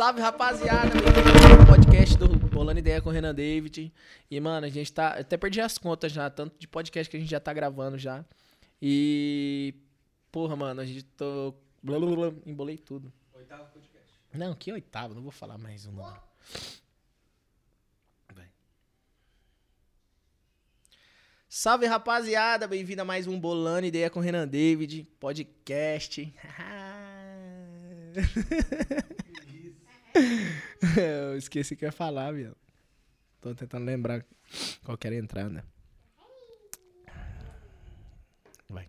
Salve, rapaziada! Bem-vindo ao podcast do Bolando Ideia com o Renan David. E, mano, a gente tá. Até perdi as contas já, tanto de podcast que a gente já tá gravando já. E. Porra, mano, a gente tô. Blá, blá, blá, embolei tudo. Oitavo podcast. Não, que oitavo, não vou falar mais um, não. Salve, rapaziada! Bem-vindo a mais um Bolando Ideia com o Renan David, podcast. Eu esqueci o que eu ia falar, viu? Tô tentando lembrar qual que era a entrada. Vai.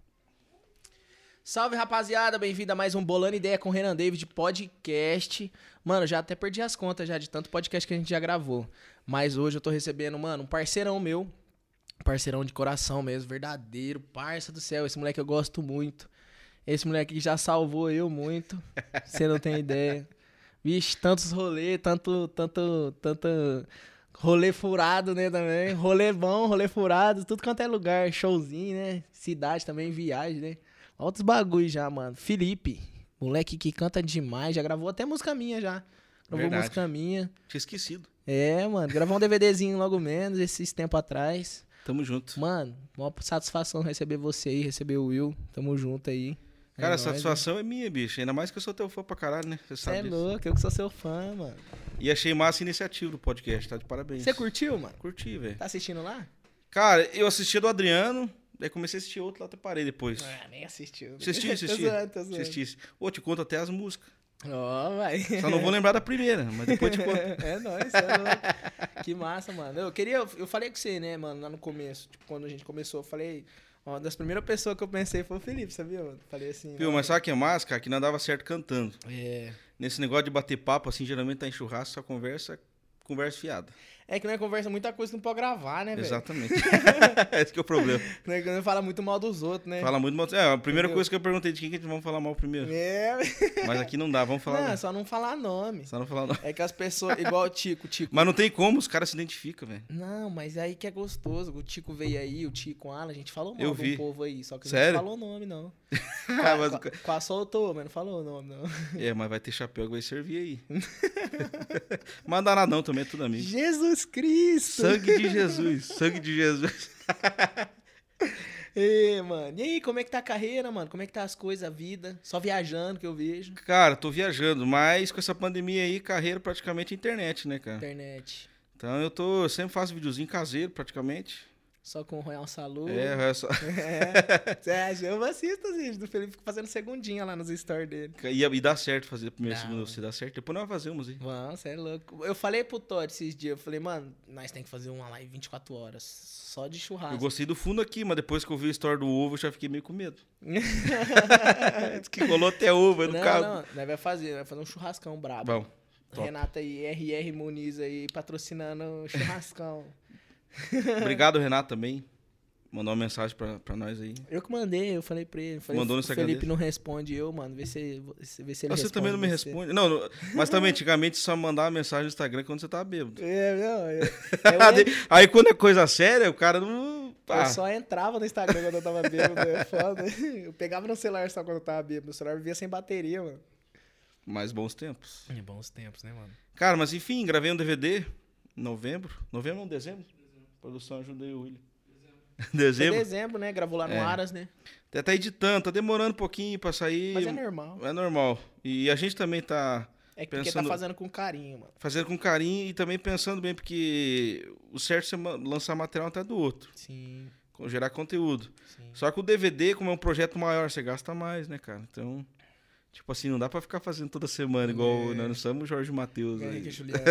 Salve, rapaziada! Bem-vindo a mais um Bolando Ideia com Renan David podcast. Mano, já até perdi as contas já de tanto podcast que a gente já gravou. Mas hoje eu tô recebendo, mano, um parceirão meu. Parceirão de coração mesmo, verdadeiro, parça do céu. Esse moleque eu gosto muito. Esse moleque já salvou eu muito. Você não tem ideia. Vixe, tantos rolê, tanto, tanto, tanto rolê furado, né, também. Rolê bom, rolê furado, tudo quanto é lugar. Showzinho, né? Cidade também, viagem, né? Outros bagulho já, mano. Felipe, moleque que canta demais, já gravou até música minha já. Gravou Verdade. música minha. Tinha esquecido. É, mano, gravou um DVDzinho logo menos, esses tempos atrás. Tamo junto. Mano, uma satisfação receber você aí, receber o Will. Tamo junto aí. É Cara, a nóis, satisfação é minha, bicho. Ainda mais que eu sou teu fã pra caralho, né? Você Você sabe é disso. louco, eu que sou seu fã, mano. E achei massa a iniciativa do podcast, tá? De parabéns. Você curtiu, mano? Curti, velho. Tá assistindo lá? Cara, eu assistia do Adriano, daí comecei a assistir outro lá, até parei depois. Ah, nem assistiu. Assisti, assisti. Assisti. Ô, te conto até as músicas. Ó, vai. Só não vou lembrar da primeira, mas depois te conto. É nóis, é louco. Que massa, mano. Eu queria, eu falei com você, né, mano, lá no começo, tipo, quando a gente começou, eu falei, uma das primeiras pessoas que eu pensei foi o Felipe, sabia? Falei assim. Viu, mas sabe que é massa, cara? Que não dava certo cantando. É. Nesse negócio de bater papo, assim, geralmente tá em churrasco, só conversa, conversa fiada. É que é conversa, muita coisa que não pode gravar, né, velho? Exatamente. Esse que é o problema. É que não fala muito mal dos outros, né? Fala muito mal. É, a primeira Entendeu? coisa que eu perguntei de quem que a gente vamos falar mal primeiro. É. Mas aqui não dá, vamos falar. Não, só não falar nome. Só não falar não. É que as pessoas, igual o Tico, Tico. Mas não tem como, os caras se identificam, velho. Não, mas aí que é gostoso. O Tico veio aí, o Tico, o Alan, a gente falou mal Eu do vi. povo aí, só que Sério? não falou o nome, não. Ah, mas Qua- Quase soltou, mas não falou o nome, não. É, mas vai ter chapéu que vai servir aí. mas não dá nada não, também é tudo amigo. Jesus Cristo! Sangue de Jesus, sangue de Jesus. Ê, mano. E aí, como é que tá a carreira, mano? Como é que tá as coisas, a vida? Só viajando que eu vejo. Cara, tô viajando, mas com essa pandemia aí, carreira praticamente internet, né, cara? Internet. Então eu tô, eu sempre faço videozinho caseiro, praticamente. Só com o Royal Salu. É, é só... É. Você acha? Eu assisto vídeos do Felipe fico fazendo segundinha lá nos stories dele. E, e dá certo fazer Dá, segunda, mano. se dá certo. Depois nós fazemos aí. Mano, você é louco. Eu falei pro Todd esses dias, eu falei, mano, nós tem que fazer uma live 24 horas, só de churrasco. Eu gostei do fundo aqui, mas depois que eu vi a história do ovo, eu já fiquei meio com medo. Diz que rolou até ovo aí no não, carro. não, nós vai fazer, vai fazer um churrascão brabo. Bom, top. Renata aí, RR Muniz aí, patrocinando o churrascão. Obrigado, Renato, também. Mandou uma mensagem pra, pra nós aí. eu que mandei, eu falei pra ele. Falei, Mandou no o Instagram Felipe não responde eu, mano, vê se, vê se ele Você responde. também não me você. responde. Não, mas também, antigamente, só mandava mensagem no Instagram quando você tava bêbado. É, não, eu, eu, aí quando é coisa séria, o cara não. eu Ah, só entrava no Instagram quando eu tava bêbado, é foda. Eu pegava no celular só quando eu tava bêbado, o celular vivia sem bateria, mano. mais bons tempos. É bons tempos, né, mano? Cara, mas enfim, gravei um DVD em novembro. Novembro ou dezembro? Produção ajudei o William. Foi Dezembro. dezembro, né? Gravou lá no É. Aras, né? Até tá editando, tá demorando um pouquinho pra sair. Mas é normal. É normal. E a gente também tá É porque Pensando- tá fazendo com carinho, mano. fazendo com carinho e também pensando bem, porque o certo é lançar material até do outro, Sim, gerar conteúdo. sim. Só que o DVD, como é um projeto maior, você gasta mais, né, cara? Então, tipo assim, não dá pra ficar fazendo toda semana, igual É. nós não somos o Jorge Matheus. Juliano.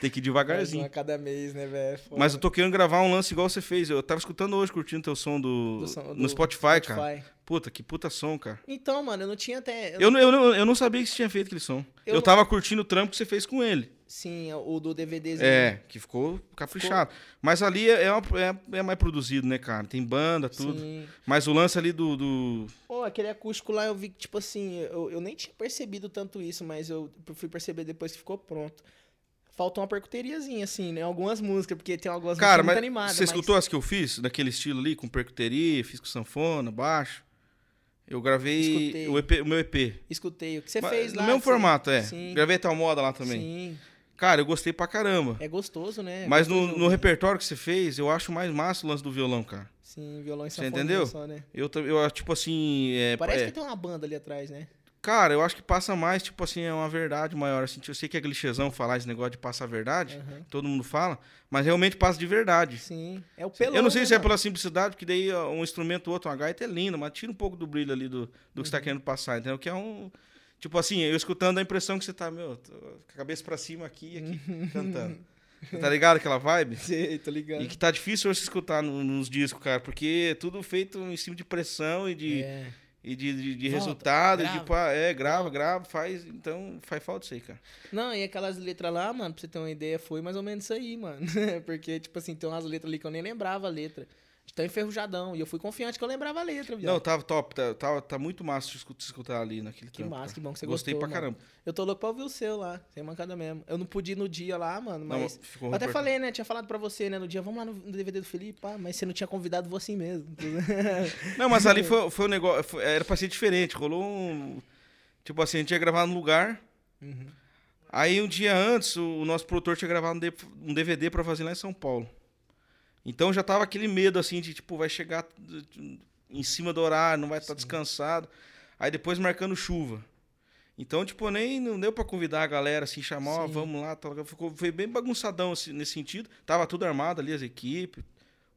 Tem que ir Mais devagarzinho. a cada mês, né, velho? Foda. Mas eu tô querendo gravar um lance igual você fez. Eu tava escutando hoje, curtindo teu som do, Do som- no do Spotify, cara. Puta, que puta som, cara. Então, mano, eu não tinha até. eu- Eu, não- eu, não- eu não sabia que você tinha feito aquele som. Eu Eu, não- tava curtindo o trampo que você fez com ele. Sim, o do DVDzinho. É, que ficou caprichado. Mas ali é, é, é- é mais produzido, né, cara? Tem banda, tudo. Sim. Mas o lance ali do. do- Pô, aquele acústico lá eu vi que, tipo assim, eu, eu nem tinha percebido tanto isso, mas eu fui perceber depois que ficou pronto. Faltou uma percuteriazinha, assim, né? Algumas músicas, porque tem algumas Cara, músicas mas muito animadas. você mas- escutou as que eu fiz? Daquele estilo ali, com percuteria, fiz com sanfona, baixo. Eu gravei o, EP o meu EP. Escutei. O que você Mas fez no lá? mesmo que você- formato, é. Sim. Gravei tal moda lá também. Sim. Cara, eu gostei pra caramba. É gostoso, né? É Mas no, gostoso no ouvir. repertório que você fez, eu acho mais massa o lance do violão, cara. Sim, violão e Você entendeu? só, né? Eu, eu tipo assim. é, Parece é, que tem uma banda ali atrás, né? Cara, eu acho que passa mais, tipo assim, é uma verdade maior. Assim, eu sei que é clichêzão falar esse negócio de passar a verdade, Aham. todo mundo fala, mas realmente passa de verdade. Sim. É o pelão, eu não sei né, se é pela simplicidade, porque daí um instrumento, outro, uma gaita é lindo, mas tira um pouco do brilho ali do, do que você tá querendo passar, entendeu? Que é um. Tipo assim, eu escutando a impressão que você tá, meu, tô com a cabeça pra cima aqui e aqui, cantando. Você tá ligado aquela vibe? Sei, tô ligado. E que tá difícil hoje se escutar no- nos discos, cara, porque é tudo feito em cima de pressão e de, É. e de, de, de Volta, resultado. grava. tipo, ah, é, grava, grava, faz. Então faz falta isso aí, cara. Não, e aquelas letras lá, mano, pra você ter uma ideia, foi mais ou menos isso aí, mano. Porque, tipo assim, tem umas letras ali que eu nem lembrava a letra. Tão enferrujadão. E eu fui confiante que eu lembrava a letra, viado. Não, tava top, tá, tá, tá muito massa de escutar ali naquele Que trampo, massa, que bom que você Gostei gostou, pra mano. caramba. Eu tô louco pra ouvir o seu lá, sem mancada mesmo. Eu não pude ir no dia lá, mano, Não, mas... ficou eu até repertório. falei, né? Tinha falado pra você, né? No dia, vamos lá no no DVD do Felipe, pá, mas você não tinha convidado você assim mesmo. Não, mas ali foi, foi um negócio. foi- era pra ser diferente. Rolou um. Tipo assim, a gente ia gravar num lugar. Uhum. Aí um dia antes, o, o nosso produtor tinha gravado um, D- um DVD pra fazer lá em São Paulo. Então já tava aquele medo assim de, tipo, vai chegar em cima do horário, não vai estar descansado. Aí depois marcando chuva. Então, tipo, nem não deu pra convidar a galera assim, chamar, ó, vamos lá, tal. Ficou, foi bem bagunçadão assim, nesse sentido. Tava tudo armado ali, as equipes,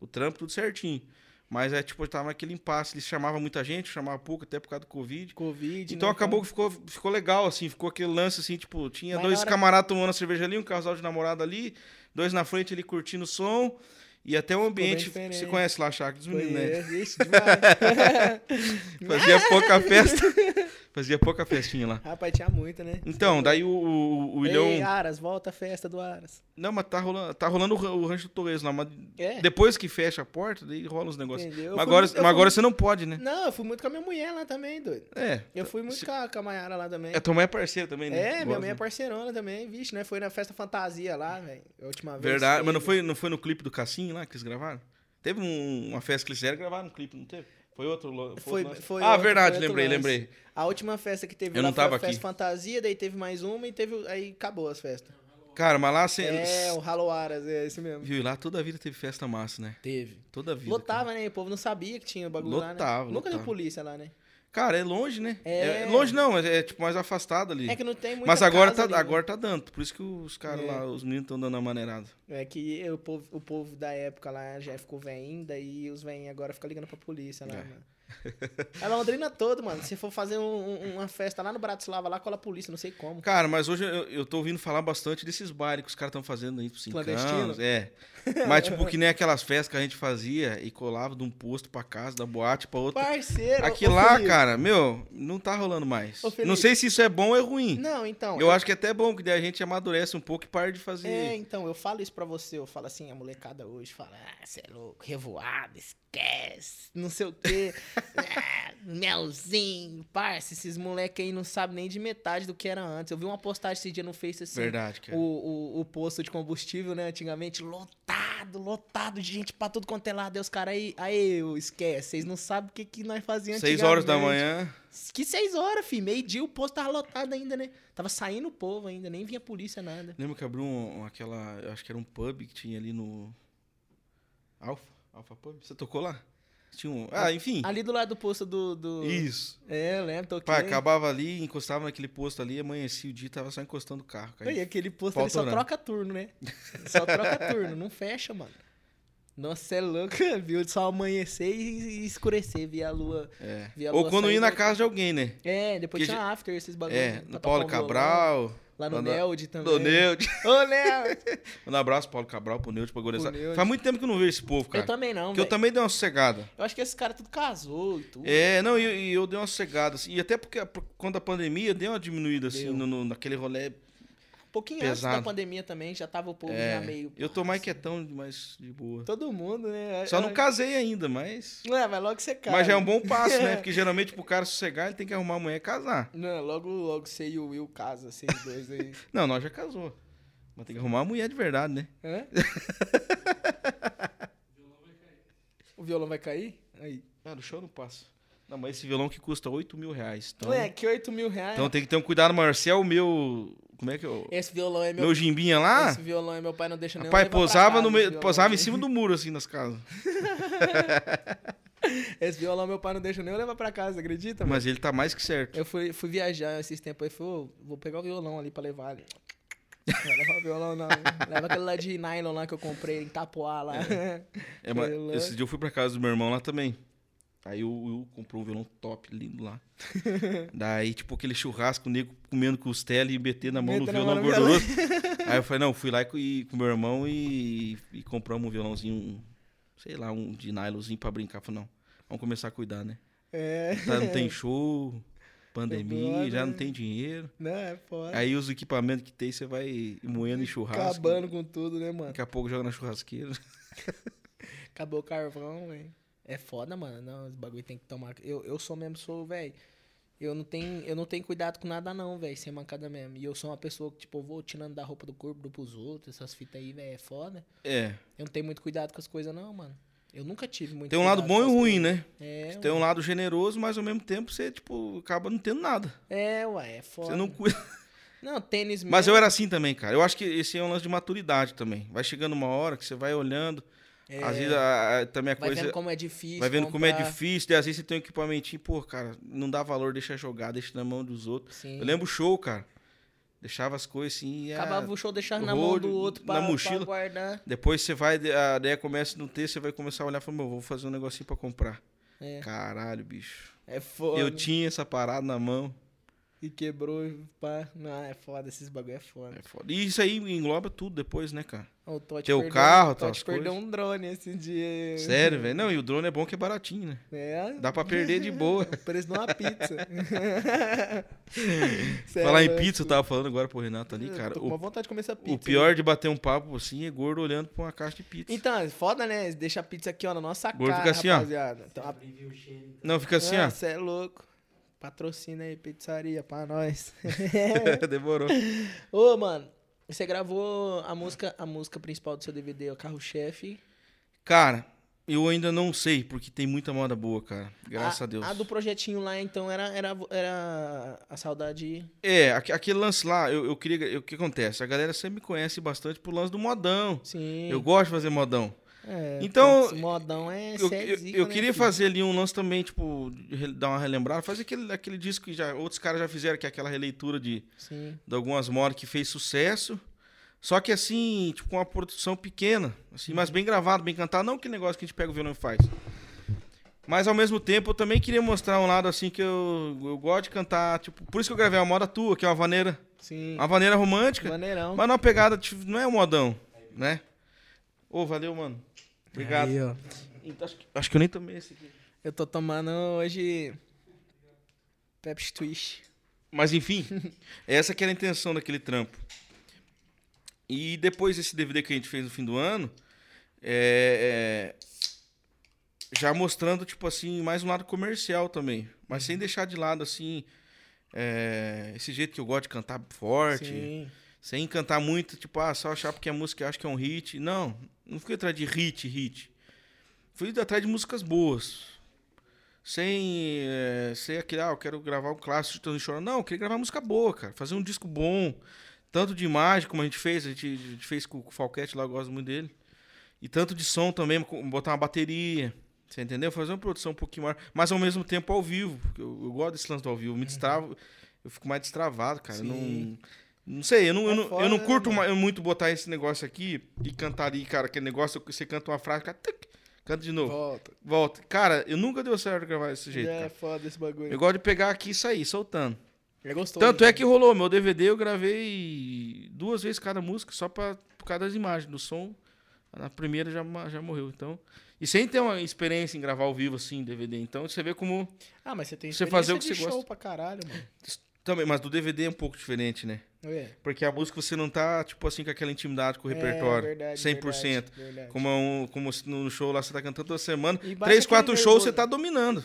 o trampo, tudo certinho. Mas é tipo, tava aquele impasse, eles chamavam muita gente, chamava pouco, até por causa do Covid. Covid, Então né, acabou cara? que ficou, ficou legal, assim, ficou aquele lance assim, tipo, tinha Mas dois hora- camaradas tomando cerveja ali, um casal de namorado ali, dois na frente ali curtindo o som. E até o ambiente. Você conhece lá a chácara dos meninos, né? Demais. Fazia pouca festa. Fazia pouca festinha lá. Rapaz, tinha muita, né? Então, daí o, o, o Ilhão. Ei, Aras, volta a festa do Aras. Não, mas tá rolando, tá rolando o ran- o rancho do Torres lá. Mas É? depois que fecha a porta, daí rola os negócios. Mas agora, muito- mas agora fui- você não pode, né? Não, eu fui muito com a minha mulher lá também, doido. É. Eu fui muito Se- com, a, com a Mayara lá também. É, tua mãe é parceira também, né? É, minha Gosta, mãe é né? parceirona também, vixe, né? Foi na festa fantasia lá, velho. A última vez. Verdade, mas não foi, não foi no clipe do Lá que eles gravaram? Teve um- uma festa que eles fizeram e gravaram um clipe, não teve? Foi outro, Foi- lance? foi Ah, outro- verdade, foi lembrei, lance. lembrei. A última festa que teve Eu lá não foi tava a festa aqui. fantasia, daí teve mais uma e teve. Aí acabou as festas. Cara, mas lá você. É, o Halo Aras, é esse mesmo. Viu, lá toda a vida teve festa massa, né? Teve. Toda a vida. Lotava, né? O povo não sabia que tinha bagulho lá, né? Lotava, Nunca deu lotava. polícia lá, né? Cara, é longe, né? É. longe não, mas é tipo mais afastado ali. É que não tem muita mas agora tá, ali, né? agora tá dando. Por isso que os caras É. lá, os meninos estão dando a maneirada. É que o povo, o povo da época lá já ficou velhinho, daí os velhinhos agora ficam ligando pra polícia lá, É. mano. A Londrina toda, mano. Se for fazer um- um- uma festa lá no Bratislava, lá cola a polícia, não sei como. Cara, mas hoje eu, eu tô ouvindo falar bastante desses bares que os caras estão fazendo aí, tipo, cinco anos. É. Mas, tipo, que nem aquelas festas que a gente fazia e colava de um posto pra casa, da boate pra outra. Parceiro. Aqui ô, lá, Felipe. cara, meu, não tá rolando mais. Ô, Felipe. Não sei se isso é bom ou é ruim. Não, então. Eu acho que é até bom, que daí a gente amadurece um pouco e para de fazer. É, então, eu falo isso pra você. Eu falo assim, a molecada hoje fala, ah, você é louco, revoado, esquece, não sei o quê. ah, melzinho, parça, esses moleque aí não sabem nem de metade do que era antes. Eu vi uma postagem esse dia no Face assim. Verdade, cara. O, o, o posto de combustível, né, antigamente, lotado, lotado de gente pra tudo quanto é lado. Aí os caras aí, aí, eu esquece, vocês não sabem o que, que nós fazíamos Seis horas da manhã. Que seis horas, filho. Meio dia o posto tava lotado ainda, né? Tava saindo o povo ainda, nem vinha polícia, nada. Lembra que abriu um, um- aquela. Eu acho que era um pub que tinha ali no. Alfa? Alfa Pub? Você tocou lá? Tinha um. Ah, enfim. Ali do lado do posto do. do... Isso. É, eu lembro, toquei. Pai, acabava ali, encostava naquele posto ali, amanhecia o dia tava só encostando o carro. cara. E aquele posto Pau ali só troca turno, né? Só troca turno, não fecha, mano. Nossa, é louco, viu? Só amanhecer e escurecer, via a lua. É. Via a Ou lua quando e na casa de alguém, né? É, depois Que tinha after esses bagulhos. É, né? no Paulo um violão. Lá no Neld também. Do Neud. Ô, Neld! Manda um abraço, Paulo Cabral, pro Neud, pra Neud. Faz muito tempo que eu não vejo esse povo, cara. Eu também não, Porque eu velho. também dei uma sossegada. Eu acho que esse cara tudo casou e tudo. É, não, e eu, eu dei uma sossegada. assim, e até porque por conta da pandemia, deu uma diminuída, assim, no, no- naquele rolê. Um pouquinho antes Pesado. da pandemia também, já tava o povo É, já meio... eu tô mais quietão, mais de boa. Todo mundo, né? Só não É, casei ainda, mas. Não, mas logo você casa. Mas já é um bom passo, né? Porque geralmente pro cara sossegar, ele tem que arrumar a mulher e casar. Não, logo, logo você e o Will casa, vocês dois aí. Não, nós já casou. Mas tem que arrumar uma mulher de verdade, né? Hã? o violão vai cair? Aí. Ah, do show não passa. Não, mas esse violão que custa 8 mil reais. Então, Ué, que 8 mil reais. então tem que ter um cuidado maior. Se é o meu. Como é que eu. Esse violão é meu. Meu jimbinha lá. Esse violão é meu pai não deixa nem eu Pai, posava, no meio, posava em cima do muro, assim, nas casas. Esse violão meu pai não deixa nem eu levar pra casa, acredita? mano? Mas ele tá mais que certo. Eu fui, fui viajar esses tempos aí, falei, "Ô, vou pegar o violão ali pra levar ali. Não vai levar o violão não. Leva aquele lá de nylon lá que eu comprei em Tapoá lá. É, mas Violão. esse dia eu fui pra casa do meu irmão lá também. Aí o Will comprou um violão top, lindo lá. Daí, tipo, aquele churrasco, o nego comendo costela e meter na mão mão violão gorduroso. Aí eu falei, não, fui lá e, com meu irmão e, e compramos um violãozinho, um, sei lá, um de nylonzinho pra brincar. Falei, não, vamos começar a cuidar, né? É. Tá, não tem show, pandemia, já não né? tem dinheiro. Não, é foda. Aí os equipamentos que tem, você vai moendo em churrasco. Acabando com tudo, né, mano? Daqui a pouco joga na churrasqueira. Acabou o carvão, velho. É foda, mano. Não, os bagulho tem que tomar. Eu, eu sou mesmo, sou, velho. Eu não tenho, eu não tenho cuidado com nada não, velho, sem mancada mesmo. E eu sou uma pessoa que, tipo, eu vou tirando da roupa do corpo do pros outros, essas fitas aí, velho, é foda. É. Eu não tenho muito cuidado com as coisas não, mano. Eu nunca tive muito Tem um lado bom e ruim, né? coisas. É, Tem um lado generoso, mas ao mesmo tempo você, tipo, acaba não tendo nada. É, ué, é foda. Você não cuida. Não, tênis Mas mesmo. eu era assim também, cara. Eu acho que esse é um lance de maturidade também. Vai chegando uma hora que você vai olhando. É, Às vezes a- a- também a vai coisa. vendo como é difícil. vai vendo como é comprar. difícil. E às vezes você tem um equipamentinho, pô, cara, não dá valor, deixa jogar, deixa na mão dos outros. Sim. Eu lembro o show, cara. Deixava as coisas assim. E a- Acabava o show deixar na mão do outro na pra, mochila. pra guardar. Depois você vai, a ideia começa a não ter, você vai começar a olhar e falar, meu, vou fazer um negocinho pra comprar. É, Caralho, bicho. é foda. Eu tinha essa parada na mão. E quebrou, e pá. Não, é foda, esses bagulho é foda. É foda. E isso aí engloba tudo depois, né, cara? O Teu perdeu- carro, o Totti tuas perdeu coisas. um drone esse dia. Sério, velho. Não, e o drone é bom que é baratinho, né? É. Dá pra perder de boa. O preço de uma pizza. Cê Falar em pizza, eu tava falando agora pro Renato ali, cara. Tô com uma O, vontade de comer essa pizza. o pior de bater um papo assim é gordo olhando pra uma caixa de pizza. Então, é foda, né? Deixa a pizza aqui, ó, na nossa Gordo cara, fica assim, ó. rapaziada. Então, a... Não, fica assim, ó. Você é louco. Patrocina aí, pizzaria, pra nós. Demorou. Ô, mano, você gravou a música, a música principal do seu DVD, o Carro-Chefe. Cara, eu ainda não sei, porque tem muita moda boa, cara. Graças a, Deus. A do projetinho lá, então, era, era, era a saudade. É, aque- aquele lance lá, eu, eu queria. O que acontece? A galera sempre me conhece bastante pro lance do modão. Sim. Eu gosto de fazer modão. É, Então, esse modão é Eu, é eu- zica, eu né, queria filho? fazer ali um lance também, tipo, dar uma relembrada, fazer aquele, aquele disco que já outros caras já fizeram, que é aquela releitura de, Sim. de algumas modas que fez sucesso. Só que assim, tipo, com uma produção pequena, assim, mas bem gravado, bem cantado, não que negócio que a gente pega o violão e faz. Mas ao mesmo tempo eu também queria mostrar um lado assim que eu, eu gosto de cantar, tipo, por isso que eu gravei a moda tua, que é uma vaneira, Sim. uma vaneira romântica, Maneirão. mas numa pegada, tipo, não é um modão, né? Ô, valeu, mano. Obrigado. Aí, ó. Então, acho, que, acho que eu nem tomei esse aqui. Eu tô tomando hoje Pepsi Twist. Mas enfim, essa que era a intenção daquele trampo. E depois desse DVD que a gente fez no fim do ano, é, é, já mostrando, tipo assim, mais um lado comercial também. Mas sem deixar de lado, assim, é, esse jeito que eu gosto de cantar forte. Sim. Sem cantar muito, tipo, ah, só achar porque a música eu acho que é um hit. Não, não fui atrás de hit, hit. Fui atrás de músicas boas. Sem é, ser aquele, ah, eu quero gravar um clássico de Tony Chora. Não, eu queria gravar música boa, cara. Fazer um disco bom. Tanto de imagem, como a gente fez. A gente, a gente fez com, o Falquete lá, eu gosto muito dele. E tanto de som também, botar uma bateria. Você entendeu? Fazer uma produção um pouquinho maior. Mas ao mesmo tempo ao vivo. porque Eu, eu gosto desse lance do ao vivo. Me destravo. Eu fico mais destravado, cara. Eu Não, Sim. Não sei, eu não, eu É não, foda, eu não né, curto ma- muito botar esse negócio aqui e cantar ali, cara. Aquele negócio que você canta uma frase, cara, tuc, canta de novo. Volta. Volta. Cara, eu nunca deu certo gravar desse jeito, é cara. foda esse bagulho. Eu gosto de pegar aqui e sair, soltando. É gostoso. Tanto é então. que rolou, meu DVD eu gravei duas vezes cada música, só pra, por causa das imagens. Do som, na primeira já, já morreu. Então, e sem ter uma experiência em gravar ao vivo assim, DVD. Então você vê como. Ah, mas você tem você fazer o que de você show gosta. pra caralho, mano. Também, mas do DVD é um pouco diferente, né? É. Porque a música você não tá, tipo assim, com aquela intimidade com o É, repertório. verdade, 100%. verdade, verdade. Como, é um, como no show lá você tá cantando toda semana. Três, quatro shows nervoso. você tá dominando.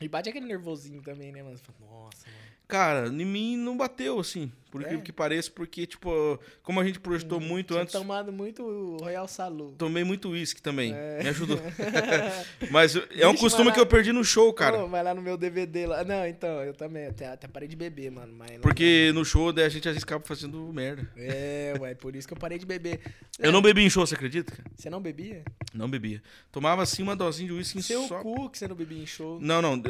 E bate aquele nervosinho também, né, mano? Nossa, mano. Cara, em mim não bateu, assim. Por É? incrível que pareça, porque, tipo, como a gente projetou muito Tinha antes, tomado muito Royal Salu. tomei muito uísque também. É. Me ajudou. Mas é um costume mas que eu perdi no show, cara. Vai lá no meu DVD lá. Não, então, eu também. Até, até parei de beber, mano. Mas não- Porque no show daí a gente às vezes acaba fazendo merda. É, ué, por isso que eu parei de beber. Eu não bebi em show, você acredita? Você não bebia? Não bebia. Tomava assim uma dosinha de uísque em Seu só. cu que você não bebia em show. Não, não.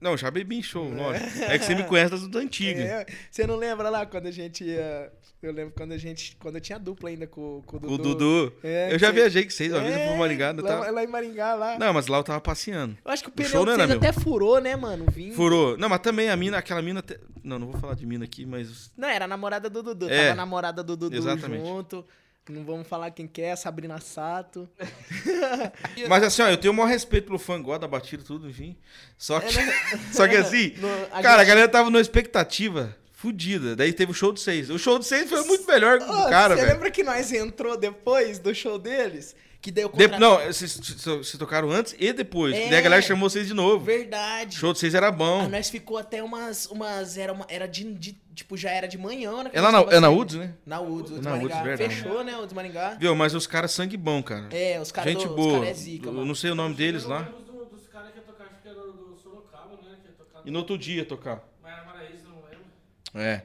Não, já bebi em show, lógico. É que você me conhece das antigas. É, você não lembra lá quando a gente ia. Eu lembro quando a gente. Quando eu tinha dupla ainda com, com o Dudu. O Dudu. É, eu já que- viajei com vocês uma vez É, pro Maringá. lá, tava- lá em Maringá, lá. Não, mas lá eu tava passeando. Eu acho que o O pneu show não de vocês até furou, né, mano? Vinho. Furou. Não, mas também a mina, aquela mina. te- Não, não vou falar de mina aqui, mas. Não, era a namorada do Dudu. É. Tava a namorada do Dudu Exatamente. junto. Não vamos falar quem que é, a Sabrina Sato. Mas assim, ó, eu tenho o maior respeito pelo fã, gosto da batida, tudo, enfim. Só que, só que assim, No- a cara, a gente- galera tava numa expectativa fudida. Daí teve o show do seis. O show do seis foi muito melhor que o cara, Você lembra que nós entrou depois do show deles? Que deu De- Não, vocês vocês tocaram antes e depois. É. Daí a galera chamou vocês de novo. Verdade. O show do seis era Ah, bom. nós ficou até umas. umas era, uma, era de, de- Tipo, já era de manhã, né? É lá na, é na. Woods, né? Na Woods, Woods Na Maringá. Verdade. Fechou, né? Woods Maringá. Viu, mas os caras sangue bom, cara. É, os caras Gente do, boa. Os caras é zica, eu não sei o nome deles Eu lá. lembro do- dos caras que ia tocar, acho que era do Sorocaba, né? Que ia tocar E no outro dia tocar. Mas era Paraíso, não lembro. É.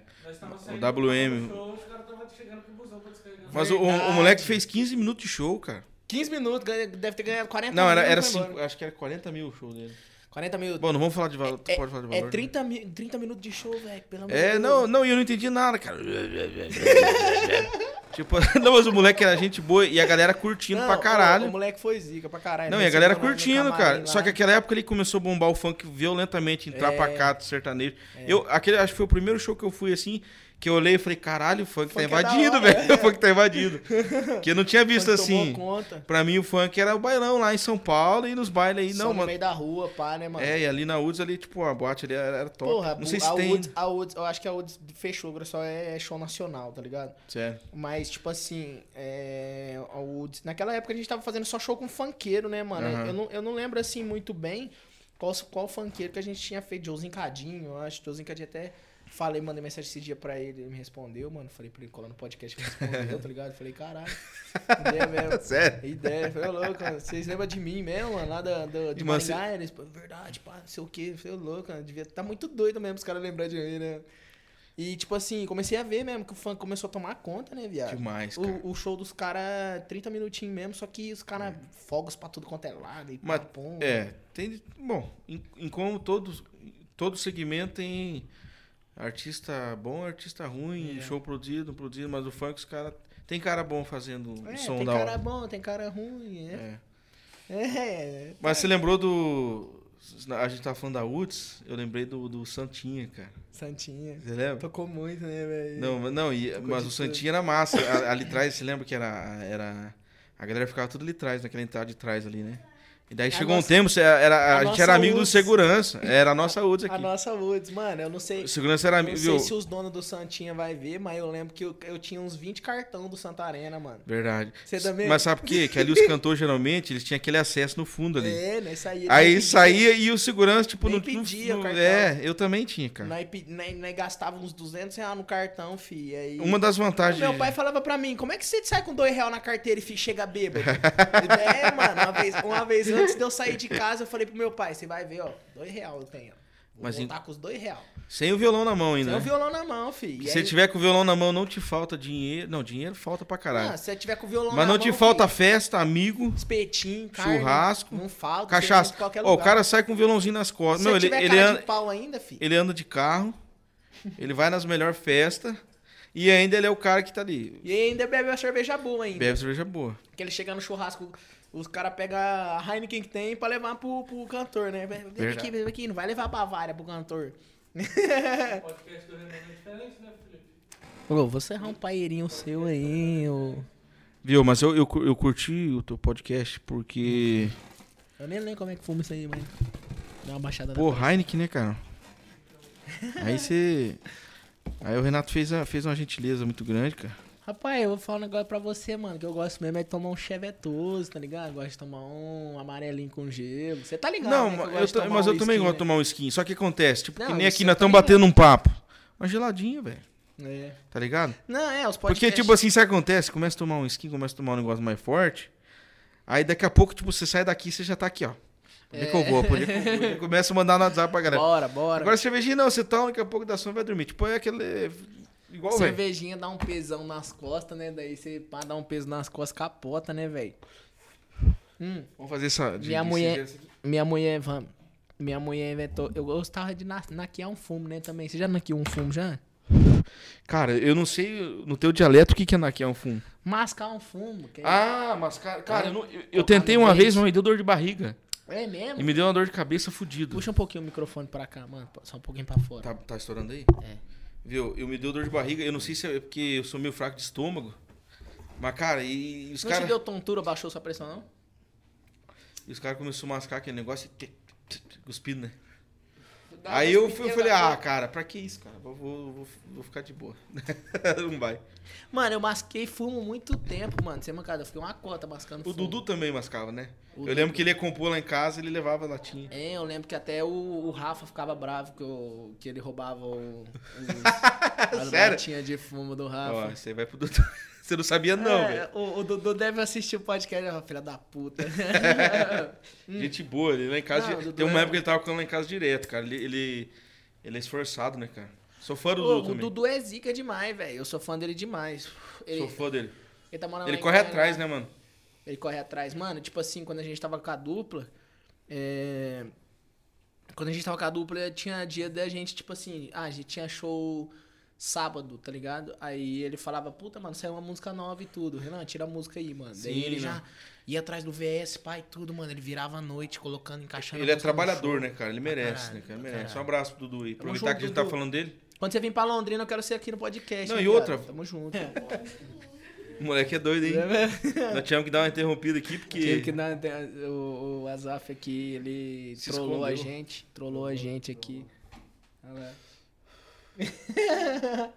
O WM. do show, os caras estavam chegando com o busão pra descarregar. Mas o, o- moleque fez 15 minutos de show, cara. 15 minutos, deve ter ganhado 40 Não, mil. era, era foi cinco, acho que era 40 mil o show dele. 40 mil. Bom, não vamos falar de valor. é, pode falar de é valor. né? 30, mi- 30 minutos de show, velho. Pelo amor de É, Deus. não, não, e eu não entendi nada, cara. tipo, não, mas o moleque era gente boa e a galera curtindo Não, pra caralho. o moleque foi zica pra caralho. Não, e a Nós galera curtindo, cara. lá. Só que aquela época ele começou a bombar o funk violentamente, entrar É. pra cá sertanejo. Eu, aquele, acho que foi o primeiro show que eu fui assim, que eu olhei e falei, caralho, o funk, Funk tá é da invadido, hora, velho. O funk tá invadido. que eu não tinha visto Funk assim. Pra mim, o funk era o bailão lá em São Paulo e nos bailes aí. Só Não, no mano. meio da rua, pá, né, mano? É, e ali na Woods, ali, tipo, a boate ali era, era top. Porra, não sei a se tem. Woods, a Woods, eu acho que a Woods fechou, agora só é show nacional, tá ligado? Sério. Mas, tipo assim, é, a Woods... Naquela época a gente tava fazendo só show com funkeiro, né, mano? Aham. Eu, não, eu não lembro, assim, muito bem qual, qual funkeiro que a gente tinha feito. Joãozinho Cadinho, eu acho. Joãozinho Cadinho até... Falei, mandei mensagem esse dia pra ele, ele me respondeu, mano. Falei pra ele colar no podcast, ele respondeu, tá ligado? Falei, caralho, ideia mesmo. Sério. Ideia, foi louco, mano. Vocês lembram de mim mesmo, mano, lá da, da, de Mas Maringá? Eles, verdade, pá, não sei o quê. Foi louco, mano. Devia tá muito doido mesmo os caras lembrar de mim, né? E, tipo assim, comecei a ver mesmo que o funk começou a tomar conta, né, viado? Demais, cara. O, o show dos caras, 30 minutinhos mesmo, só que os caras fogos pra tudo quanto é lado e Mas, pum. É, tem. Bom, em, em como todos, todo segmento tem artista bom, artista ruim, É. show produzido, não produzido, mas o funk os caras. Tem cara bom fazendo É, som tem da cara hora. bom, tem cara ruim, é. É. É, Mas você lembrou do. A gente tava falando da Woods, eu lembrei do, do Santinha, cara. Santinha. Você lembra? Tocou muito, né, velho? Não, mas- não e- Tocou mas o Santinha era massa. Ali atrás, você lembra que era. era a galera ficava tudo ali atrás, naquela entrada de trás ali, né? E daí A chegou nossa- um tempo, era, a a, gente era amigo do Woods. segurança. Era a nossa Woods A aqui. nossa Woods, mano, eu não sei. O segurança era Não amigo. sei viu? se os donos do Santinha vai ver, mas eu lembro que eu, eu tinha uns 20 cartão do Santa Arena, mano. Verdade. Você também? Mas sabe por quê? Que ali os cantores, geralmente, eles tinham aquele acesso no fundo ali. É, né? Saía, Aí saía e o segurança, tipo, Nem no- pedia o no- cartão. É, eu também tinha, cara. Nós, nós, nós gastava uns 200 reais no cartão, fi. Aí... Uma das vantagens. Meu pai falava pra mim, como é que você sai com dois reais na carteira e fi, chega bêbado? é, mano, uma vez, uma vez antes de eu sair de casa, eu falei pro meu pai, você vai ver, ó, dois reais eu tenho. Vou Mas voltar com os dois reais. Sem o violão na mão ainda. o né? violão na mão, fi. Se E você aí- tiver com o violão na mão, não te falta dinheiro. Não, dinheiro falta pra caralho. Ah, se você tiver com o violão Mas na não mão, te fi, falta festa, amigo, espetinho, carne, churrasco, não falta, cachaça. em Ó, o cara sai com o violãozinho nas costas. Se Não, ele, tiver ele, anda, de pau ainda, fi. ele anda de carro, ele vai nas melhores festas e ainda ele é o cara que tá ali. E ainda bebe uma cerveja boa ainda. Bebe cerveja boa. Que ele chega no churrasco, os caras pegam a Heineken que tem pra levar pro, pro cantor, né? Bebe aqui, bebe aqui, não vai levar a Bavária pro cantor. O podcast do Renan é diferente, né, Felipe? Ô, você errar um paeirinho seu aí, ô. Viu, mas eu, eu, eu curti o teu podcast porque. Eu nem lembro como é que fuma isso aí, mas. Dá uma baixada Pô, Heineken, né, cara? Aí você. Aí o Renato fez, a- fez uma gentileza muito grande, cara. Rapaz, eu vou falar um negócio pra você, mano, que eu gosto mesmo é de tomar um chevetoso, tá ligado? Eu gosto de tomar um amarelinho com gelo. Você tá ligado, Não, né, que eu ta- tomar mas um eu também whisky, gosto de né? tomar um skin. Só que acontece, tipo, que Não, nem isso aqui eu nós tô estamos batendo um papo. uma geladinha, velho. É. Tá ligado? Não, é, os Porque, podcasts... tipo assim, sabe o que acontece? Começa a tomar um skin, começa a tomar um negócio mais forte. Aí daqui a pouco, tipo, você sai daqui você já tá aqui, ó. Onde é que eu vou? Onde que eu vou? Começa a mandar no WhatsApp pra galera. Bora, bora. Agora cervejinha não, você tá, daqui a pouco dá sono vai dormir. Tipo, é aquele. Igual. Cervejinha dá um pesão nas costas, né? Daí você pá, dá um peso nas costas, capota, né, velho? Hum, Vamos fazer essa. de- Minha de- mulher- minha mulher, vamos. Minha mulher inventou. Eu gostava de na- naquear um fumo, né, também. Você já naqueou um fumo já? Cara, eu não sei no teu dialeto o que que é naquear um fumo. Mascar um fumo. é- Ah, mas cara, cara eu, não- eu- eu tentei uma vez, mas me deu dor de barriga. É mesmo? E me deu uma dor de cabeça fudido. Puxa um pouquinho o microfone pra cá, mano. Só um pouquinho pra fora. Tá, tá estourando aí? É. Viu? Eu me deu dor de barriga. Eu não sei se é porque eu sou meio fraco de estômago. Mas, cara, e, e os Não te caras. deu tontura, baixou sua pressão, não? E os caras começaram a mascar aquele negócio e. Cuspindo, né? Aí eu, fui, eu falei, ah, cara, pra que isso, cara? Vou, vou, vou, vou ficar de boa. não vai. Mano, eu masquei fumo muito tempo, mano. Sem mancada. Eu fiquei uma cota mascando O fumo. Dudu também mascava, né? O eu Dudu. lembro que ele ia compor lá em casa ele levava latinha. É, eu lembro que até o, o Rafa ficava bravo que, eu, que ele roubava o, os, as Sério? latinhas de fumo do Rafa. Ó, você vai pro Dudu. Você não sabia, não, É, velho. o, o Dudu deve assistir o podcast, ó, filha da puta. Gente boa, ele lá em casa. Hum. Não, o Dudu Tem uma é- época que ele tava ficando lá em casa direto, cara. Ele, ele, ele é esforçado, né, cara? Sou fã do Dudu o também. Dudu é zica demais, velho. Eu sou fã dele demais. Ele, Sou fã dele. ele tá morando Ele corre atrás, né, mano? Ele corre atrás. Mano, tipo assim, quando a gente tava com a dupla. é, Quando a gente tava com a dupla, tinha dia da gente, tipo assim, ah, a gente tinha show sábado, tá ligado? Aí ele falava, puta, mano, saiu uma música nova e tudo. Renan, tira a música aí, mano. Daí Sim, ele né? já ia atrás do VS, pai, tudo, mano. Ele virava a noite colocando, encaixando. Ele a é trabalhador, né, cara? Ele merece, caralho, né, cara? pra Merece. Um caralho. abraço pro Dudu aí. Aproveitar junto, que a gente tá falando dele. Quando você vir pra Londrina, eu quero ser aqui no podcast. Não, hein, e outra- Tamo junto. O moleque é doido, hein? Nós tivemos que dar uma interrompida aqui, porque. Tive que dar, o, o Azaf aqui, ele Se trollou a escondeu. gente. Trollou a gente aqui. Olha lá.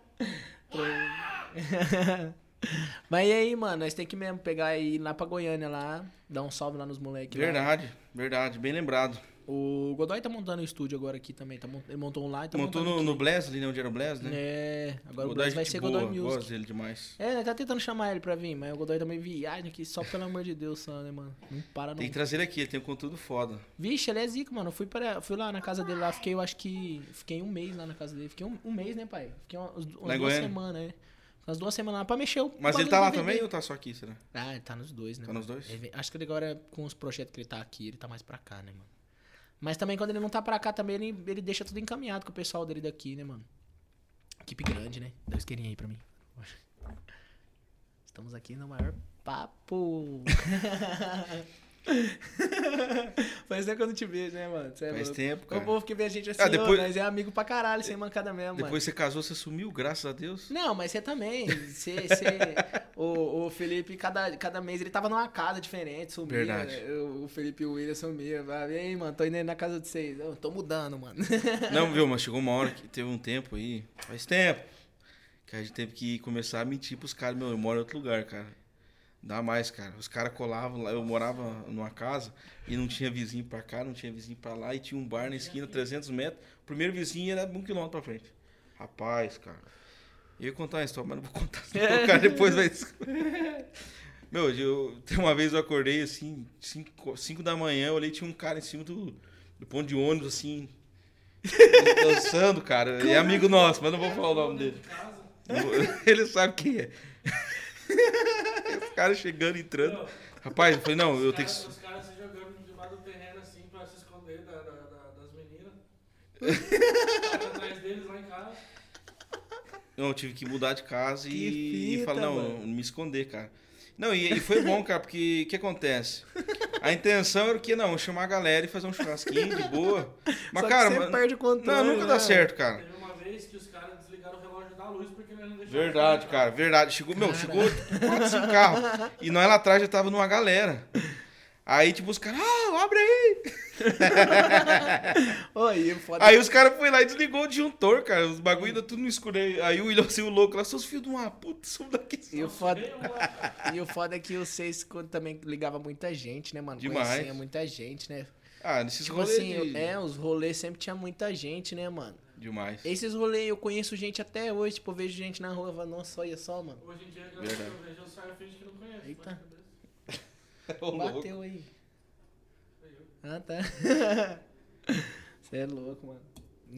Mas e aí, mano, nós tem que mesmo pegar e ir lá pra Goiânia lá, dar um salve lá nos moleques. lá. Verdade, verdade. Bem lembrado. O Godoy tá montando o estúdio agora aqui também. Tá, mont- ele montou um lá e tá Montou montando no, no. Bless, ali né, onde era o Bless, né? É, agora o Godoy Bless vai ser boa, Godoy Music. Gosto dele demais. É, né, tá tentando chamar ele pra vir, mas o Godoy também viaja aqui, só pelo amor de Deus, só, né, mano? Não para não. Tem que trazer ele aqui, ele tem um conteúdo foda. Vixe, ele é zico, mano. Eu fui, para, fui lá na casa dele lá, fiquei, eu acho que. Fiquei um mês lá na casa dele. Fiquei um, um mês, né, pai? Fiquei umas, umas em duas Goiânia? semanas, né? Umas duas semanas lá pra mexer o. Mas ele tá lá também ou tá só aqui, será? Ah, ele tá nos dois, né? Tá mano? nos dois? Ele acho que ele agora, com os projetos que ele tá aqui, ele tá mais pra cá, né, mano? Mas também quando ele não tá pra cá também, ele, ele deixa tudo encaminhado com o pessoal dele daqui, né, mano? Equipe grande, né? Dá um isqueirinho aí pra mim. Estamos aqui no maior papo. Faz tempo que eu não te vejo, né, mano? É Faz louco. tempo, O cara. povo que vê a gente assim, Ah, depois- nós é amigo pra caralho, sem mancada mesmo, Depois você casou, você sumiu, graças a Deus. mano. Não, mas você também. Você, você- o, o Felipe, cada, cada mês, ele tava numa casa diferente, sumia. Verdade. O, o Felipe e o William sumia. E aí, mano, tô indo na casa de vocês. Eu tô mudando, mano. Não, viu, mas chegou uma hora que teve um tempo aí, faz tempo, que a gente teve que começar a mentir pros caras, meu, eu moro em outro lugar, cara. Dá mais, cara. Os caras colavam lá, eu morava numa casa e não tinha vizinho pra cá, não tinha vizinho pra lá, e tinha um bar na esquina, 300 metros. O primeiro vizinho era um quilômetro pra frente. Rapaz, cara. Eu ia contar uma história, mas não vou contar. senão O cara depois vai. Meu, eu, tem uma vez eu acordei assim, 5 da manhã, eu olhei tinha um cara em cima do, do ponto de ônibus, assim, dançando, cara. É amigo nosso, mas não vou falar o nome dele. Ele sabe quem é. Os caras chegando, entrando. Rapaz, eu falei, não, eu tenho que. Os caras se jogando debaixo do terreno assim pra se esconder da, da- da- das meninas. Atrás deles lá em casa. Não, eu tive que mudar de casa Que e, e fita, falar, não, mano. me esconder, cara. Não, e, e foi bom, cara, porque o que acontece? A intenção era o quê? Não, chamar a galera e fazer um churrasquinho de boa. Mas, Só que cara, você mano, perde o controle. não, nunca dá né? certo, cara. Teve uma vez que os caras desligaram o relógio da luz porque nós não deixamos. Verdade, cara, verdade. Chegou, meu, chegou quatro, cinco carros. E nós lá atrás já tava numa galera. Aí, tipo, os caras, ah, abre aí. Oi, foda Aí os caras foram lá e desligou o disjuntor, cara. Os bagulho ainda tudo no escuro. Aí aí o William, assim, o louco lá, seus filhos de uma puta, são daqui. E o, foda, e o foda é que vocês quando também ligava muita gente, né, mano? Demais. Conhecia muita gente, né? Ah, nesses Tipo rolês assim, de- é, os rolês sempre tinha muita gente, né, mano? Demais. Esses rolês eu conheço gente até hoje, tipo, eu vejo gente na rua e falo, nossa, olha só, mano. Hoje em dia, eu Verdade. eu vejo, eu saio finge que não conheço. Eita. bate a cabeça. Ô. Bateu aí. Foi eu. Ah, tá. Você é louco, mano.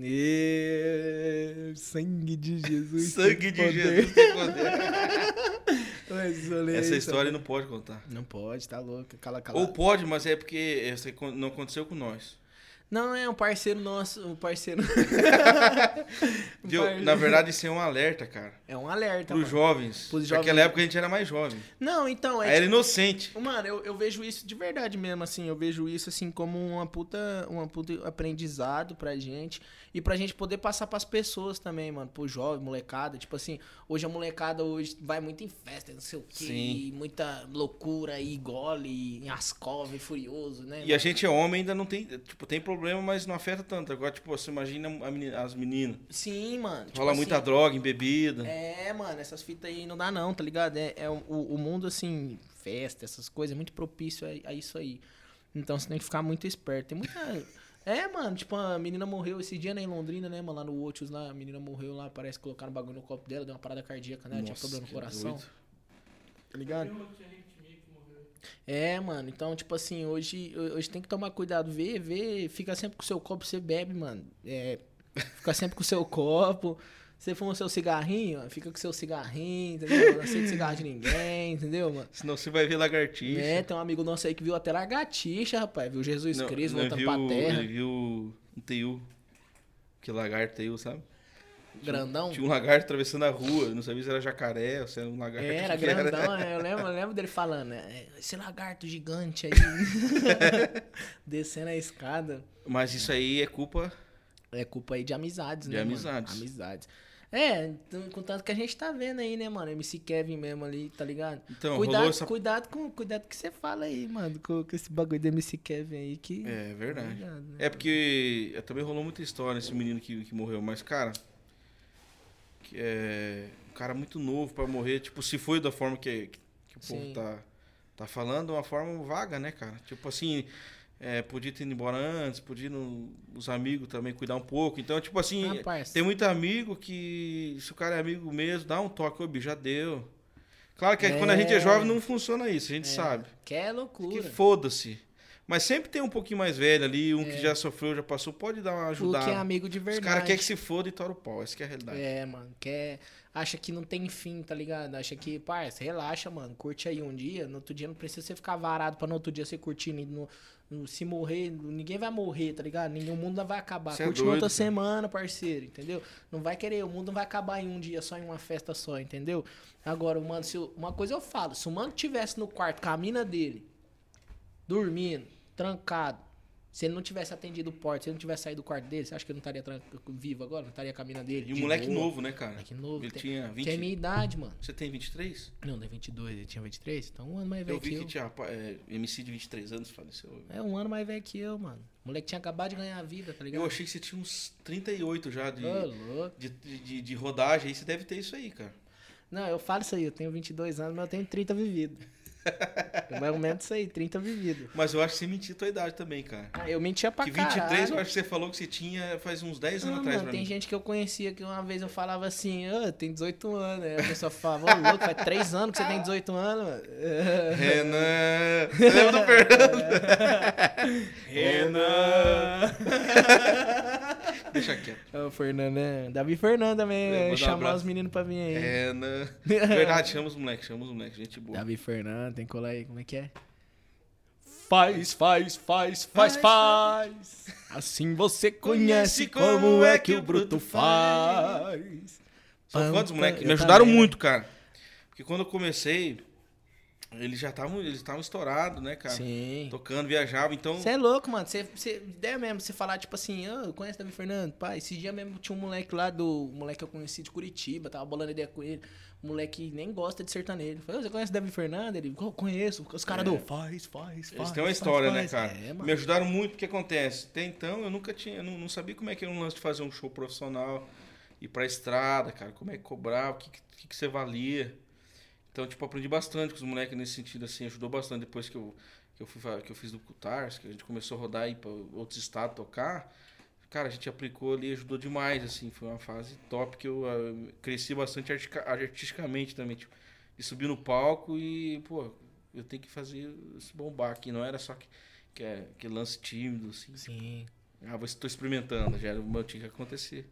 Ê, sangue de Jesus. Sangue de poder. Jesus tem poder. Essa aí, história não pode contar. Não pode, tá louco. Cala, cala. Ou pode, mas é porque não aconteceu com nós. Não, é um parceiro nosso, um parceiro. Um Deu- par- na verdade, isso é um alerta, cara. É um alerta. Pros mano. jovens. Pros Naquela jovens. época a gente era mais jovem. Não, então, é Aí era inocente. Mano, eu, eu vejo isso de verdade mesmo, assim. Eu vejo isso, assim, como uma puta, uma puta aprendizado pra gente. E pra gente poder passar pras pessoas também, mano. Pro jovem, molecada. Tipo assim, hoje a molecada hoje vai muito em festa, não sei o quê. Sim. e muita loucura e gole, e furioso, né? E a gente é homem ainda não tem. Tipo, tem problema, mas não afeta tanto. Agora, tipo, você imagina a meni- as meninas. Sim, mano. tipo Rola assim, muita droga em bebida. É, mano, essas fitas aí não dá não, tá ligado? É, é o, o mundo, assim, festa, essas coisas, é muito propício a, a isso aí. Então você tem que ficar muito esperto. Tem muita... É, mano, tipo, a menina morreu esse dia, né, em Londrina, né, mano, lá no Otius, lá, a menina morreu lá, parece que colocaram um bagulho no copo dela, deu uma parada cardíaca, né, tinha Nossa, problema no coração, doido. tá ligado? É, mano, então, tipo assim, hoje, hoje tem que tomar cuidado, vê, vê, fica sempre com o seu copo, você bebe, mano, é, fica sempre com o seu copo, você fuma o seu cigarrinho, ó, fica com o seu cigarrinho, entendeu? Não aceita cigarro de ninguém, entendeu, mano? Senão você vai ver lagartixa. É, tem um amigo nosso aí que viu até lagartixa, rapaz, viu Jesus Não, Cristo não voltando viu, pra terra, Ele viu um teiu. Que lagarto teiu, sabe? Grandão. Tinha um lagarto atravessando a rua. Não sabia se era jacaré ou se era um lagarto. Era era. grandão, é, eu lembro, eu lembro dele falando, é, esse lagarto gigante aí, descendo a escada. Mas isso aí é culpa. É culpa aí de amizades, De né, mano? amizades. Amizades. É, então, contanto que a gente tá vendo aí, né, mano? MC Kevin mesmo ali, tá ligado? Então, cuidado, essa. cuidado com cuidado que você fala aí, mano, com, com esse bagulho do MC Kevin aí que... É tá verdade. ligado, né? É porque é, também rolou muita história esse menino que, que morreu, mas, cara. Que é. Um cara muito novo pra morrer. Tipo, se foi da forma que, que, que o Sim. povo tá, tá falando, uma forma vaga, né, cara? Tipo assim. É, podia ter ido embora antes, podia no- os amigos também cuidar um pouco. Então, tipo assim, Rapaz, tem muito amigo que, se o cara é amigo mesmo, dá um toque, ô, bicho, já deu. Claro que quando a gente é É. jovem não funciona isso, a gente É. sabe. que é Que loucura. foda-se. Mas sempre tem um pouquinho mais velho ali, um É. que já sofreu, já passou, pode dar uma O ajudada. que é amigo de Os verdade. caras querem que se foda e tora o pau, essa que é a realidade. É, mano, quer. Acha que não tem fim, tá ligado? Acha que, parça, relaxa, mano. Curte aí um dia. No outro dia não precisa você ficar varado pra no outro dia você curtir. No, no- se morrer, ninguém vai morrer, tá ligado? Nenhum mundo vai acabar. Cê é Curte na doido, outra cara. semana, parceiro, entendeu? Não vai querer, o mundo não vai acabar em um dia só, em uma festa só, entendeu? Agora, mano, se eu- uma coisa eu falo: se o mano tivesse no quarto com a mina dele, dormindo, trancado. Se ele não tivesse atendido o porto, se ele não tivesse saído do quarto dele, você acha que ele não estaria vivo agora? Não estaria com a mina dele? E de moleque boa? novo, né, cara? Moleque novo. Ele tem, tinha 20. tem a minha idade, mano. Você tem 23? Não, é 22, ele tinha 23. Então um ano mais velho Eu vi que que eu. tinha rapaz, é, MC de 23 anos faleceu. É um ano mais velho que eu, mano. O moleque tinha acabado de ganhar a vida, tá ligado? Eu achei que você tinha uns 38 já de, de, de, de rodagem, aí você deve ter isso aí, cara. Não, eu falo isso aí, eu tenho 22 anos, mas eu tenho 30 vivido. É mais ou menos isso aí, 30 vivido. Mas eu acho que você mentiu a tua idade também, cara. Ah, Eu mentia pra que 23 caralho. eu acho que você falou que você tinha faz uns 10 anos Não, atrás mano, tem mim. gente que eu conhecia que uma vez eu falava assim, ah, tem 18 anos. Aí a pessoa falava, ô louco, faz 3 anos que você tem 18 anos, mano. Renan! Você lembra do Fernando? Renan! Deixa quieto. É o Fernando, né? Davi Fernando também, É, é, um chamar abraço. os meninos pra vir aí. Renan. Verdade, chama os moleques, chama os moleques, gente boa. Davi Fernando, tem que colar aí, como é que é? Faz, faz, faz, faz, faz. Assim você conhece como é que o bruto faz. São quantos moleques? Me ajudaram também. muito, cara. Porque quando eu comecei, eles já estavam eles estavam estourados, né, cara? Sim. Tocando, viajavam, então... Você é louco, mano. Você, você, ideia mesmo, você falar, tipo assim, ah, eu conheço Davi Fernando. Pai, esse dia mesmo tinha um moleque lá do. Um moleque que eu conheci de Curitiba, tava bolando ideia com ele. Um moleque que nem gosta de sertanejo. Falei, "Ô, você conhece Davi Fernando? Ele, "Eu conheço. Os caras É. do faz, faz, faz. Eles têm uma história, faz." né, cara? É. Me ajudaram muito, porque acontece. Até então, eu nunca tinha, eu não, não sabia como é que era um lance de fazer um show profissional, ir pra estrada, cara, como é que cobrar, o que, que, que você valia. Então, tipo, aprendi bastante com os moleques nesse sentido, assim, ajudou bastante depois que eu, que eu, fui, que eu fiz do Cutars, que a gente começou a rodar aí pra outros estados tocar. Cara, a gente aplicou ali, ajudou demais, assim. Foi uma fase top que eu ah, cresci bastante artisticamente também. Tipo, de subir no palco e, pô, eu tenho que fazer se bombar aqui. Não era só que, que, é, que lance tímido, assim. Sim. Ah, vou- estou experimentando. Já era, mas tinha que acontecer.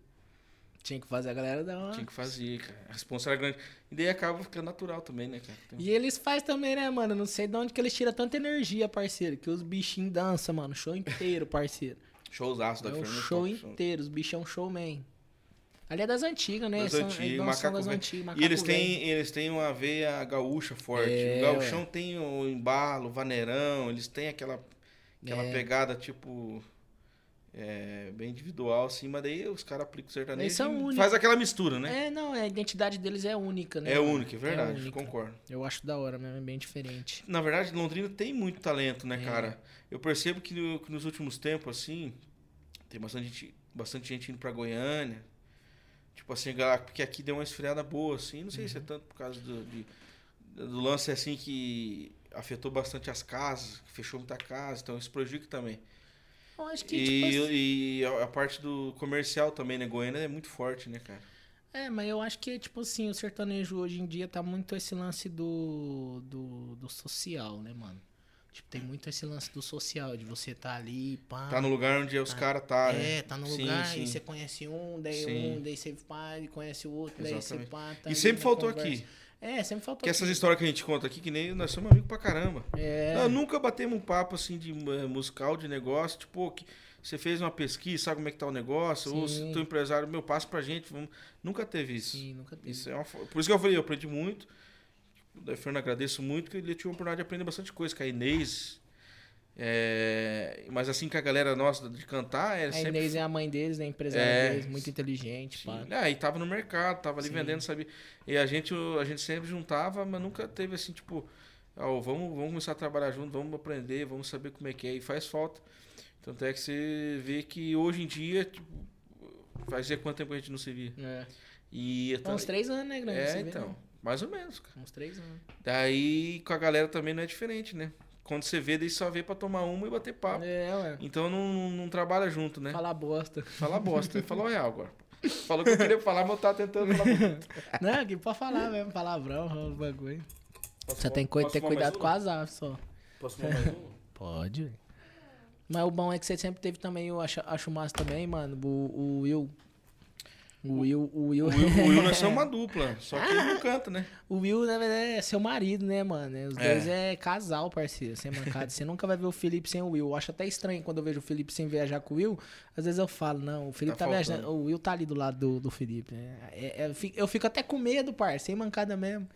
Tinha que fazer a galera dar uma. Tinha que fazer, cara. A responsa era grande. E daí acaba ficando natural também, né, cara? Tem- E eles fazem também, né, mano? Não sei de onde que eles tiram tanta energia, parceiro. Que os bichinhos dançam, mano. Show inteiro, parceiro. Showzaço da É Fernanda. show top, inteiro. Os bichos é um showman. Ali é das antigas, né? Das São- antigas, macaco das antigas, E eles macaco têm, eles têm uma veia gaúcha forte. É, o gauchão tem o embalo, o vaneirão, eles têm aquela, aquela É. pegada, tipo, é, bem individual, assim, mas daí os caras aplicam o sertanejo Eles são e únicos. faz aquela mistura, né? É, não, a identidade deles é única, né? É, único, é verdade, única. concordo. Eu acho da hora mesmo, é bem diferente. Na verdade, Londrina tem muito talento, né, É. cara? Eu percebo que, no- que nos últimos tempos, assim, tem bastante gente, bastante gente indo pra Goiânia. Tipo assim, galera, porque aqui deu uma esfriada boa, assim. Não sei Uhum. se é tanto por causa do, de- do lance, assim, que afetou bastante as casas, fechou muita casa, então isso prejudica também. Eu acho que, E, tipo assim, e a parte do comercial também, né? Goiânia é muito forte, né, cara? É, mas eu acho que, tipo assim, o sertanejo hoje em dia tá muito esse lance do, do, do social, né, mano? Tipo, tem muito esse lance do social, de você tá ali, pá. Tá no lugar onde os caras tá, né? É, tá no lugar, sim. e você conhece um, daí Sim. um, daí você pá, e conhece o outro, daí você Exatamente. pá, tá E sempre faltou conversa. aqui. É, sempre faltou Que essas histórias que a gente conta aqui, que nem nós somos amigos pra caramba. É, Não, nunca batemos um papo assim de eh, musical, de negócio, tipo, que você fez uma pesquisa, sabe como é que tá o negócio, ou se Sim. teu empresário, meu, passa pra gente, vamos... nunca teve isso. sim, nunca teve. Isso é uma... Por isso que eu falei, eu aprendi muito. Da Fernanda agradeço muito, que ele tive a oportunidade de aprender bastante coisa, com a Inês. É, Mas assim que a galera nossa de cantar, é A sempre. Inês é a mãe deles, né? Empresária É, deles, muito inteligente, Sim. É, e tava no mercado, tava ali Sim. vendendo, sabe? E a gente, a gente sempre juntava, mas nunca teve assim, tipo, ó, vamos, vamos começar a trabalhar junto, vamos aprender, vamos saber como é que é, e faz falta. Tanto é que você vê que hoje em dia, tipo, fazia quanto tempo a gente não se via? É. E Uns três anos, né, Grande? É, Você vê, então, né? mais ou menos, cara. Uns três anos. Daí com a galera também não é diferente, né? Quando você vê, daí só vê pra tomar uma e bater papo. É, ué. Então não, não, trabalha junto, né? Falar bosta. Fala bosta. Ele falou real agora. Falou que eu queria falar, mas eu tava tentando falar. Não, aqui pode falar mesmo, palavrão, bagulho. Posso Você tem que ter cuidado com as aves só. Posso fumar mais uma? Pode. Mas o bom é que você sempre teve também, eu acho, acho massa também, mano, o, o Will. O Will, o Will. O Will, o Will nós somos uma dupla, só que ele não canta, né? O Will, na verdade, é seu marido, né, mano? Os É. dois é casal, parceiro, sem mancada. Você nunca vai ver o Felipe sem o Will. Eu acho até estranho quando eu vejo o Felipe sem viajar com o Will. Às vezes eu falo, não, o Felipe Tá tá, viajando. O Will tá ali do lado do, do Felipe. né? É- é- eu, fico, até com medo, par, sem mancada mesmo.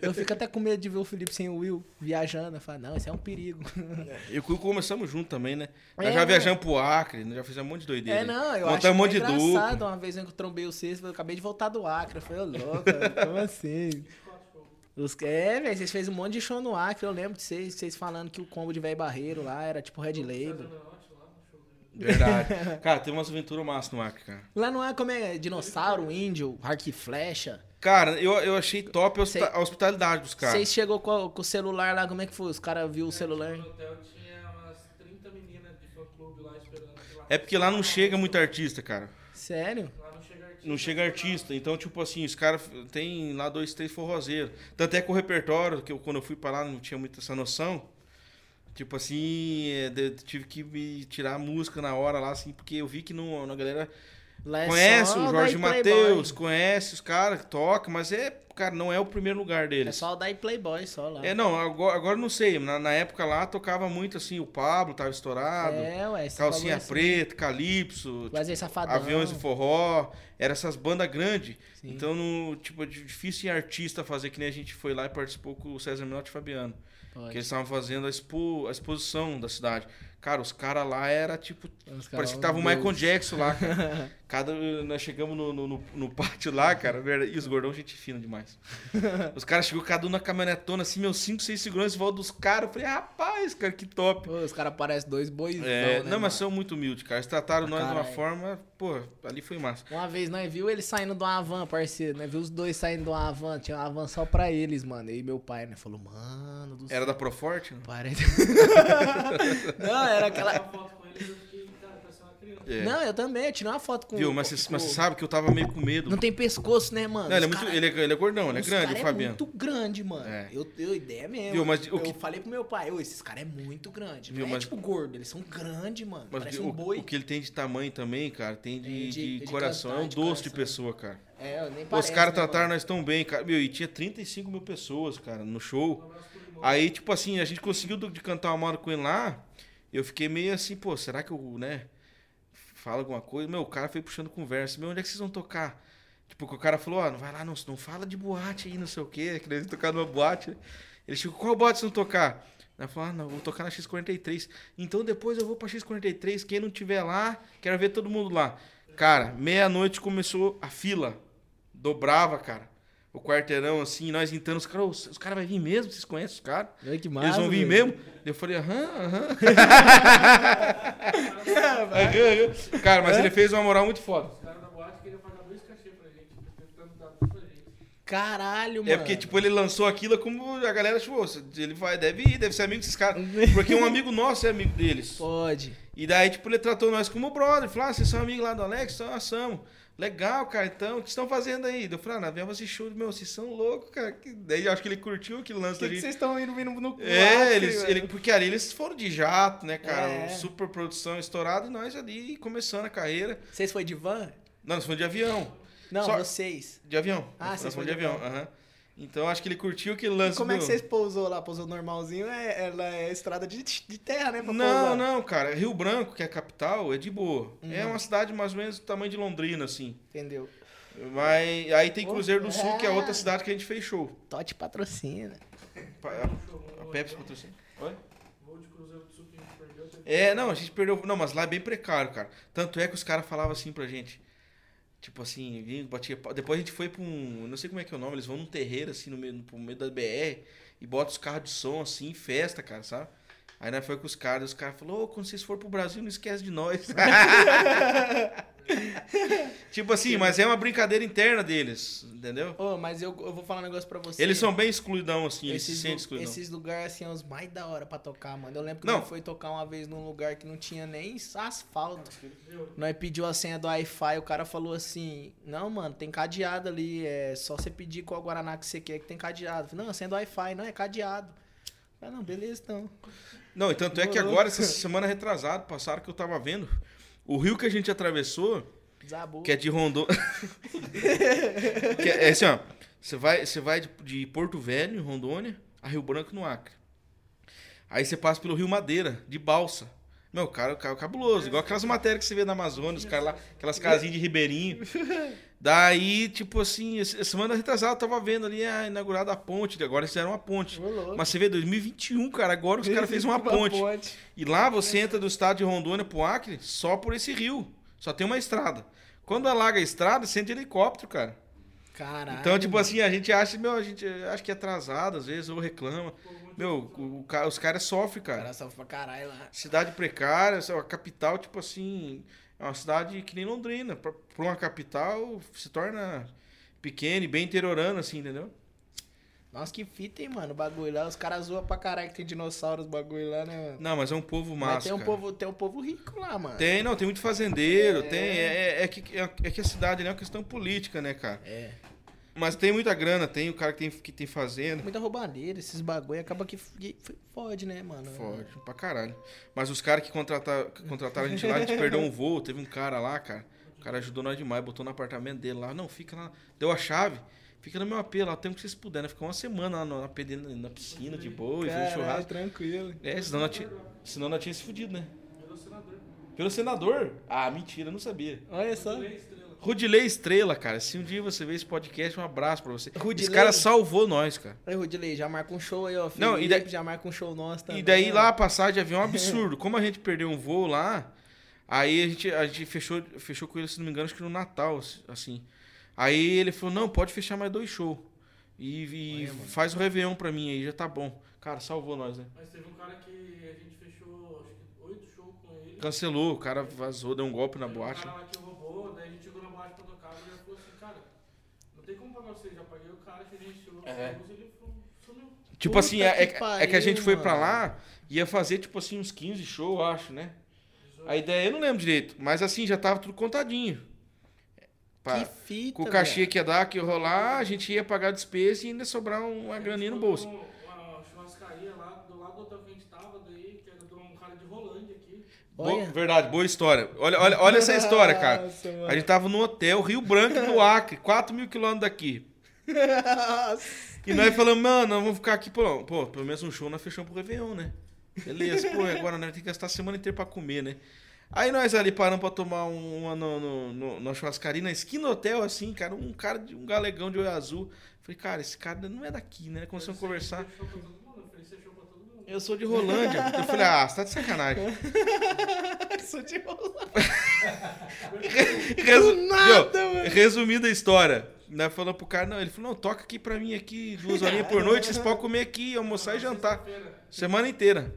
Eu fico até com medo de ver o Felipe sem o Will viajando. Eu falo, não, isso é um perigo. Eu e o Will começamos junto também, né? Nós É, já né? viajamos pro Acre, já fizemos um monte de doideira. É, não, eu Montamos acho um monte de engraçado. dupla. Uma vez eu trombei o sexto, eu acabei de voltar do Acre. Eu falei, ô louco, como assim? Os, é, velho, vocês fez um monte de show no Acre. Eu lembro de vocês, vocês falando que o combo de velho barreiro lá era tipo Red Label. Verdade. Cara, tem umas aventuras massas no Acre, cara. Lá não é como é dinossauro, índio, arco e flecha. Cara, eu, eu achei top a hospita- Sei. a hospitalidade dos caras. Vocês chegou com, com o celular lá, como é que foi? Os caras viu o celular. No hotel tinha umas 30 meninas de fã clube lá esperando. Lá, É porque lá não chega muito artista, cara. Sério? lá artista. Não chega artista. Então, tipo assim, os caras tem lá dois, três forrozeiros. Tanto é que o repertório, que eu, quando eu fui pra lá, não tinha muito essa noção. Tipo assim, é, tive que me tirar a música na hora lá, assim, porque eu vi que não, a galera Lá é conhece só o Jorge. Matheus, conhece os caras que tocam, mas é, cara, não é o primeiro lugar É deles. só o daí Playboy, só lá. É, não, agora, agora não sei. Na, na época lá tocava muito assim, o Pablo tava estourado, É, ué. Calcinha falou assim, Preta, Calypso, Wesley Safadão. Aviões do Forró, eram essas bandas grandes. Sim. Então, no, tipo, é difícil em artista fazer que nem a gente foi lá e participou com o César Menotti e Fabiano. Pode. Que eles estavam fazendo a, expo, a exposição da cidade. Cara, os caras lá era tipo. Parece que tava o. Michael Jackson lá, cara. Cada, nós chegamos no, no, no- pátio lá, cara. E os gordão, gente fina demais. Os caras chegou cada um na caminhonetona, assim, meus 5, 6 seguranças em volta dos caras. Eu falei, rapaz, cara, que top. Pô, os caras parecem dois bois. É, né, não, mas são muito humildes, cara. Eles trataram Pra nós de uma forma. Pô, ali foi massa. Uma vez nós viu eles saindo de uma van, parceiro, né? Viu os dois saindo de uma van, tinha uma van só pra eles, mano. E meu pai, né, falou, mano do Era da Proforte? Parece. não, era aquela. É. Não, eu também, eu tirei uma foto com Viu? Mas com- você, mas você sabe que eu tava meio com medo. Não tem pescoço, né, mano? Não, ele, é Os muito, cara- ele, é, ele é gordão, ele é os grande, o Fabiano. É muito grande, mano. É. Eu tenho ideia mesmo. Viu, mas o eu que- falei pro meu pai, ô, esses caras é muito grande. Viu, não mas- é tipo gordo, eles são grandes, mano. Mas Parece o, um boi. o que ele tem de tamanho também, cara, tem de, É, de- de de coração. cantar, é um de doce de pessoa, cara. É, eu nem Os parece, caras né, trataram mano? nós tão bem, cara. Meu, e tinha 35 mil pessoas, cara, no show. Aí, tipo assim, a gente conseguiu de cantar uma hora com ele lá. Eu fiquei meio assim, pô, será que eu, né, fala alguma coisa? Meu, o cara foi puxando conversa. Meu, onde é que vocês vão tocar? Tipo, o cara falou, ó, não vai lá, não, não fala de boate aí, não sei o quê. Que eles tocar numa boate. Ele chegou, qual boate vocês vão tocar? Ela falou, ah, não, vou tocar na X43. Então depois eu vou pra X43. Quem não tiver lá, quero ver todo mundo lá. Cara, meia-noite começou a fila. Dobrava, cara. O quarteirão, assim, nós entrando, os caras, "Ô, os caras vão vir mesmo? Vocês conhecem os caras? Que Eles massa, vão vir mesmo? Eu falei, aham, aham. Aham. Cara, mas ele fez uma moral muito foda. Os caras da boate queriam pagar dois cachê pra gente, tentando dar tudo pra gente. Caralho, mano. É porque, tipo, ele lançou aquilo como a galera, tipo, ele vai, deve ir, deve ser amigo desses caras. Porque um amigo nosso é amigo deles. Pode. E daí, tipo, ele tratou nós como brother. Falou, ah, vocês são amigos lá do Alex? Então, nós somos. Legal, cara, então, o que vocês estão fazendo aí? Eu falei, ah, nós viemos assistir show, meu, vocês são loucos, cara. Daí eu acho que ele curtiu aquele lance da que, vocês estão indo vindo no É, eles, ele, porque ali eles foram de jato, né, cara? É. Super produção estourada e nós ali começando a carreira. Vocês foi de van? Não, nós fomos de avião. Não, Só- vocês. De avião. Ah, nós vocês foram de de avião. aham. Então acho que ele curtiu aquele E lance como é que do- vocês pousou lá? Pousou normalzinho? É, ela é estrada de, de terra, né? Pra Não, pousar. não, cara. Rio Branco, que é a capital, é de boa. Uhum. É uma cidade mais ou menos do tamanho de Londrina, assim. Entendeu? Mas aí tem Cruzeiro do Sul, que é outra cidade que a gente fez show. Tote patrocina. Pa- A, a Pepsi patrocina. Oi? Voo de Cruzeiro do Sul que a gente perdeu. teve- É, não, a gente perdeu. Não, mas lá é bem precário, cara. Tanto é que os caras falavam assim pra gente. Tipo assim, vinha, batia. Depois a gente foi pra um. Não sei como é que é o nome, eles vão num terreiro, assim, no meio, no meio da BR e botam os carros de som, assim, festa, cara, sabe? Aí nós foi com os caras, os caras falaram, ô, quando vocês forem pro Brasil, não esquece de nós. tipo assim, mas é uma brincadeira interna deles, entendeu? Ô, mas eu, eu vou falar um negócio pra você. Eles são bem excluidão, assim, eles se esses, sentem lu- excluidão. esses lugares assim, são os mais da hora pra tocar, mano. Eu lembro que Não. nós foi tocar uma vez num lugar que não tinha nem asfalto. Nós pediu a senha do Wi-Fi, o cara falou assim: Não, mano, tem cadeado ali. É só você pedir qual Guaraná que você quer que tem cadeado. Eu falei, não, a senha do Wi-Fi, não, é cadeado. Eu falei, não, beleza então. Não, e tanto é que agora, essa semana retrasada, passaram que eu tava vendo, o rio que a gente atravessou, Desabou. que é de Rondônia. que é, é assim, ó. Você vai, você vai de, de Porto Velho, em Rondônia, a Rio Branco, no Acre. Aí você passa pelo Rio Madeira, de balsa. Meu, cara, cara cabuloso. Igual aquelas matérias que você vê na Amazônia, os caras lá, aquelas casinhas de ribeirinho. Daí, tipo assim, semana retrasada eu tava vendo ali a inaugurada a ponte. Agora eles fizeram uma ponte. Mas você vê, 2021, cara, agora os caras fez uma ponte. E lá você entra do estado de Rondônia pro Acre só por esse rio. Só tem uma estrada. Quando alaga a estrada, você entra de helicóptero, cara. Caralho. Então, tipo assim, a gente acha, meu, a gente acha que é atrasado, às vezes, ou reclama. Meu, o, o os caras sofrem, cara. cara sofre pra caralho lá. Cidade precária, a capital, tipo assim, é uma cidade que nem Londrina. Pra, pra uma capital, se torna pequena e bem interiorana, assim, entendeu? Nossa, que fita, hein, mano, o bagulho lá. Os caras zoam pra caralho que tem dinossauros bagulho lá, né, mano? Não, mas é um povo massa, Mas tem um, cara. povo, tem um povo rico lá, mano. Tem, não, tem muito fazendeiro, É. tem. É, é que, é, é que a cidade ali é uma questão política, né, cara? É. Mas tem muita grana, tem o cara que tem, que tem fazenda. Muita roubadeira, esses bagulho acaba que fode, né, mano? Fode pra caralho. Mas os caras que contrataram, que contrataram a gente lá, a gente perdeu um voo. Teve um cara lá, cara. O cara ajudou nós demais, botou no apartamento dele lá. Não, fica lá. Deu a chave. Fica no meu AP lá, o tempo que vocês puderem. Ficar uma semana lá no- na, PD na piscina, de boa, e Caralho, churrasco. tranquilo. É, senão nós, tinha, senão nós tinha se fudido, né? Pelo senador. Pelo senador? Ah, mentira, eu não sabia. Olha só. Rudilei Estrela, cara. Se um dia você ver esse podcast, um abraço pra você. Rudilei? Esse cara salvou nós, cara. Aí, Rudilei, já marca um show aí, ó. Não, e daí- já marca um show nosso também. E daí ó. lá a passagem de avião é um absurdo. Como a gente perdeu um voo lá, aí a gente, a gente fechou, fechou com ele, se não me engano, acho que no Natal, assim. Aí ele falou, não, pode fechar mais dois shows. E, e faz o Réveillon pra mim aí, já tá bom. Cara, salvou nós, né? Mas teve um cara que a gente fechou, acho que oito shows com ele. Cancelou, o cara vazou, deu um golpe na Teve boate. Um cara lá que roubou, daí a gente chegou na boate pra tocar, e ele falou assim, cara, já paguei o cara que gerenciou É. ele sumiu. Tipo Puta assim, é, que é- é que a gente pariu, foi pra mano. lá, ia fazer tipo assim uns 15 shows, acho, né? A ideia eu não lembro direito, mas assim, já tava tudo contadinho. Pá, Que fita, com o cachê velho. que ia dar, que ia rolar, a gente ia pagar a despesa e ainda sobrar um- uma graninha no bolso. Lá do hotel que a gente tava, daí, que era de um cara de Rolândia aqui. Bo- Olha. verdade, boa história. Olha, olha, olha essa história, cara. Nossa, A gente tava no hotel Rio Branco do Acre, 4 mil quilômetros daqui. E nós falamos, mano, nós vamos ficar aqui, pô, pô, pelo menos um show nós fechamos pro Réveillon, né? Beleza, pô, agora nós temos que gastar a semana inteira pra comer, né? Aí nós ali paramos pra tomar um- uma no, no, no, na churrascaria, na esquina do hotel, assim, cara, um cara de um galegão de olho azul. Falei, cara, esse cara não é daqui, né? Começamos a conversar. Fechou pra todo mundo, oferecer show pra todo mundo. Eu sou de Rolândia. Eu falei, ah, você tá de sacanagem. Sou de rolar. Resu... Nada, Meu, mano. Resumida a história. Nós falamos pro cara, não, ele falou, não, toca aqui pra mim aqui, duas horinhas por noite, vocês podem comer aqui, almoçar e jantar. Semana inteira.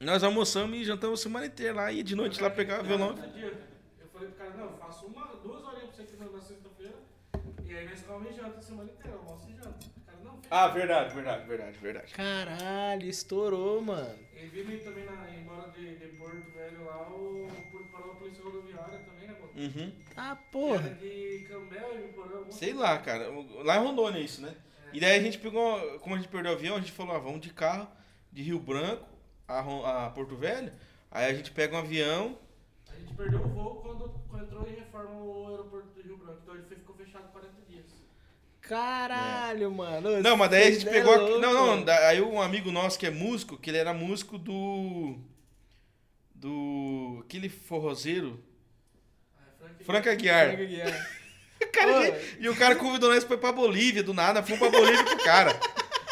Nós almoçamos e jantamos a semana inteira lá, ia de noite lá pegar violão. Outro dia, Eu falei pro cara, não, eu faço uma, duas horinhas pra você aqui na sexta-feira. E aí nós comemos e janta a semana inteira, almoço e janta. Ah, verdade, verdade, verdade, verdade. Caralho, estourou, mano. E vimos também na, embora de, de Porto Velho lá, o por- parou a polícia rodoviária também, né, mano? Uhum. Ah, Era porra. de Cambel e Biporã. um Sei lá, cara. Lá em Rondônia é isso, né? E daí a gente pegou, como a gente perdeu o avião, a gente falou, ah, vamos de carro de Rio Branco a, a Porto Velho. Aí a gente pega um avião. A gente perdeu o voo quando, quando entrou em reforma o aeroporto do Rio Branco. Então ele ficou fechado 40 Caralho, mano. Não, mas daí a gente é pegou. aqui- louco, Não, não. da- Aí um amigo nosso que é músico, que ele era músico do. Do. Aquele forrozeiro. Frank Aguiar. Cara, Ô. e o cara convidou nós pra ir pra Bolívia, do nada. Fomos pra Bolívia com o cara.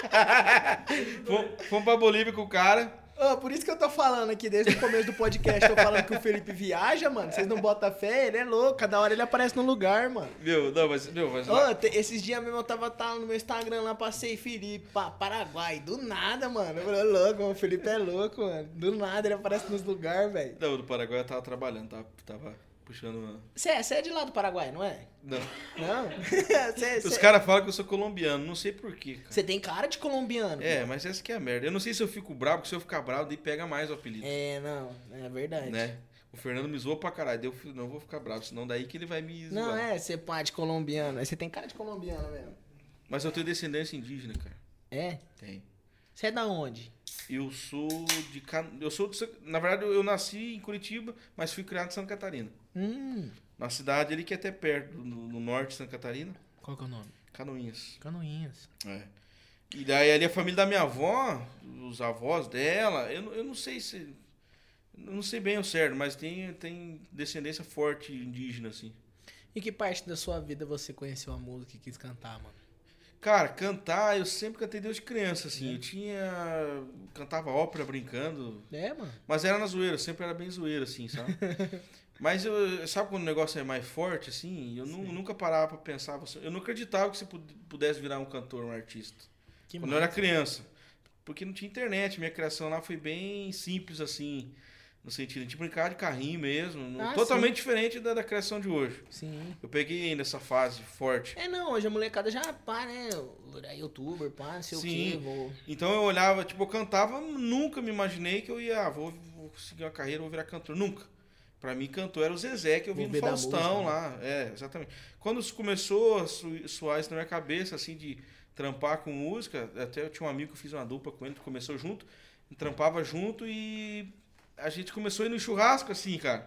Fomos- Fomos pra Bolívia com o cara. Ô, por isso que eu tô falando aqui desde o começo do podcast, tô falando que o Felipe viaja, mano. Vocês não botam fé, ele é louco. Cada hora ele aparece no lugar, mano. Meu, não, mas. Meu, mas Ô, te- esses dias mesmo eu tava tá, no meu Instagram lá, passei Felipe, pa, Paraguai. Do nada, mano. Eu falei, louco, mano, o Felipe é louco, mano. Do nada ele aparece nos lugares, velho. Não, do Paraguai eu tava trabalhando, tava, tava puxando uma. Você é, é de lá do Paraguai, não é? Não. Não? Cê- Os cê- caras falam que eu sou colombiano, não sei porquê, cara. Você tem cara de colombiano. É, mas essa que é a merda. Eu não sei se eu fico bravo, porque se eu ficar bravo, daí pega mais o apelido. É, não, é verdade. né? O Fernando me zoou pra caralho. Eu não vou ficar bravo, senão daí que ele vai me zoar. Não, é, você pá de colombiano. Você tem cara de colombiano mesmo. Mas eu tenho descendência indígena, cara. É? Tem. Você é da onde? Eu sou de. Can- Eu sou de... Na verdade, eu nasci em Curitiba, mas fui criado em Santa Catarina. Hum. Na cidade ali que é até perto, no, no norte de Santa Catarina, Qual que é o nome? Canoinhas. Canoinhas. É. E daí ali a família da minha avó, os avós dela, eu, não- eu não sei se. Não sei bem ao certo, mas tem, tem descendência forte indígena, assim. E que parte da sua vida você conheceu a música e quis cantar, mano? Cara, cantar, eu sempre cantei desde criança, assim. Eu tinha. Cantava ópera brincando. É, mano. Mas era na zoeira, sempre era bem zoeira, assim, sabe? mas eu. Sabe quando o negócio é mais forte, assim? Eu nu- nunca parava pra pensar. Eu não acreditava que você pu- pudesse virar um cantor, um artista. Que quando eu era criança. Porque não tinha internet, minha criação lá foi bem simples, assim. No sentido, a gente brincava de carrinho mesmo. Ah, totalmente diferente da, da criação de hoje. Sim. Eu peguei ainda essa fase forte. É, não, hoje a molecada já, pá, né? É youtuber, pá, não sei o Sim. quê, vou... Então eu olhava, tipo, eu cantava, nunca me imaginei que eu ia, ah, vou, vou seguir uma carreira, vou virar cantor. Nunca. Pra mim, cantor era o Zezé, que eu vi no Faustão música, lá. É, exatamente. Quando isso começou a su- suar isso na minha cabeça, assim, de trampar com música, até eu tinha um amigo que eu fiz uma dupla com ele, que começou junto, trampava junto e a gente começou a ir no churrasco, assim, cara.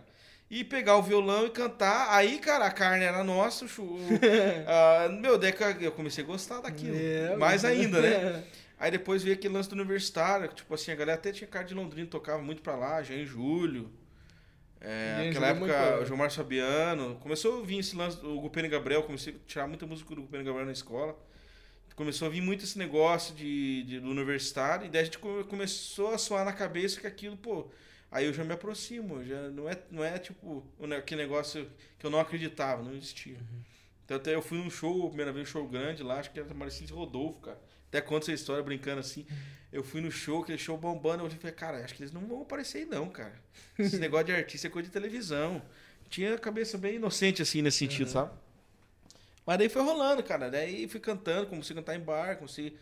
E pegar o violão e cantar. Aí, cara, a carne era nossa. o chu- ah, meu, daí eu comecei a gostar daquilo. É, Mais ainda, né? Aí depois veio aquele lance do universitário, que, tipo assim, a galera até tinha cara de Londrina, tocava muito pra lá, já em julho. É, naquela é época, o Gilmar Fabiano. Começou a vir esse lance do Gupene Gabriel, comecei a tirar muita música do Gupene Gabriel na escola. Começou a vir muito esse negócio de, de- do universitário, e daí a gente come- começou a soar na cabeça que aquilo, pô. Aí eu já me aproximo, já não é, não é tipo aquele negócio que eu não acreditava, não existia. Então até eu fui num show, a primeira vez um show grande lá, acho que era Marcílio Rodolfo, cara. Até conta essa história brincando assim. Eu fui no show, aquele show bombando, eu falei, cara, acho que eles não vão aparecer aí não, cara. Esse negócio de artista é coisa de televisão. Tinha a cabeça bem inocente assim nesse sentido, sabe? Mas daí foi rolando, cara. Daí fui cantando, comecei a cantar em bar, comecei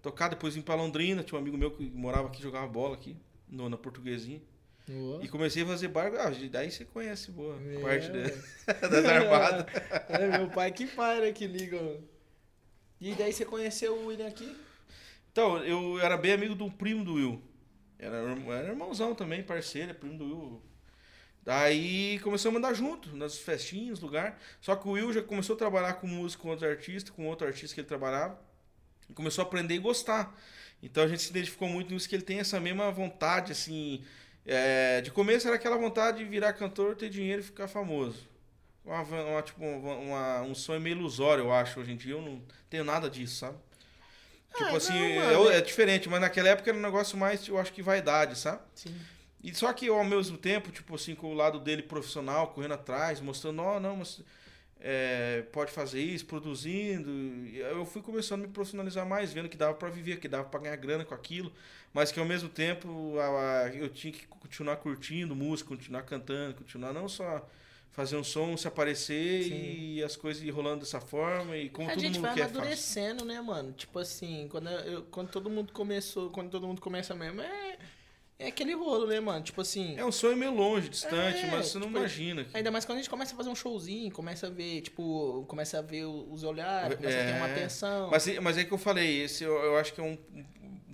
a tocar, depois vim pra Londrina, tinha um amigo meu que morava aqui, jogava bola aqui, no, na portuguesinha. Ô. E comecei a fazer barco. Ah, daí você conhece boa É, parte da- das armadas. É meu pai que pai, né, que liga. E daí você conheceu o William aqui? Então, eu era bem amigo do primo do Will. Era, era irmãozão também, parceiro, é primo do Will. Daí começamos a andar junto, nas festinhas, lugar. Só que o Will já começou a trabalhar com música com outros artistas, com outro artista que ele trabalhava. E começou a aprender e gostar. Então a gente se identificou muito nisso, que ele tem essa mesma vontade, assim. É, de começo era aquela vontade de virar cantor, ter dinheiro e ficar famoso. Uma, uma, tipo, uma- um sonho meio ilusório, eu acho, hoje em dia. Eu não tenho nada disso, sabe? Tipo Ah, assim, não, é, é diferente, mas naquela época era um negócio mais, eu acho que vaidade, sabe? Sim. E só que eu, ao mesmo tempo, tipo assim, com o lado dele profissional, correndo atrás, mostrando, ó, não, mas é, pode fazer isso, produzindo. Eu fui começando a me profissionalizar mais, vendo que dava pra viver, que dava pra ganhar grana com aquilo, mas que ao mesmo tempo a- a- eu tinha que continuar curtindo música, continuar cantando, continuar não só fazer um som, se aparecer Sim. e as coisas ir rolando dessa forma e como a todo gente mundo vai quer amadurecendo, né, mano? Tipo assim, quando, eu- quando todo mundo começou, quando todo mundo começa mesmo, é, é aquele rolo, né, mano? Tipo assim. É um sonho meio longe, distante, É, mas você não tipo, imagina. que- Ainda mais quando a gente começa a fazer um showzinho, começa a ver, tipo, começa a ver os olhares, começa a ter uma É. atenção. Mas, mas é que eu falei, esse eu, eu acho que é um,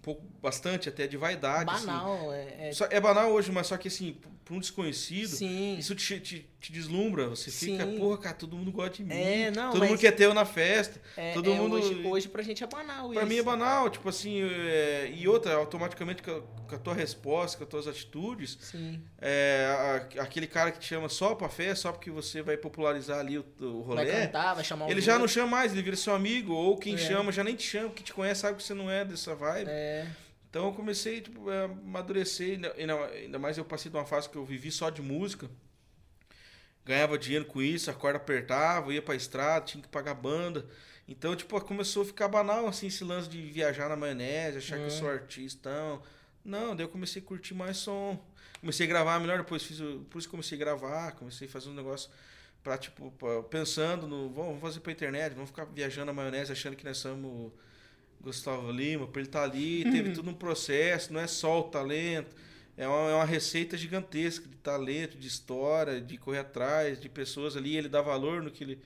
um pouco, bastante até de vaidade. assim. banal, é, é- Só- é banal hoje, mas só que assim, para um desconhecido, Sim. isso te, te, te deslumbra. Você fica, Sim. porra, cara, todo mundo gosta de mim. É, não, todo mundo quer ter eu na festa. é- todo é, mundo. hoje, hoje pra gente é banal Pra isso. mim é banal, tipo assim, é, e outra, automaticamente com a, com a tua resposta, com as tuas atitudes, é, a- aquele cara que te chama só pra festa, só porque você vai popularizar ali o, o Vai rolê, cantar, vai chamar um ele já não chama mais, ele vira seu amigo, ou quem É. chama já nem te chama, que te conhece sabe que você não é dessa vibe. É, Então eu comecei tipo, a amadurecer, ainda, ainda- mais eu passei de uma fase que eu vivi só de música. Ganhava dinheiro com isso, a corda apertava, ia pra estrada, tinha que pagar banda. Então, tipo, começou a ficar banal assim esse lance de viajar na maionese, achar que eu sou artistão. Não, daí eu comecei a curtir mais som. Comecei a gravar melhor, depois fiz o, por isso comecei a gravar, comecei a fazer um negócio pra, tipo, pra- pensando no, vamos vamos fazer pra internet, vamos ficar viajando na maionese achando que nós somos Gustavo Lima, pra ele estar ali, teve todo um processo, não é só o talento, é uma, é uma receita gigantesca de talento, de história, de correr atrás, de pessoas ali, ele dá valor no que ele,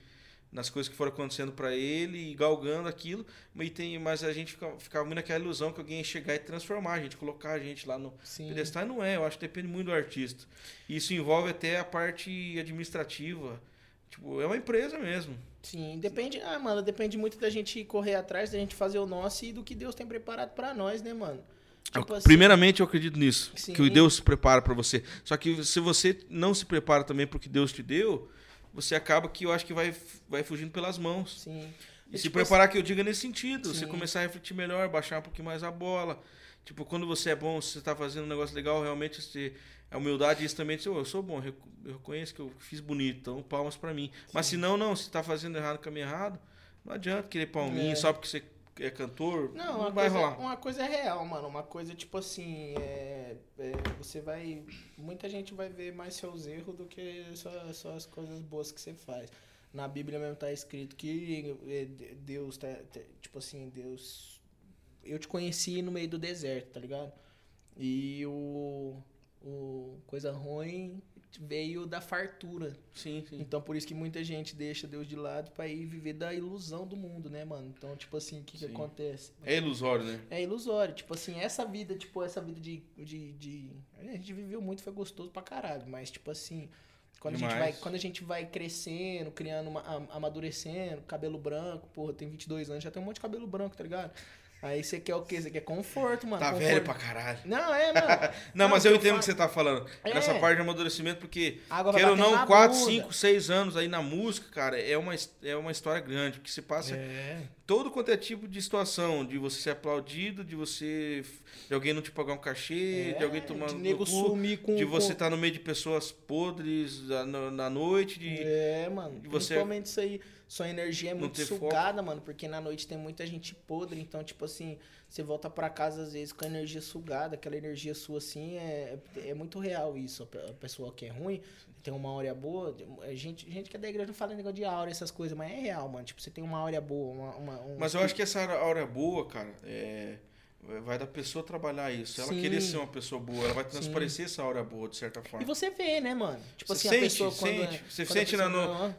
nas coisas que foram acontecendo pra ele e galgando aquilo, mas, tem, mas a gente fica- ficava muito naquela ilusão que alguém ia chegar e transformar a gente, colocar a gente lá no sim. pedestal, não é, eu acho que depende muito do artista. Isso envolve até a parte administrativa, tipo, é uma empresa mesmo. Sim, depende. Ah, mano, depende muito da gente correr atrás, da gente fazer o nosso e do que Deus tem preparado pra nós, né, mano? Tipo assim, Primeiramente, eu acredito nisso. Sim. Que o Deus se prepara pra você. Só que se você não se prepara também pro que Deus te deu, você acaba que eu acho que vai, vai fugindo pelas mãos. Sim. E se tipo preparar que eu diga nesse sentido. Você Sim. começar a refletir melhor, baixar um pouquinho mais a bola. Tipo, quando você é bom, você tá fazendo um negócio legal, realmente você, a humildade isso também diz, "Ô, eu sou bom, eu reconheço que eu fiz bonito, então palmas pra mim. Mas se não, não, se tá fazendo errado, caminho errado, não adianta querer palminha É. só porque você é cantor, Não, não, uma vai coisa, rolar. uma coisa é real, mano. Uma coisa, tipo assim, é, é, você vai. Muita gente vai ver mais seus erros do que só, só as coisas boas que você faz. Na Bíblia mesmo tá escrito que é, de- Deus tá, tá- Tipo assim, Deus. Eu te conheci no meio do deserto, tá ligado? E o. O coisa ruim veio da fartura. Sim, sim. Então por isso que muita gente deixa Deus de lado pra ir viver da ilusão do mundo, né, mano? Então, tipo assim, o que, que acontece? É ilusório, né? É ilusório. Tipo assim, essa vida, tipo, essa vida de. de, de... A gente viveu muito, foi gostoso pra caralho. Mas, tipo assim, quando, a gente, vai, quando a gente vai crescendo, criando, uma, am- amadurecendo, cabelo branco, porra, tem 22 anos, já tem um monte de cabelo branco, tá ligado? Aí você quer o quê? Você quer conforto, mano. Tá conforto. velho pra caralho. Não, é, mano. Não, Não, mas eu entendo o que você tá falando. É. Nessa parte de amadurecimento, porque, Água quero ou não, na 4, bunda. 5, 6 anos aí na música, cara, é uma, é uma história grande. Porque você passa É. todo quanto é tipo de situação, de você ser aplaudido, de você. de alguém não te pagar um cachê, de alguém tomar É, de no nego cu, sumir com... de você com... estar no meio de pessoas podres na, na- na noite, de. É, mano. de você Principalmente isso aí. Sua energia é muito ter foco. sugada, mano. Porque na noite tem muita gente podre. Então, tipo assim, você volta pra casa às vezes com a energia sugada. Aquela energia sua, assim, é, é muito real isso. A pe- A pessoa que é ruim tem uma áurea boa. a Gente, gente que é da igreja não fala negócio de aura, essas coisas. Mas é real, mano. Tipo, você tem uma áurea boa. Uma, uma- um Mas eu acho que essa aura boa, cara, é, Vai da pessoa trabalhar isso. Ela Sim. querer ser uma pessoa boa, ela vai transparecer essa aura boa, de certa forma. E você vê, né, mano? Tipo Você assim, sente, a pessoa quando. sente. é- Você quando sente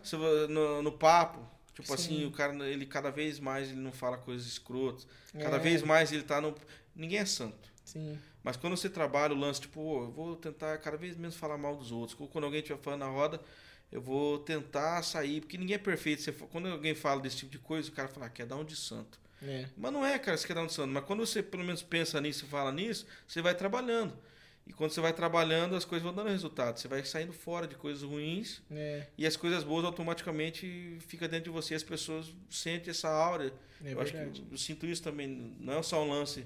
pessoa no- no, no papo, tipo Sim. assim, o cara, ele cada vez mais ele não fala coisas escrotas. Cada É. vez mais ele tá no. Ninguém é santo. Sim. Mas quando você trabalha o lance, tipo, "Ô, eu vou tentar cada vez menos falar mal dos outros. Quando alguém estiver falando na roda, eu vou tentar sair, porque ninguém é perfeito. Você, quando alguém fala desse tipo de coisa, o cara fala, ah, quer dar um de santo. É. Mas não é, cara, você quer dar um de santo. Mas quando você pelo menos pensa nisso e fala nisso, você vai trabalhando. E quando você vai trabalhando, as coisas vão dando resultado. Você vai saindo fora de coisas ruins É, e as coisas boas automaticamente ficam dentro de você. As pessoas sentem essa aura. é eu acho que eu sinto isso também. Não é só um lance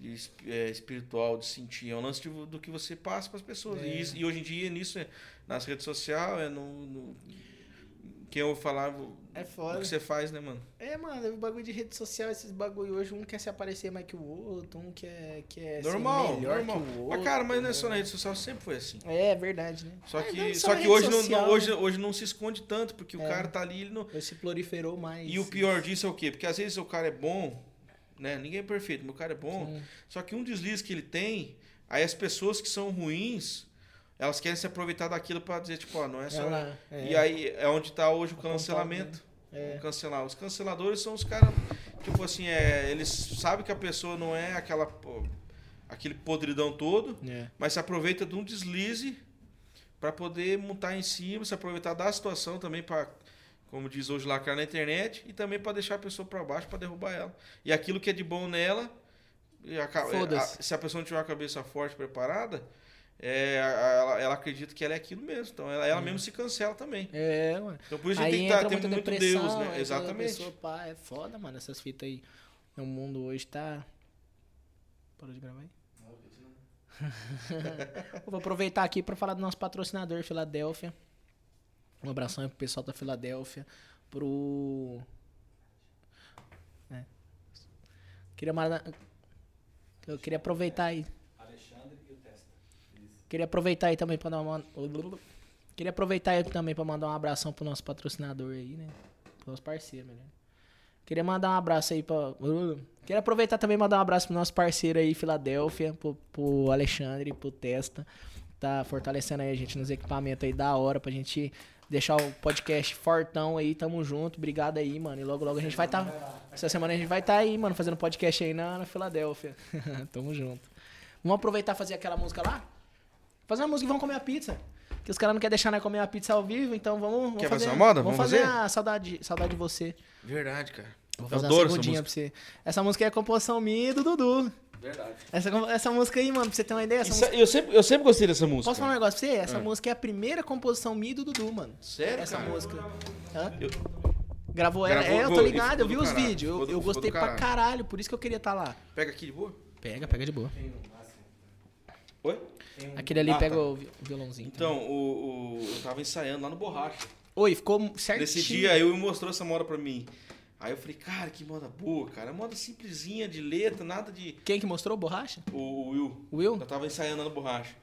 de é, espiritual, de sentir. É um lance de do que você passa para as pessoas. É. E, isso- e hoje em dia, nisso, é, nas redes sociais, é no, no- quem eu o É o foda. que você faz, né, mano? É, mano, o bagulho de rede social, esses bagulho hoje, um quer se aparecer mais que o outro, um quer, quer normal, ser melhor normal. que o outro. Mas, cara, mas não é né? só na rede social, sempre foi assim. É, verdade, né? Só É, que, não só na que hoje, não, social, não- hoje, hoje não se esconde tanto, porque o É. cara tá ali, ele não... Se proliferou mais. E o pior disso é o quê? Porque às vezes o cara é bom, né? Ninguém é perfeito, mas o cara é bom. Sim. Só que um deslize que ele tem, aí as pessoas que são ruins, elas querem se aproveitar daquilo pra dizer, tipo, ó, não é só. Ela- é, E aí é onde tá hoje o Apontar, cancelamento. é. Cancelar. Os canceladores são os caras, tipo assim, é, eles sabem que a pessoa não é aquela. aquele podridão todo, É. mas se aproveita de um deslize pra poder montar em cima, se aproveitar da situação também pra como diz hoje, lacrar na internet e também pra deixar a pessoa pra baixo pra derrubar ela. E aquilo que é de bom nela, e a- se a pessoa não tiver uma cabeça forte, preparada, é, ela, ela acredita que ela é aquilo mesmo. Então ela, ela mesmo se cancela também. É, mano. Então por isso a Aí gente tem que entra tá, ter muita muito depressão, Deus, né? Exatamente. Pessoa, pá, é foda, mano, essas fitas aí. O mundo hoje tá... Parou de gravar aí? Eu Vou aproveitar aqui pra falar do nosso patrocinador, Filadélfia. Um abração aí pro pessoal da Filadélfia. Pro... É. Queria mandar... Eu queria aproveitar aí. Alexandre e o Testa. Queria aproveitar aí também pra dar uma. Queria aproveitar aí também pra mandar um abração pro nosso patrocinador aí, né? Pro nosso parceiro, melhor. Queria mandar um abraço aí pra. Queria aproveitar também e mandar um abraço pro nosso parceiro aí, Filadélfia, pro, pro Alexandre, pro Testa. Tá fortalecendo aí a gente nos equipamentos aí da hora pra gente deixar o podcast fortão aí. Tamo junto. Obrigado aí, mano. E logo, logo a gente vai estar. Essa semana a gente vai estar aí, mano, fazendo podcast aí na, na Filadélfia. Tamo junto. Vamos aproveitar e fazer aquela música lá? Fazer uma música e vamos comer a pizza. Que os caras não querem deixar nós comer a pizza ao vivo, então vamos. vamos Quer fazer uma moda? Vamos, Vamos fazer, fazer? a saudade, saudade de você. Verdade, cara. Vou Eu fazer adoro uma segundinha pra você. Essa música é a composição minha e do Dudu. Verdade. Essa, essa música aí, mano, pra você ter uma ideia, essa música. eu, sempre, eu sempre gostei dessa música. Posso falar um negócio pra você? Essa Ah. música é a primeira composição minha e do Dudu, mano. Sério, Essa cara? música. Hã? Eu- Gravou ela. Gravou, é, eu tô ligado, eu vi os caralho, vídeos. Eu, do- eu gostei pra caralho. caralho, por isso que eu queria estar lá. Pega aqui de boa. Pega, pega de boa. Oi? Aquele ali Ah, pega tá. o vi- o violãozinho. Então, o, o- eu tava ensaiando lá no Borracha. Oi, ficou certinho. Nesse dia, eu mostrou essa moda pra mim. Aí eu falei, cara, que moda boa, cara. Moda simplesinha, de letra, nada de. Quem que mostrou? Borracha? O, o Will. O Will? Eu tava ensaiando lá no Borracha.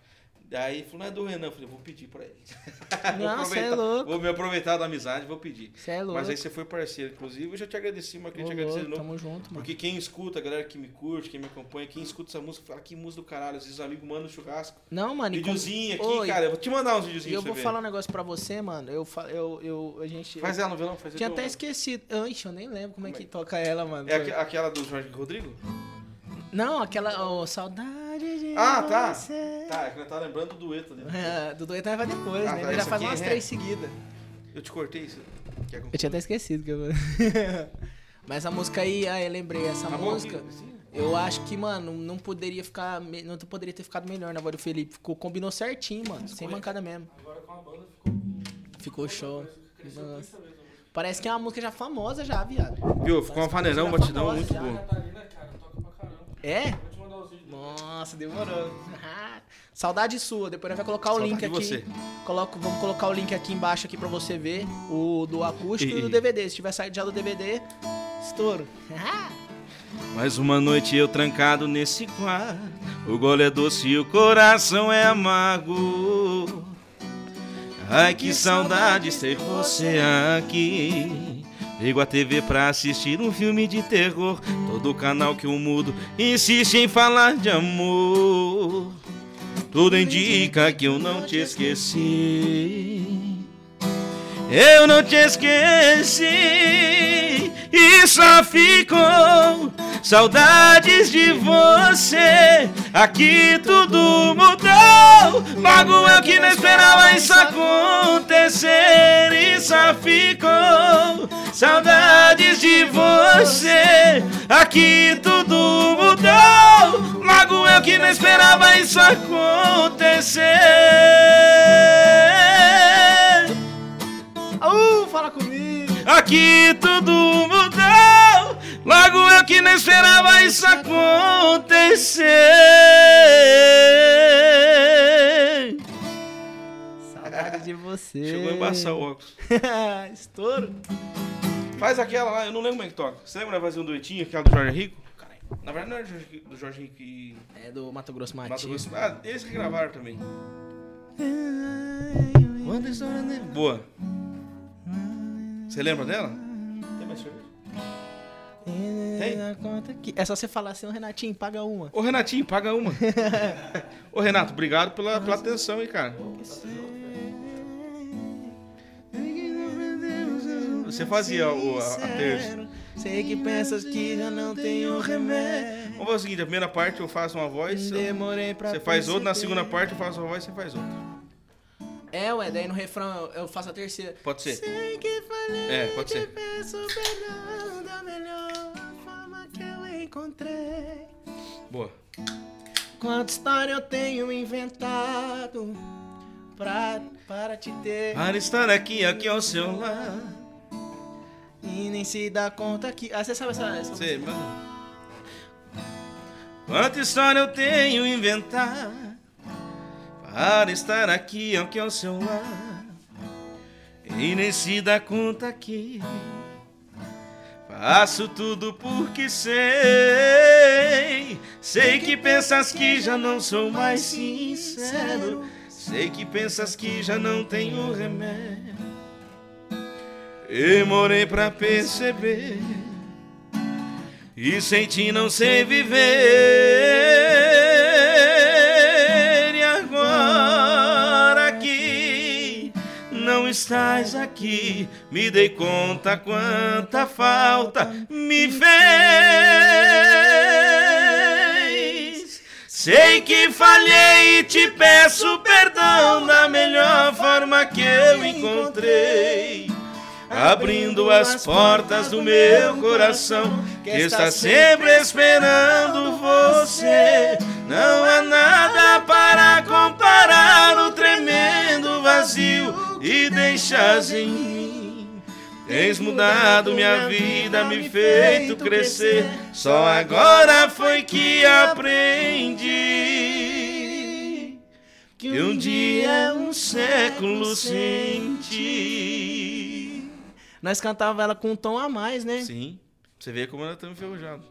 Daí ele falou, não é do Renan. Eu falei, vou pedir pra ele. vou, Não, cê é louco. vou me aproveitar da amizade, vou pedir. Você é louco. Mas aí você foi parceiro, inclusive. Eu já te agradeci, mas queria te agradecer de novo. Tamo junto, mano. Porque quem escuta, a galera que me curte, quem me acompanha, quem escuta essa música, fala que música do caralho. Às vezes os amigos mandam churrasco. Não, mano. e como- Videozinho aqui, Oi, cara. Eu vou te mandar uns E videozinhos eu pra vou você falar ver. um negócio pra você, mano. Eu, eu, eu, a gente. Faz eu ela no violão, faz tinha até esquecido. Ixi, eu nem lembro como é que toca ela, mano. É aqu- aquela do Jorge Rodrigo? Não, aquela. Oh, saudade de. Ah, tá. você. Tá, é que eu tava lembrando do dueto ali. É, do dueto vai depois, Ah, né? tá, Ele já faz umas é três seguidas. Eu te cortei isso. Quer que Eu tinha até esquecido que eu. Mas a música aí, ah, eu lembrei, essa Tá bom música. Eu acho que, mano, não poderia ficar. Não poderia ter ficado melhor na voz do Felipe. Ficou, combinou certinho, mano. Sem mancada mesmo. Agora com a banda ficou. Ficou show. Nossa. 30 vezes. a música. Parece que é uma música já famosa já, viado. Viu? Ficou uma Parece vaneirão, uma música batidão muito já. boa. Pra caramba. É? Nossa, demorou. Saudade sua. Depois a gente vai colocar o Saudade link de aqui. você. Coloco, vamos colocar o link aqui embaixo aqui pra você ver. O do acústico e, E- do DVD. Se tiver saído já do DVD, estouro. Mais uma noite eu trancado nesse quarto. O gole é doce e o coração é amargo. Ai que saudade ter você aqui. Ligo a TV pra assistir um filme de terror. Todo canal que eu mudo insiste em falar de amor. Tudo indica que eu não te esqueci. Eu não te esqueci e só ficou saudades de você. Aqui tudo mudou. Logo eu que não esperava isso acontecer e só ficou saudades de você. Aqui tudo mudou. Logo eu que não esperava isso acontecer. Tudo mudou. Logo eu que não esperava isso acontecer. Saudade de você. Chegou a embaçar o óculos. Estouro. Faz aquela lá, eu não lembro como é que toca. Você lembra fazer um duetinho, aquela do Jorge Rico? Na verdade não é do Jorge, do Jorge Rico e É do Mato Grosso Mato Matias. Grosso. Ah, esse que gravaram também. Na- Boa. Você lembra dela? Tem. É só você falar assim, ô Renatinho, paga uma. Ô Renatinho, paga uma. Ô Renato, obrigado pela, pela atenção aí, cara. Você fazia o, a, a terça. Sei que pensas que já não tenho remédio. Vamos fazer o seguinte, a primeira parte eu faço uma voz, você faz outra, na segunda parte eu faço uma voz, você faz outra. É, ué, daí no refrão eu- faço a terceira. Pode ser? Sei que falei, É, pode ser. peço perdão da melhor forma que eu encontrei. Boa. Quanta história eu tenho inventado pra, para te ter. Para estar aqui, aqui ao seu lado. E nem se dá conta que. Ah, você sabe essa. essa Você, mano. Quanta história eu tenho inventar para estar aqui, aqui ao seu lado. E nem se dá conta que faço tudo porque sei. Sei que pensas que já não sou mais sincero. Sei que pensas que já não tenho remédio. Demorei pra perceber. E sem ti não sei viver. Estás aqui, me dei conta quanta falta me fez. Sei que falhei e te peço perdão da melhor forma que eu encontrei. Abrindo as portas do meu coração, que está sempre esperando você. Não há nada para comparar o tremendo vazio e deixas em mim. Tens mudado minha vida, me feito crescer. Só agora foi que aprendi que um dia é um século sem ti. Nós cantava ela com um tom a mais, né? Sim. Você vê como ela tá enferrujada.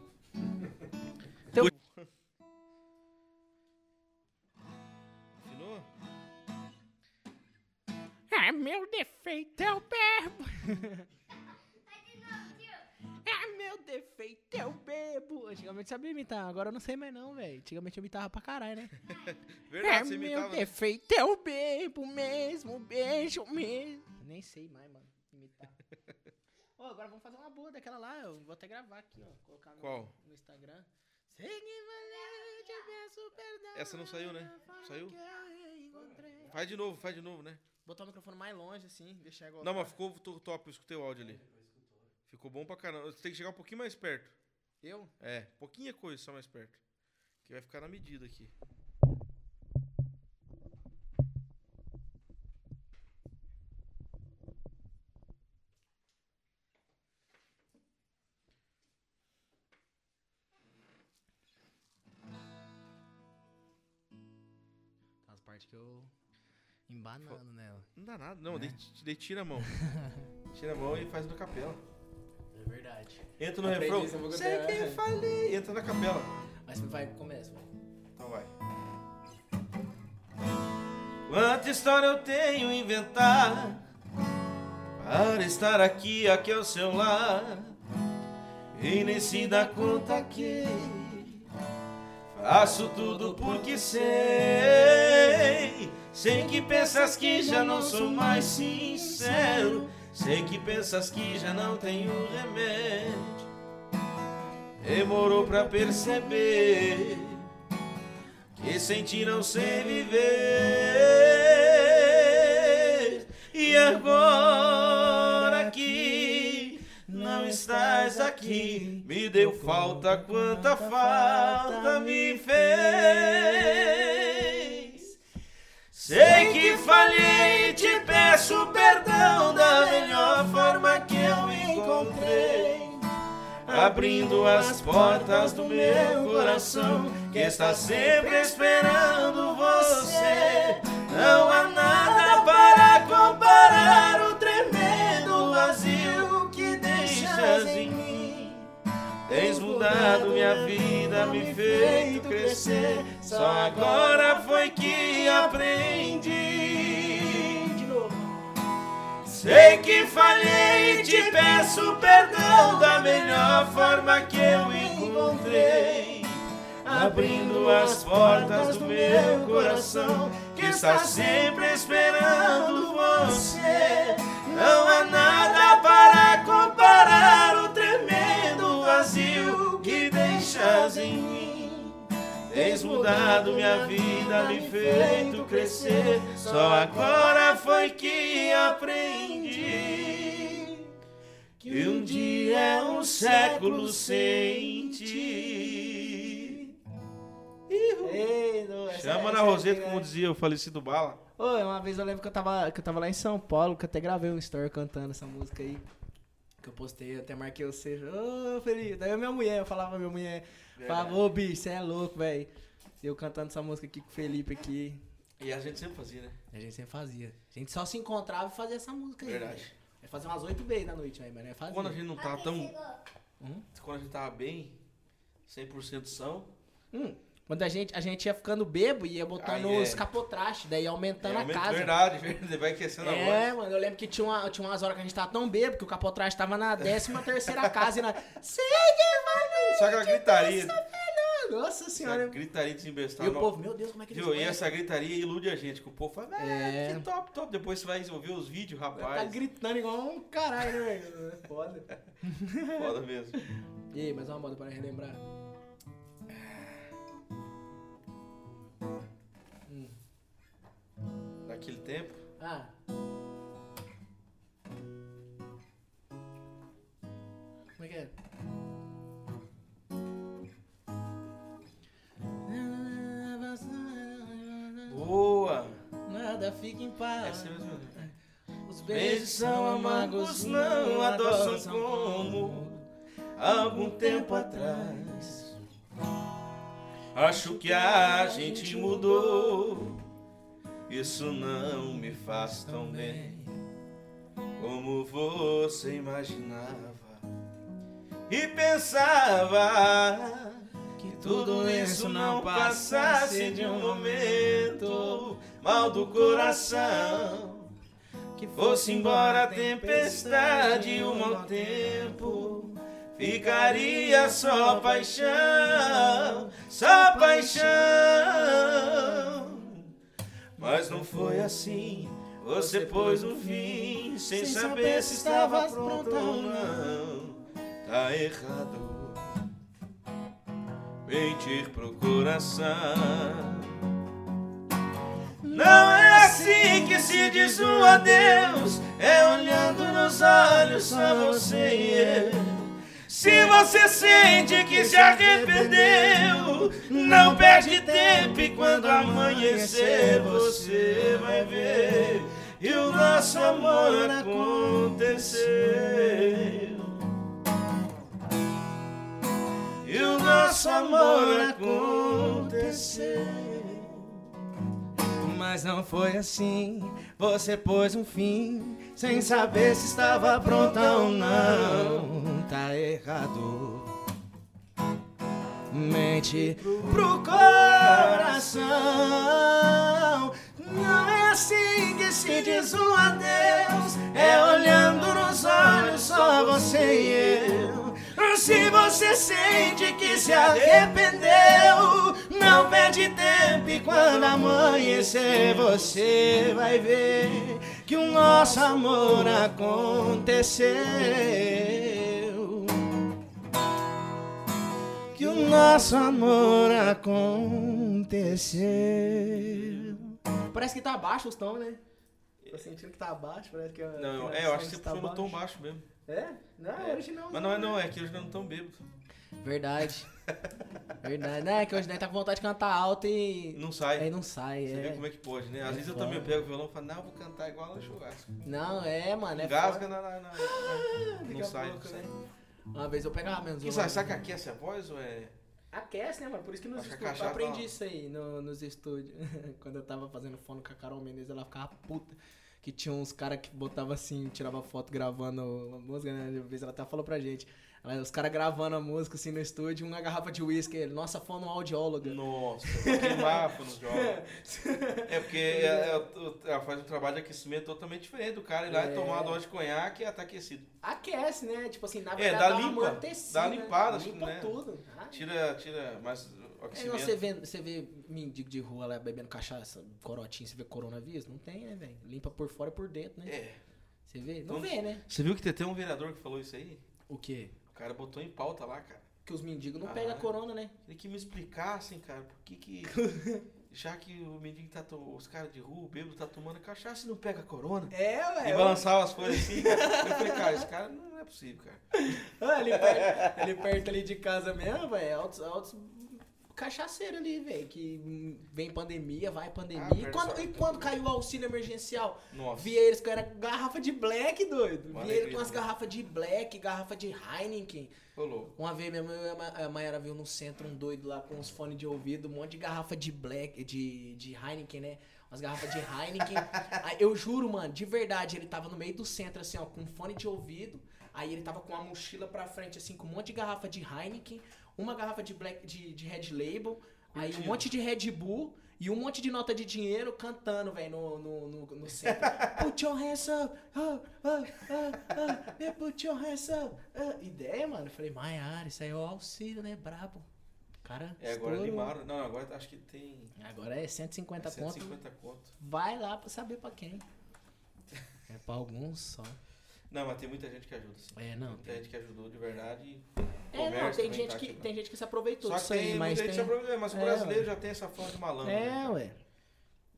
Então- É meu defeito, eu bebo. É meu defeito, eu bebo. Antigamente sabia imitar, agora eu não sei mais não, velho. Antigamente eu imitava pra caralho, né? Verdade, é você meu imitava. defeito, eu bebo mesmo, beijo mesmo. Nem sei mais, mano, imitar. Ô, agora vamos fazer uma boa daquela lá, eu vou até gravar aqui, ó. Colocar no, Qual? no Instagram. Essa não saiu, né? Saiu? Faz de novo, faz de novo, né? Botar o microfone mais longe, assim, deixar igual. Não, mas ficou to- top, eu escutei o áudio ali. Ficou bom pra caramba. Você tem que chegar um pouquinho mais perto. Eu? É, pouquinha coisa só mais perto. Que vai ficar na medida aqui. As partes que eu embanando nela. Não dá nada, não. Daí, daí tira a mão. tira a mão e faz na capela. É verdade. Entra no refrão. isso, eu Sei que falei. Entra na capela. Mas vai, começa, vai. Então vai. Quanta história eu tenho inventar para estar aqui, aqui ao seu lado. E nem se dá conta que faço tudo porque sei. Sei que pensas que já não sou mais sincero. Sei que pensas que já não tenho remédio. Demorou pra perceber que sem não sei viver. E agora que não estás aqui, me deu falta, quanta falta me fez. Sei que falhei, te peço perdão da melhor forma que eu encontrei. Abrindo as portas do meu coração, que está sempre esperando você. Não há nada para comparar o Tens mudado minha vida, me feito crescer. Só agora foi que aprendi. De novo. Sei que falhei, te peço perdão da melhor forma que eu encontrei. Abrindo as portas do meu coração, que está sempre esperando você. Não há nada Tens mudado minha vida, me feito crescer. Só agora foi que aprendi que um dia é um século sem ti. Ei, não, Chama essa na é Roseta, como dizia o falecido Bala. Ô, uma vez eu lembro que eu tava, que eu tava lá em São Paulo, que eu até gravei um story cantando essa música aí. Que eu postei, até marquei você. Ô, Felipe. Daí a minha mulher, eu falava pra minha mulher, falava, ô, Bi, você é louco, velho. Eu cantando essa música aqui com o Felipe aqui. E a gente sempre fazia, né? A gente sempre fazia. A gente só se encontrava e fazia essa música aí. Verdade. Vai fazer umas 8 vezes da noite aí, mas não é fazer. Quando a gente não tá tão. Hum? Quando a gente tava bem, 100% são. Hum, Quando a gente, a gente ia ficando bebo e ia botando Aí é. os capotrastes, daí ia aumentando É, a aumenta- casa. Verdade, verdade. Vai aquecendo a voz. É, mano, eu lembro que tinha, uma, tinha umas horas que a gente tava tão bebo que o capotraste tava na 13 terceira casa e na. Que vai Só aquela gritaria. Nossa Essa senhora. gritaria desembestada. E o povo, meu Deus, como é que eles Viu? E essa gritaria ilude a gente, que o povo fala, é, É. que top, top. Depois você vai ouvir os vídeos, Tá rapaz. gritando igual um caralho, né, velho? É Foda. Foda mesmo. E aí, mais uma moda para relembrar. Naquele tempo. Ah. Como é que é? Boa! Nada fica em paz. Essa mesmo. Os Beijos são amargos, não adoçam como algum tempo atrás. Acho que a gente mudou. Isso não me faz tão bem como você imaginava. E pensava que tudo isso não passasse de um momento mal do coração. Que fosse embora a tempestade o mau tempo. Ficaria só paixão, só paixão. Mas não foi assim. Você pôs um fim sem saber se estava pronto ou não. Tá errado. Mentir pro coração. Não é assim que se diz um adeus. É olhando nos olhos só você e eu. Se você sente que se arrependeu, não perde tempo e quando amanhecer você vai ver. E o nosso amor aconteceu. E o nosso amor aconteceu. Mas não foi assim. Você pôs um fim sem saber se estava pronta ou não. Tá errado. Mente pro coração. Não é assim que se diz um adeus. É olhando nos olhos só você e eu. Se você sente que se arrependeu, não perde tempo e quando amanhecer você vai ver que o nosso amor aconteceu. Que o nosso amor aconteceu. Parece que tá baixo os tons, né? Tô sentindo que tá baixo, parece que. Não, é, eu acho que você puxou no tom baixo mesmo. É? Não, É. hoje não. Mas não é não, é que hoje não estão bêbados. Verdade. Verdade. Não, é que hoje nós tá com vontade de cantar alto e. Não sai. Aí não sai, Você vê é. como é que pode, né? Às É vezes eu foda. também pego o violão e falo, não, vou cantar igual no churrasco. Não, é, mano. É Engasga na, na, na- Daqui Não sai, não pouco, sai. né? Uma vez eu pegava menos. Que sabe, sabe que aquece a voz ou é. Aquece, né, mano? Por isso que nos estúdios. Eu aprendi tá- isso aí no- nos estúdios. Quando eu tava fazendo fono com a Carol Menezes, ela ficava puta. Que tinha uns caras que botavam assim, tirava foto gravando a música, né? Uma vez ela até falou pra gente. Os caras gravando a música assim no estúdio, uma garrafa de uísque. ele, Nossa, fonoaudióloga. Nossa, vou queimar quando joga. É porque é- é- ela faz um trabalho de aquecimento totalmente diferente do cara ir lá É. e tomar uma dose de conhaque e tá aquecido. Aquece, né? Tipo assim, na É, verdade dá dá, uma limpa, amortecida. dá limpada, acho que, limpa né? tudo. Ah, Tira, tira mais É, você, vê, você vê mendigo de rua lá bebendo cachaça, corotinho, você vê coronavírus? Não tem, né, velho? Limpa por fora e por dentro, né? É. Você vê? Não Então- vê, né? Você viu que tem até um vereador que falou isso aí? O quê? O cara botou em pauta lá, cara. Que os mendigos não Ah. pegam corona, né? Ele que me explicassem, cara, por que que. já que o mendigo tá. To... Os caras de rua, o bêbado, tá tomando cachaça e não pega corona. É, E balançava as folhas assim. cara. Eu falei, cara, esse cara não é possível, cara. Ah, ali, perto, ali perto ali de casa mesmo, velho, altos, altos cachaceiro ali, velho, que vem pandemia, vai pandemia. Ah, e, quando, só- e quando caiu o auxílio emergencial? Nossa. Via eles com era garrafa de black, doido. Uma Via eles alegria, com as garrafas de black, garrafa de Heineken. Ô, louco. Uma vez mesmo eu e a Ma- a Mayara viu no centro um doido lá com uns fones de ouvido, um monte de garrafa de black, de, de Heineken, né? Umas garrafas de Heineken. Aí, eu juro, mano, de verdade, ele tava no meio do centro, assim, ó, com um fone de ouvido. Aí ele tava com uma mochila pra frente, assim, com um monte de garrafa de Heineken, uma garrafa de black de, de Red Label, aí um monte de Red Bull e um monte de nota de dinheiro cantando, velho, no, no, no, no centro. Put your hands up, ah, ah, ah, yeah, put your hands up. ah. Ideia, mano. Eu falei, Maiara, isso aí é o auxílio, né? Brabo. Cara, É, agora estourou. animaram. Não, agora acho que tem Agora é 150 conto. 150 conto. Vai lá pra saber pra quem. É pra alguns só. Não, mas tem muita gente que ajuda, sim. É, não. Muita gente que ajudou de verdade. e É, não, tem gente, tá que, tem gente que se aproveitou Só que disso aí, tem mas tem... que se aproveita, mas o É, brasileiro ué. já tem essa fama de malandro. né, É, cara? ué.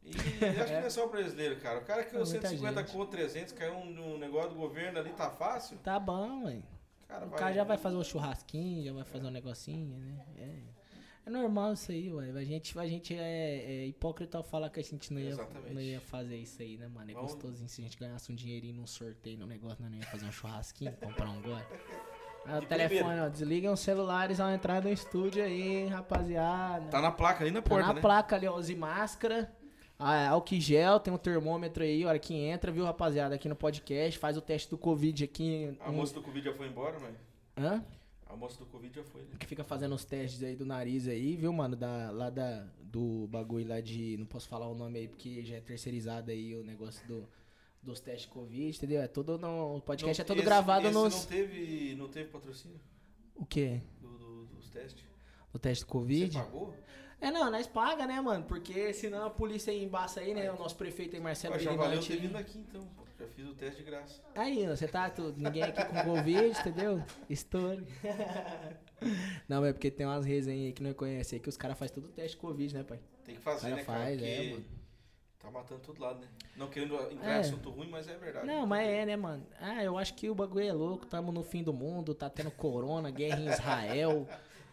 E acho que não é só o brasileiro, cara. O cara que É, os muita 150 gente. conto, 300, caiu um, um negócio do governo ali, tá fácil. Tá bom, ué. Cara, O cara já vai fazer um churrasquinho, já vai fazer um negocinho, né? É. É normal isso aí, ué. A gente, a gente é, é hipócrita ao falar que a gente não ia, Exatamente. não ia fazer isso aí, né, mano? É Vamos- gostosinho se a gente ganhasse um dinheirinho num sorteio no negócio, não ia fazer um churrasquinho, comprar um gole. Ah, o De telefone, primeira. ó. Desliguem os celulares ao entrar no estúdio aí, rapaziada. Tá na placa ali na Tá porta, na né? placa ali, ó, use máscara. Ah, álcool em gel, tem um termômetro aí, hora que entra, viu, rapaziada? Aqui no podcast, faz o teste do Covid aqui. A um- moça do Covid já foi embora, mas. Hã? A moça do Covid já foi, né? que fica fazendo os testes aí do nariz aí, viu, mano? Da, lá da, do bagulho lá de. Não posso falar o nome aí porque já é terceirizado aí o negócio do, dos testes de Covid, entendeu? É tudo no. O podcast Não- é todo esse- gravado esse nos. Não teve, não teve patrocínio O quê? do, do- dos testes? O teste de Você Covid? pagou? É, não, nós paga, né, mano? Porque senão a polícia aí embaça aí, né? O nosso prefeito aí, Marcelo já valeu ter vindo aqui então. Já fiz o teste de graça. Aí, ó, você tá. Tu, ninguém aqui com Covid, entendeu? Story. não, é porque tem umas resenhas aí que não conhece aí que os caras fazem tudo teste de Covid, né, pai? Tem que fazer, Cara né, cara? faz, Porque é, mano. tá matando todo lado, né? Não querendo entrar É. em assunto ruim, mas é verdade. Não, mas é, né, mano? Ah, eu acho que o bagulho é louco, tamo no fim do mundo, tá tendo corona, guerra em Israel.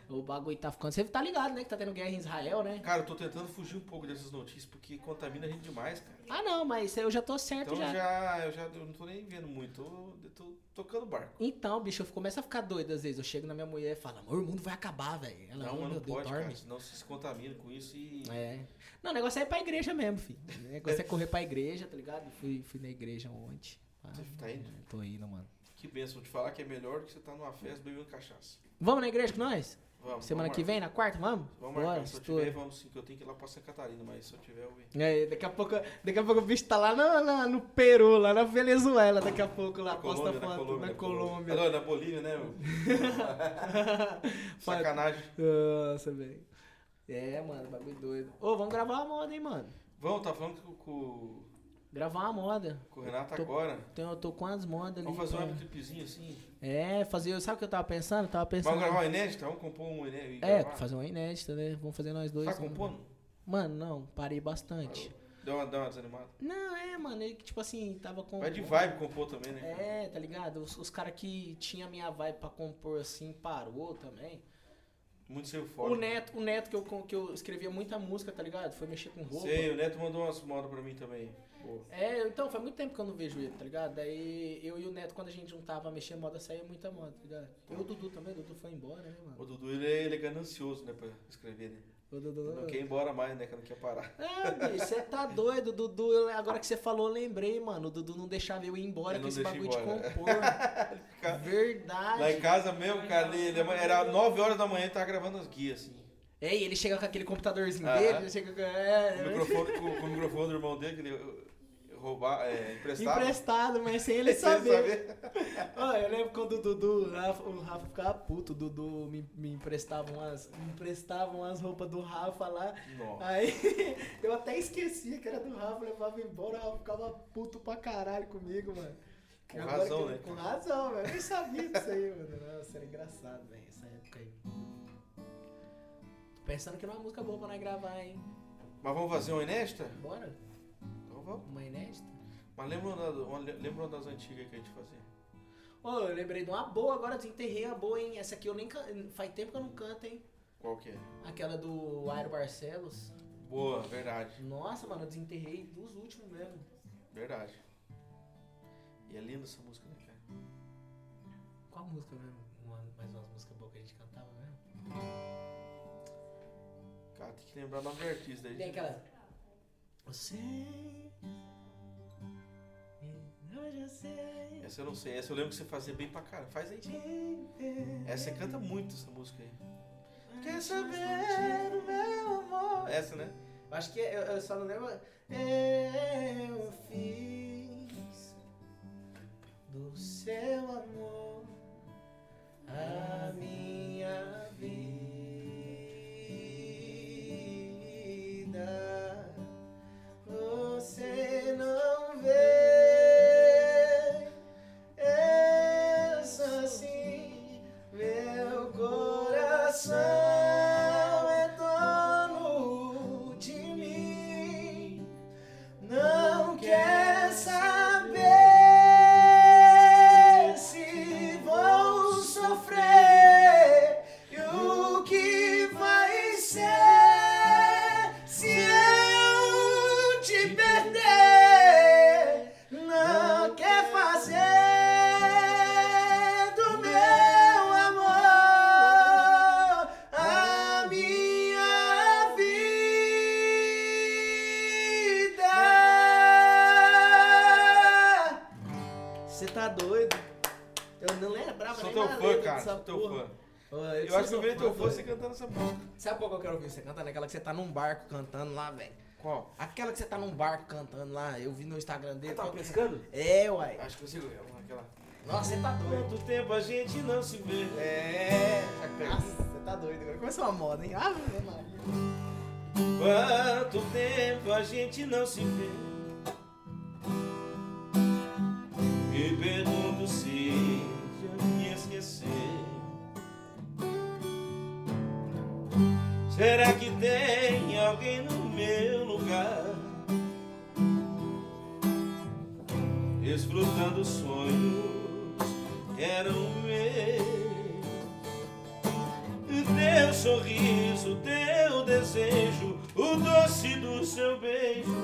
O bagulho tá ficando. Você tá ligado, né? Que tá tendo guerra em Israel, né? Cara, eu tô tentando fugir um pouco dessas notícias, porque contamina a gente demais, cara. Ah, não, mas eu já tô certo Então já. já, eu já eu não tô nem vendo muito, eu tô, tocando barco. Então, bicho, eu começo a ficar doido às vezes. Eu chego na minha mulher e falo, amor, o mundo vai acabar, velho. Ela, não, meu não Deus, pode, dorme. cara, senão você se contamina com isso e... É. Não, o negócio é ir pra igreja mesmo, filho. O negócio é correr pra igreja, tá ligado? Fui, fui na igreja ontem. Ah, Você tá indo? Tô indo, mano. Que benção, te falar que é melhor do que você tá numa festa bebendo cachaça. Vamos na igreja com nós? Vamos, Semana vamos que vem, na quarta, vamos? Vamos Bora, marcar. Se eu estoura. tiver, vamos sim, que eu tenho que ir lá pra Santa Catarina, mas se eu tiver, eu venho. É, daqui a pouco, daqui a pouco o bicho tá lá no, na- no Peru, lá na Venezuela, daqui a pouco lá, Na posta Colômbia, foto na Colômbia. Ah, não, na Bolívia, né? Sacanagem. Nossa, velho. É, mano, bagulho doido. Ô, vamos gravar uma moda, hein, mano. Vamos, tá falando com, com, Gravar uma moda. com o Renato Tô- agora. Então, eu tô com as modas ali. Vamos fazer um clipezinho assim. É, fazer. Sabe o que eu tava pensando? Eu tava pensando. Vamos gravar um inédito? Vamos compor um inédito. É, fazer uma inédita, né? Vamos fazer nós dois. Tá né? compondo? Mano, não, parei bastante. Deu uma, deu uma desanimada. Não, é, mano, ele que tipo assim, tava com. Vai de vibe compor também, né? É, tá ligado? Os, os caras que tinha a minha vibe pra compor assim, parou também. Muito seu forte. O Neto, o Neto que eu, que eu escrevia muita música, tá ligado? Foi mexer com roupa. Sei, o Neto mandou umas modas pra mim também. É, então, faz muito tempo que eu não vejo ele, tá ligado? Daí eu e o Neto, quando a gente juntava a mexer moda, saía muita moda, tá ligado? Eu e o Dudu também, o Dudu foi embora, né, O mano? Dudu, ele é, ele é ganancioso, né, pra escrever, né? O Dudu. Não quer ir embora mais, né, que não quer parar. É, bicho, você tá doido, Dudu. eu- agora que você falou, eu lembrei, mano. O Dudu não deixava eu ir embora Ele com esse bagulho embora, de compor. Verdade. Lá em casa mesmo, cara, ele, ele- era 9 horas da manhã e tava gravando as guias, assim. É, e ele chega com aquele computadorzinho Ah. dele, ele chega com. É, O microfone, com, com o microfone do irmão dele, que ele roubar, é, emprestava. Emprestado, mas sem ele saber. Eu lembro quando o Dudu, o Rafa, o Rafa ficava puto, o Dudu me, me emprestava umas, me emprestava umas roupas do Rafa lá. Nossa. Aí eu até esquecia que era do Rafa, levava embora, o Rafa ficava puto pra caralho comigo, mano. Com Agora razão, que- né? Com razão, velho. Eu nem sabia disso aí, mano. Nossa, era engraçado, velho, essa época aí. Tô pensando que não é uma música boa pra nós gravar, hein? Mas vamos fazer uma inédita? Bora? Uma inédita? Mas lembra uma, lembra uma das antigas que a gente fazia? Ô, eu lembrei de uma boa agora, desenterrei a boa, hein? Essa aqui eu nem can... Faz tempo que eu não canto, hein? Qual que é? Aquela do Aero Barcelos. Boa, verdade. Nossa, mano, eu desenterrei dos últimos mesmo. Verdade. E é linda essa música, né, cara? Qual música mesmo? Uma, mais umas músicas boas que a gente cantava mesmo? Cara, tem que lembrar o nome do artista aí. Tem aquela. Hoje eu sei. Essa eu não sei. Essa eu lembro que você fazia bem pra cara. Faz aí. Essa você canta muito essa música aí. Quer saber o meu amor? Essa, né? Acho que eu, eu só não lembro. Eu fiz do seu amor a minha vida. Você não vê, teu porra. fã. Eu sou acho que eu virei teu fã você cantando essa música. Sabe qual que eu quero ouvir você cantando? Aquela que você tá num barco cantando lá, velho. Qual? Aquela que você tá num barco cantando lá, eu vi no Instagram dele. Tava Qual que- pescando? É, uai. Acho que eu sei aquela. Nossa, você tá doido. Quanto tempo a gente não se vê? É. Nossa, você tá doido. Agora começou uma moda, hein? Ah, meu Maria. Quanto tempo a gente não se vê? Me pergunto se Será que tem alguém no meu lugar? Desfrutando sonhos que eram meus. Teu sorriso, teu desejo, o doce do seu beijo.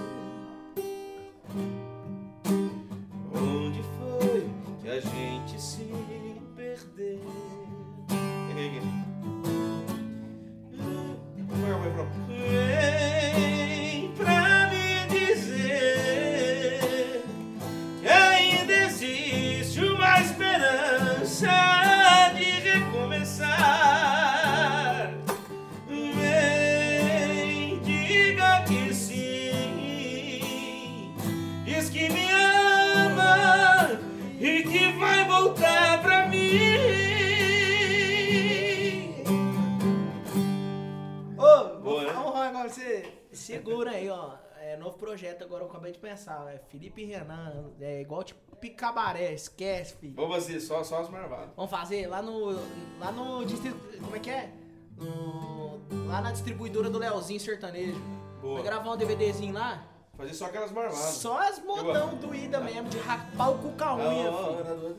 Pensar. É Felipe Renan, é igual tipo picabaré, esquece, filho. Vamos fazer só, só as marvadas. Vamos fazer lá no. Lá no distrito. Como é que é? No, lá na distribuidora do Leozinho Sertanejo. Boa. Vai gravar um DVDzinho lá? Fazer só aquelas marvadas. Só as modão do Ida mesmo, de rapar o cu com a unha, filho.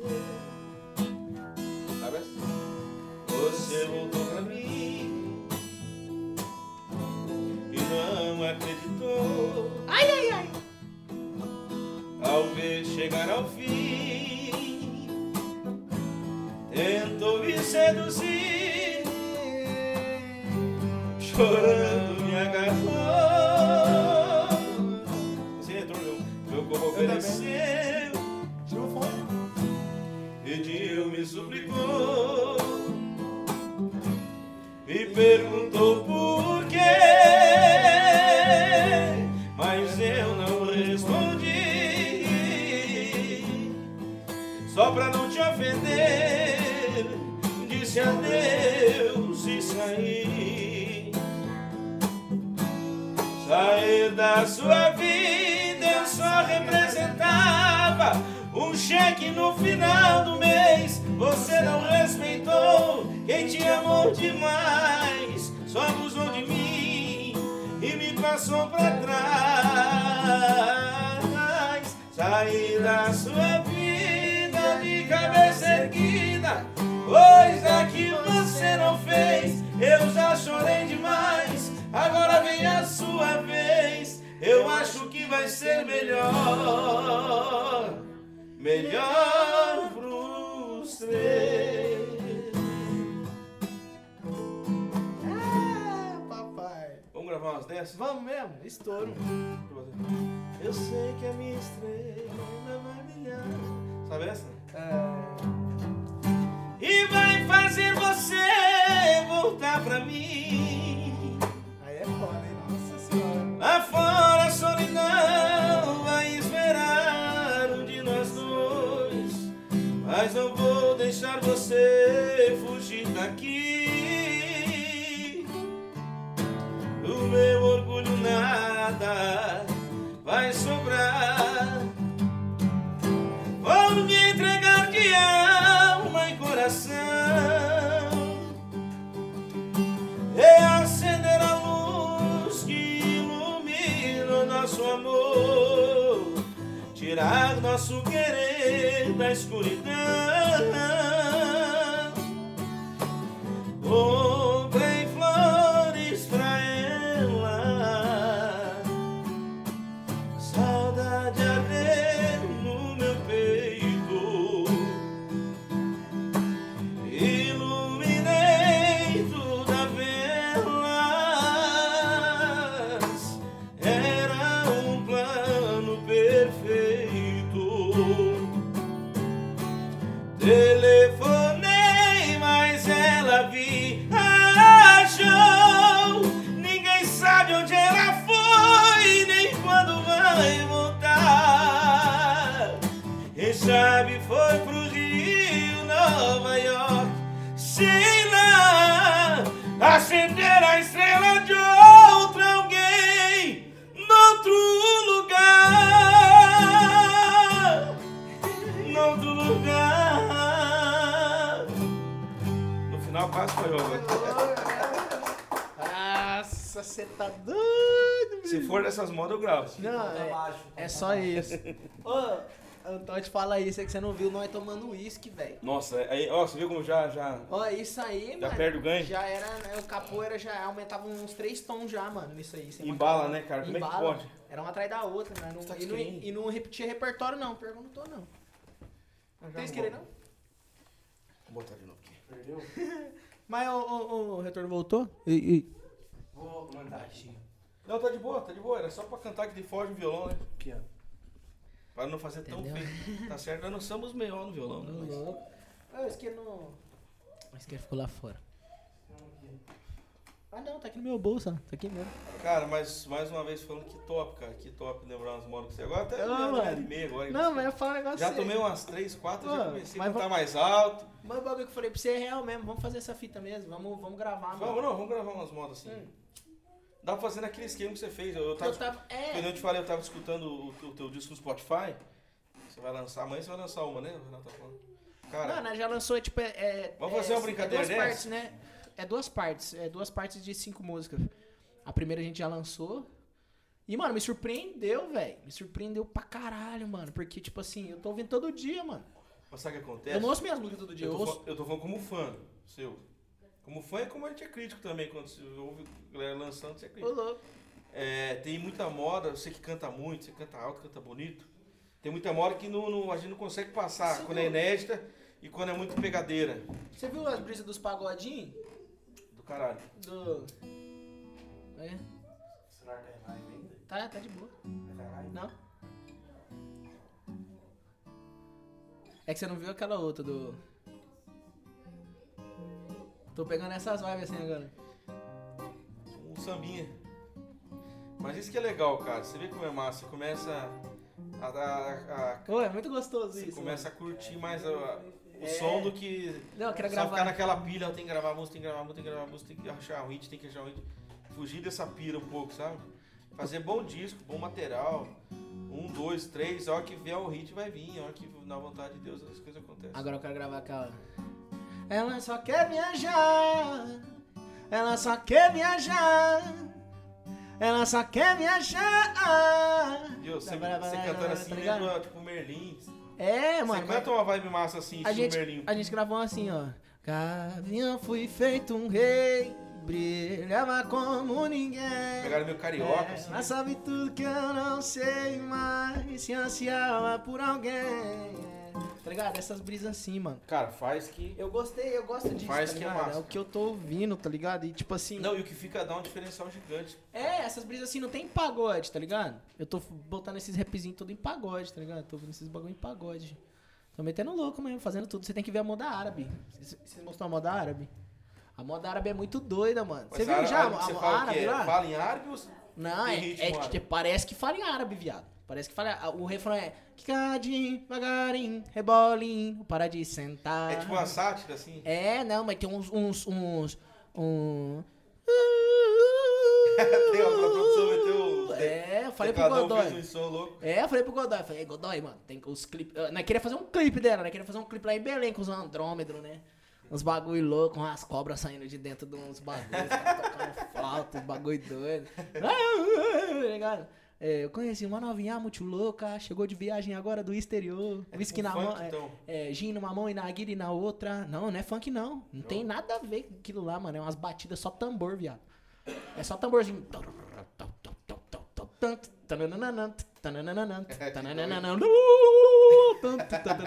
Sabe essa? Você voltou pra mim e não acreditou Ai, ai, ai. Ao ver chegar ao fim. Tentou me seduzir, chorando me agarrou. Você entrou, meu, meu corpo ofereceu. Tira o fone. pediu, me suplicou, me perguntou por quê, pra não te ofender, disse adeus e saí. Sair da sua vida eu só representava um cheque no final do mês. Você não respeitou quem te amou demais. Só abusou de mim e me passou pra trás. Sair da sua vida de cabeça erguida. Coisa que você não fez, eu já chorei demais. Agora vem a sua vez. Eu acho que vai ser melhor. Melhor pros três. Ah, papai. Vamos gravar umas dessas? Vamos mesmo, estouro. Eu sei que a minha estrela vai brilhar. Sabe essa? É, E vai fazer você voltar pra mim. aí é foda, hein? Nossa senhora. Lá fora a solidão vai esperar um de nós dois. Mas não vou deixar você fugir daqui. Nosso querer da escuridão. Tá doido, Se for dessas modas, eu gravo. Não, é, é só isso. Ô, Antônio, fala isso, é que você não viu nós tomando uísque, velho. Nossa, aí, ó, você viu como já, já Ó, isso aí, Já mano. perde o ganho? Já era, né, o capoeira já aumentava uns três tons já, mano, nisso aí. sem embala, né, cara? Como é que Embala. pode? Era uma atrás da outra, né? Não- tá e, não, e não repetia repertório, não. Perguntou, não. Não tem isqueiro, não? Vou botar de novo aqui. Perdeu? Mas o, o, o retorno voltou? E, e... Vou mandar. Não, tá de boa, tá de boa. Era só pra cantar que de foge o violão, né? Aqui, ó. Pra não fazer tão Entendeu? feio. Tá certo, nós não somos melhor no violão, né? Mas- louco. Ah, o isqueiro não... O isqueiro ficou lá fora. Ah, não, tá aqui no meu bolso, ó. Tá aqui mesmo. Cara, mas mais uma vez falando que top, cara. Que top lembrar umas modas com você. Agora até Ah, uma hora mano. e meia agora. Não, mas eu falo um negócio Já sério. tomei umas três, quatro, já Mano, comecei mas a cantar mais alto. Mas o bagulho que eu falei pra você é real mesmo. Vamos fazer essa fita mesmo. Vamos, vamos gravar, Vamos, mano. não, vamos gravar umas modas assim. Hum. Dá pra fazer naquele esquema que você fez. Eu, eu tava, Eu tava. Quando É. eu te falei, eu tava escutando o, o teu disco no Spotify. Você vai lançar, amanhã você vai lançar uma, né? O Renato tá falando. Cara, Mano, já lançou, tipo, é. é- Vamos é- fazer uma brincadeira é duas partes, né? É duas partes. É duas partes de cinco músicas. A primeira a gente já lançou. E, mano, me surpreendeu, velho. Me surpreendeu pra caralho, mano. Porque, tipo assim, eu tô ouvindo todo dia, mano. mas sabe o que acontece? Eu não ouço minhas músicas todo dia. eu, Eu tô, ouço. fal- eu tô falando como fã seu. Como fã e como a gente é crítico também. Quando você ouve a galera lançando, você é Ô, crítico. louco. É, tem muita moda, você que canta muito, você canta alto, canta bonito. Tem muita moda que não, não- a gente não consegue passar Sim, quando é inédita e quando é muito pegadeira. Você viu as brisas dos pagodinhos? Do caralho. Do. É. O celular tá em live ainda? Tá, tá de boa. Tá? Não. É que você não viu aquela outra do. Tô pegando essas vibes assim agora. Um sambinha. Mas isso que é legal, cara. Você vê como é massa. Você começa a, a- a- Pô, é muito gostoso você isso. começa a curtir mais a- o É. som do que mano. Não, eu quero só gravar. ficar naquela pilha, tem que gravar música, tem que gravar música, tem que gravar música, tem que achar um hit, tem que achar um hit. Fugir dessa pira um pouco, sabe? Fazer bom disco, bom material. Um, dois, três, a hora que vier o hit vai vir, a hora que na vontade de Deus as coisas acontecem. Agora eu quero gravar aquela. Ela só quer viajar. Ela só quer viajar. Ela só quer viajar. Viu? Você, você cantando assim, tá lembra tipo Merlin. É, Você mano. mas- canta uma vibe massa assim, A gente, Merlin. a gente gravou assim, ó. Gavião fui feito um rei, brilhava como ninguém. Pegaram meu carioca, assim. Ela sabe tudo que eu não sei, mas se ansiava por alguém. Tá ligado? Essas brisas assim, mano. Cara, faz que. Eu gostei, eu gosto disso, Faz tá que é massa. o que eu tô ouvindo, tá ligado? E tipo assim... Não, e o que fica dá um diferencial gigante. É, essas brisas assim não tem pagode, tá ligado? Eu tô botando esses rapzinhos tudo em pagode, tá ligado? Tô ouvindo esses bagulho em pagode. Tô metendo louco mesmo, fazendo tudo. Você tem que ver a moda árabe. Vocês mostraram a moda árabe? A moda árabe é muito doida, mano. Você viu já a, fala árabe quê? lá? Fala em árabe ou... Não, é, é que árabe? parece que fala em árabe, viado. Parece que fala. O refrão é. Kikadinho, devagarinho, rebolinho, para de sentar. É tipo uma sátira, assim? É, não, mas tem uns. uns, uns um... Tem a produção meteu... É, eu falei pro Godoy. um. É, eu falei pro Godoy, eu falei, "Ei, Godoy, mano, tem os clipes. Nós queria fazer um clipe dela, nós queria fazer um clipe lá em Belém com os Andrômedos, né? Uns bagulho louco, umas cobras saindo de dentro de uns bagulhos, tocando flauta, uns bagulho doido. Ligado? É, eu conheci uma novinha muito louca, chegou de viagem agora do exterior. É whisky tipo na funk, mão. é, então. É, gin numa mão e naguiri na outra. Não, não é funk não. Não tem nada a ver com aquilo lá, mano. É umas batidas só tambor, viado. É só tamborzinho.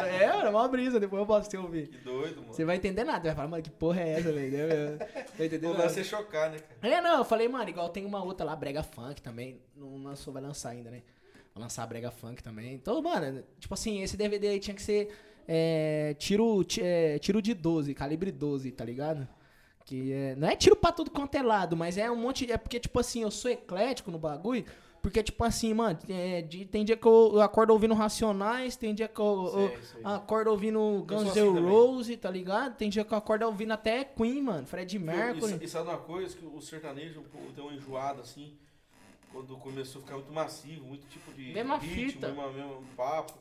É, era uma brisa, depois eu posso te ouvir. Que doido, mano. Você vai entender nada, vai falar, mano, que porra é essa, velho? Vai entender nada. é chocar, né, cara? É, não, eu falei, mano, igual tem uma outra lá, Brega Funk também. Não lançou, vai lançar ainda, né? Vai lançar a Brega Funk também. Então, mano, tipo assim, esse DVD aí tinha que ser é, tiro, ti- é, tiro de 12, calibre 12, tá ligado? Que é, não é tiro pra tudo quanto é lado, mas é um monte. É porque, tipo assim, eu sou eclético no bagulho. Porque, tipo assim, mano, é, de- tem dia que eu, acordo ouvindo Racionais, tem dia que eu, eu Sei, sei. acordo ouvindo Guns sou N' assim. Roses, tá ligado? Tem dia que eu acordo ouvindo até Queen, mano, Fred E, Mercury. e sabe uma coisa? Que o sertanejo deu uma enjoada, assim, quando começou a ficar muito massivo, muito tipo de Mesma ritmo, fita. mesmo, mesmo papo.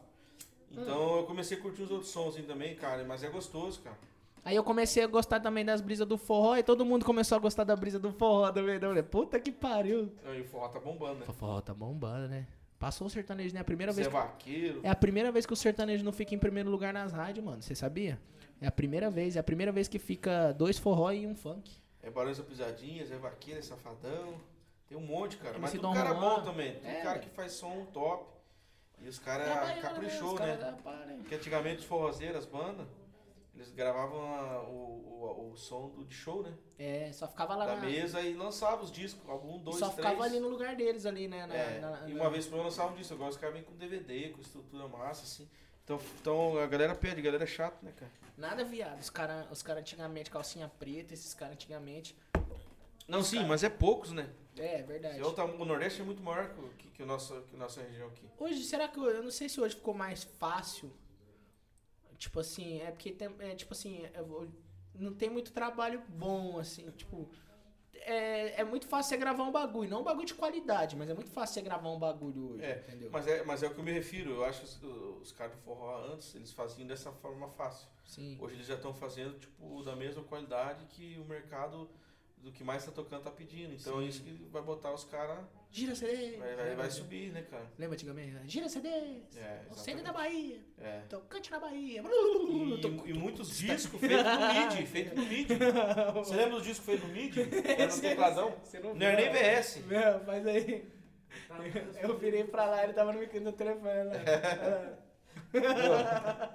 Então eu comecei a curtir os outros sons assim também, cara, mas é gostoso, cara. Aí eu comecei a gostar também das brisas do forró e todo mundo começou a gostar da brisa do forró também. Falei, puta que pariu. Aí o forró tá bombando, né? O forró tá bombando, né? Passou o sertanejo, né? A primeira Você vez é que... vaqueiro. É a primeira vez que o sertanejo não fica em primeiro lugar nas rádios, mano. Você sabia? É a primeira vez. É a primeira vez que fica dois forró e um funk. É Barões da Pisadinhas, é Vaqueiro, é Safadão. Tem um monte, cara. Mas MC tudo Dom cara Juan. bom também. Tem É, cara velho. que faz som top. E os caras Trabalhando, caprichou, né? né? Porque antigamente os forrozeiros, as bandas, eles gravavam a- o, o, o som do, de show, né? É, só ficava lá da na... mesa e lançava os discos. Algum, dois, só três. ficava ali no lugar deles ali, né? Na, É, na- e uma vez por ano lançava um disco. Agora os caras vêm com DVD, com estrutura massa, assim. Então, então a galera pede, a galera é chata, né, cara? Nada viado. Os caras os cara antigamente, calcinha preta, esses caras antigamente... Não, sim, cara- mas é poucos, né? É, verdade. É o, tam- o Nordeste é muito maior que, que, o nosso, que a nossa região aqui. Hoje, será que eu, eu não sei se hoje ficou mais fácil? Tipo assim, é porque tem, é, tipo assim, eu vou- não tem muito trabalho bom assim, tipo, é, é muito fácil você gravar um bagulho. Não um bagulho de qualidade, mas é muito fácil você gravar um bagulho hoje, É, entendeu? Mas é, mas é o que eu me refiro. Eu acho que os, os caras do forró antes, eles faziam dessa forma fácil. Sim. Hoje eles já estão fazendo, tipo, da mesma qualidade que o mercado do que mais tá tocando tá pedindo. Então é Sim. isso que vai botar os caras. Gira CD. Vai, vai, vai subir, né, cara? Lembra antigamente? Gira CD. É, o CD da Bahia. É. Tocante na Bahia. E, e muitos discos feitos no MIDI, feito no MIDI. Você lembra dos discos feitos no MIDI? Era no tecladão. Você não Não era nem VS. Meu, mas aí. Tá, Eu virei pra lá, ele tava no, mic- no telefone. Lá.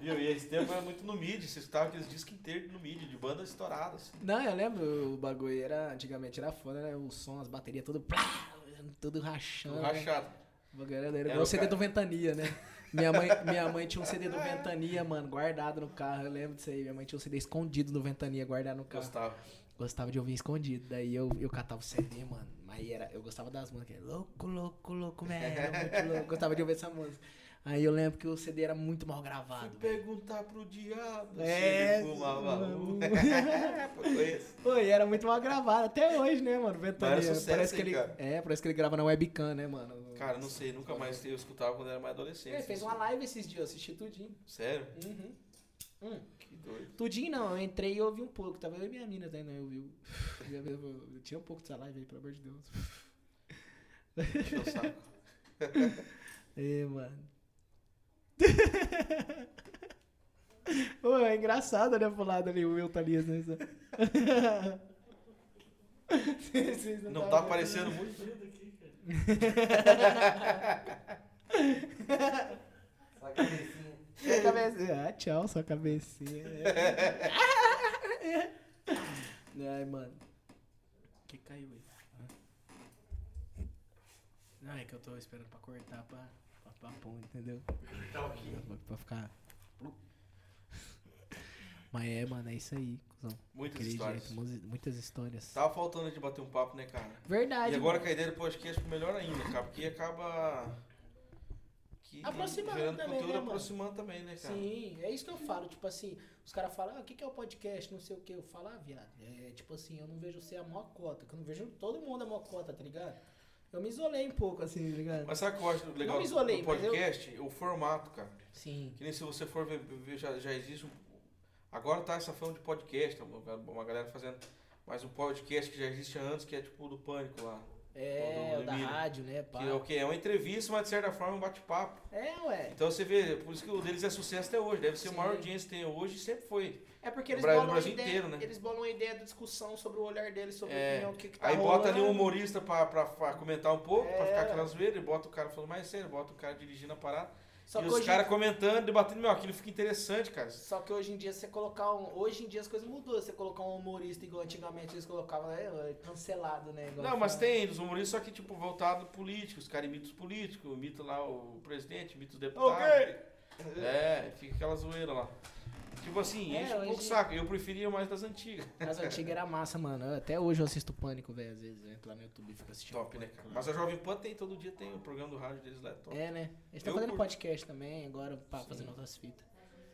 Viu? E esse tempo era muito no MIDI. Você escutava aqueles discos inteiros no MIDI, de bandas estouradas. Não, eu lembro, o bagulho era, antigamente era foda, né? O som, as baterias, tudo plá, tudo rachando. Tudo né? rachado. Bagulho era, era o CD cara- do Ventania, né? Minha mãe, minha mãe tinha um CD do Ventania, mano, guardado no carro. Eu lembro disso aí. Minha mãe tinha um CD escondido do Ventania, guardado no carro. Gostava. Gostava de ouvir escondido. Daí eu, eu catava o CD, mano. Mas era, eu gostava das músicas. Louco, louco, louco, man. Muito louco. Gostava de ouvir essa música. Aí eu lembro que o CD era muito mal gravado. perguntar pro diabo É, se ele fumava um. Foi era muito mal gravado. Até hoje, né, mano? Ventania. Sucesso, parece que ele, cara? É, parece que ele grava na webcam, né, mano? Cara, não sei, nunca mais eu escutava quando era mais adolescente. Ele fez uma live esses dias, eu assisti tudinho. Sério? Uhum. Hum. Que doido. Tudinho não, eu entrei e ouvi um pouco. Tava eu e minha mina, tá, né? Eu vi. Eu, eu- eu tinha um pouco dessa live aí, pelo amor de Deus. Encheu o saco. É, mano. Pô, é engraçado, né, pro lado ali, o Will tá ali? Vocês Não tavam tá vendo. aparecendo muito. Aqui, cara. Só a cabecinha. Sua cabecinha. Ah, tchau, sua cabecinha. Ai, mano. O que caiu aí? Não, é que eu tô esperando pra cortar pra, entendeu? Tá. Pra, ficar. Mas é, mano, é isso aí, cuzão. Muitas Aquele histórias. jeito, muitas histórias. Tava faltando de bater um papo, né, cara? Verdade. E agora mano. a ideia do podcast melhor ainda, cara, porque acaba. Que Aproximando gerando também, conteúdo né, mano? aproximando também, né, cara? Sim, é isso que eu falo. Tipo assim, os caras falam, ah, o que, que é o podcast? Não sei o que. Eu falo, ah, viado. É tipo assim, eu não vejo você a maior cota. Que eu não vejo todo mundo a maior cota, tá ligado? Eu me isolei um pouco, assim, tá ligado? Mas sabe o que eu acho legal me isolei, do mas eu- podcast? O formato, cara. Sim. Que nem se você for ver, ver, já, já existe um. Agora tá essa fama de podcast, uma, galera fazendo. Mas um podcast que já existe antes, que é tipo o do Pânico lá. É, do o da Emílio. rádio, né, pá. Que é o quê? É uma entrevista, mas de certa forma é um bate-papo. É, ué. Então você vê, por isso que o deles é sucesso até hoje. Deve ser Sim. a maior audiência que tem hoje e sempre foi. É porque eles bolam, Brasil ideia, inteiro, né? eles bolam a ideia da discussão sobre o olhar deles, sobre É, opinião, o que, que tá Aí bota ali um rolando. humorista pra, pra, pra comentar um pouco, pra É. ficar aquela zoeira, e bota o cara falando mais sério, bota o cara dirigindo a parada. Só e os caras comentando, debatendo, meu, aquilo fica interessante, cara. só que hoje em dia, você colocar um. Hoje em dia as coisas mudou. Você colocar um humorista igual antigamente eles colocavam, é, cancelado, né? igual Não, mas tem os humoristas, só que tipo, voltado político. Os caras imitam os políticos, imitam lá o presidente, imitam os deputados. É, fica aquela zoeira lá. Tipo assim, É, enche um pouco o saco. Eu preferia mais das antigas. As antigas era massa, mano. Eu- Até hoje eu assisto Pânico, velho. Às vezes eu entro lá no YouTube e fico assistindo. Top, né, Pânico cara? lá. Mas a Jovem Pan tem, todo dia tem o programa do rádio deles lá, é top. É, né? Eles estão fazendo podcast também, agora pá, fazendo outras fitas.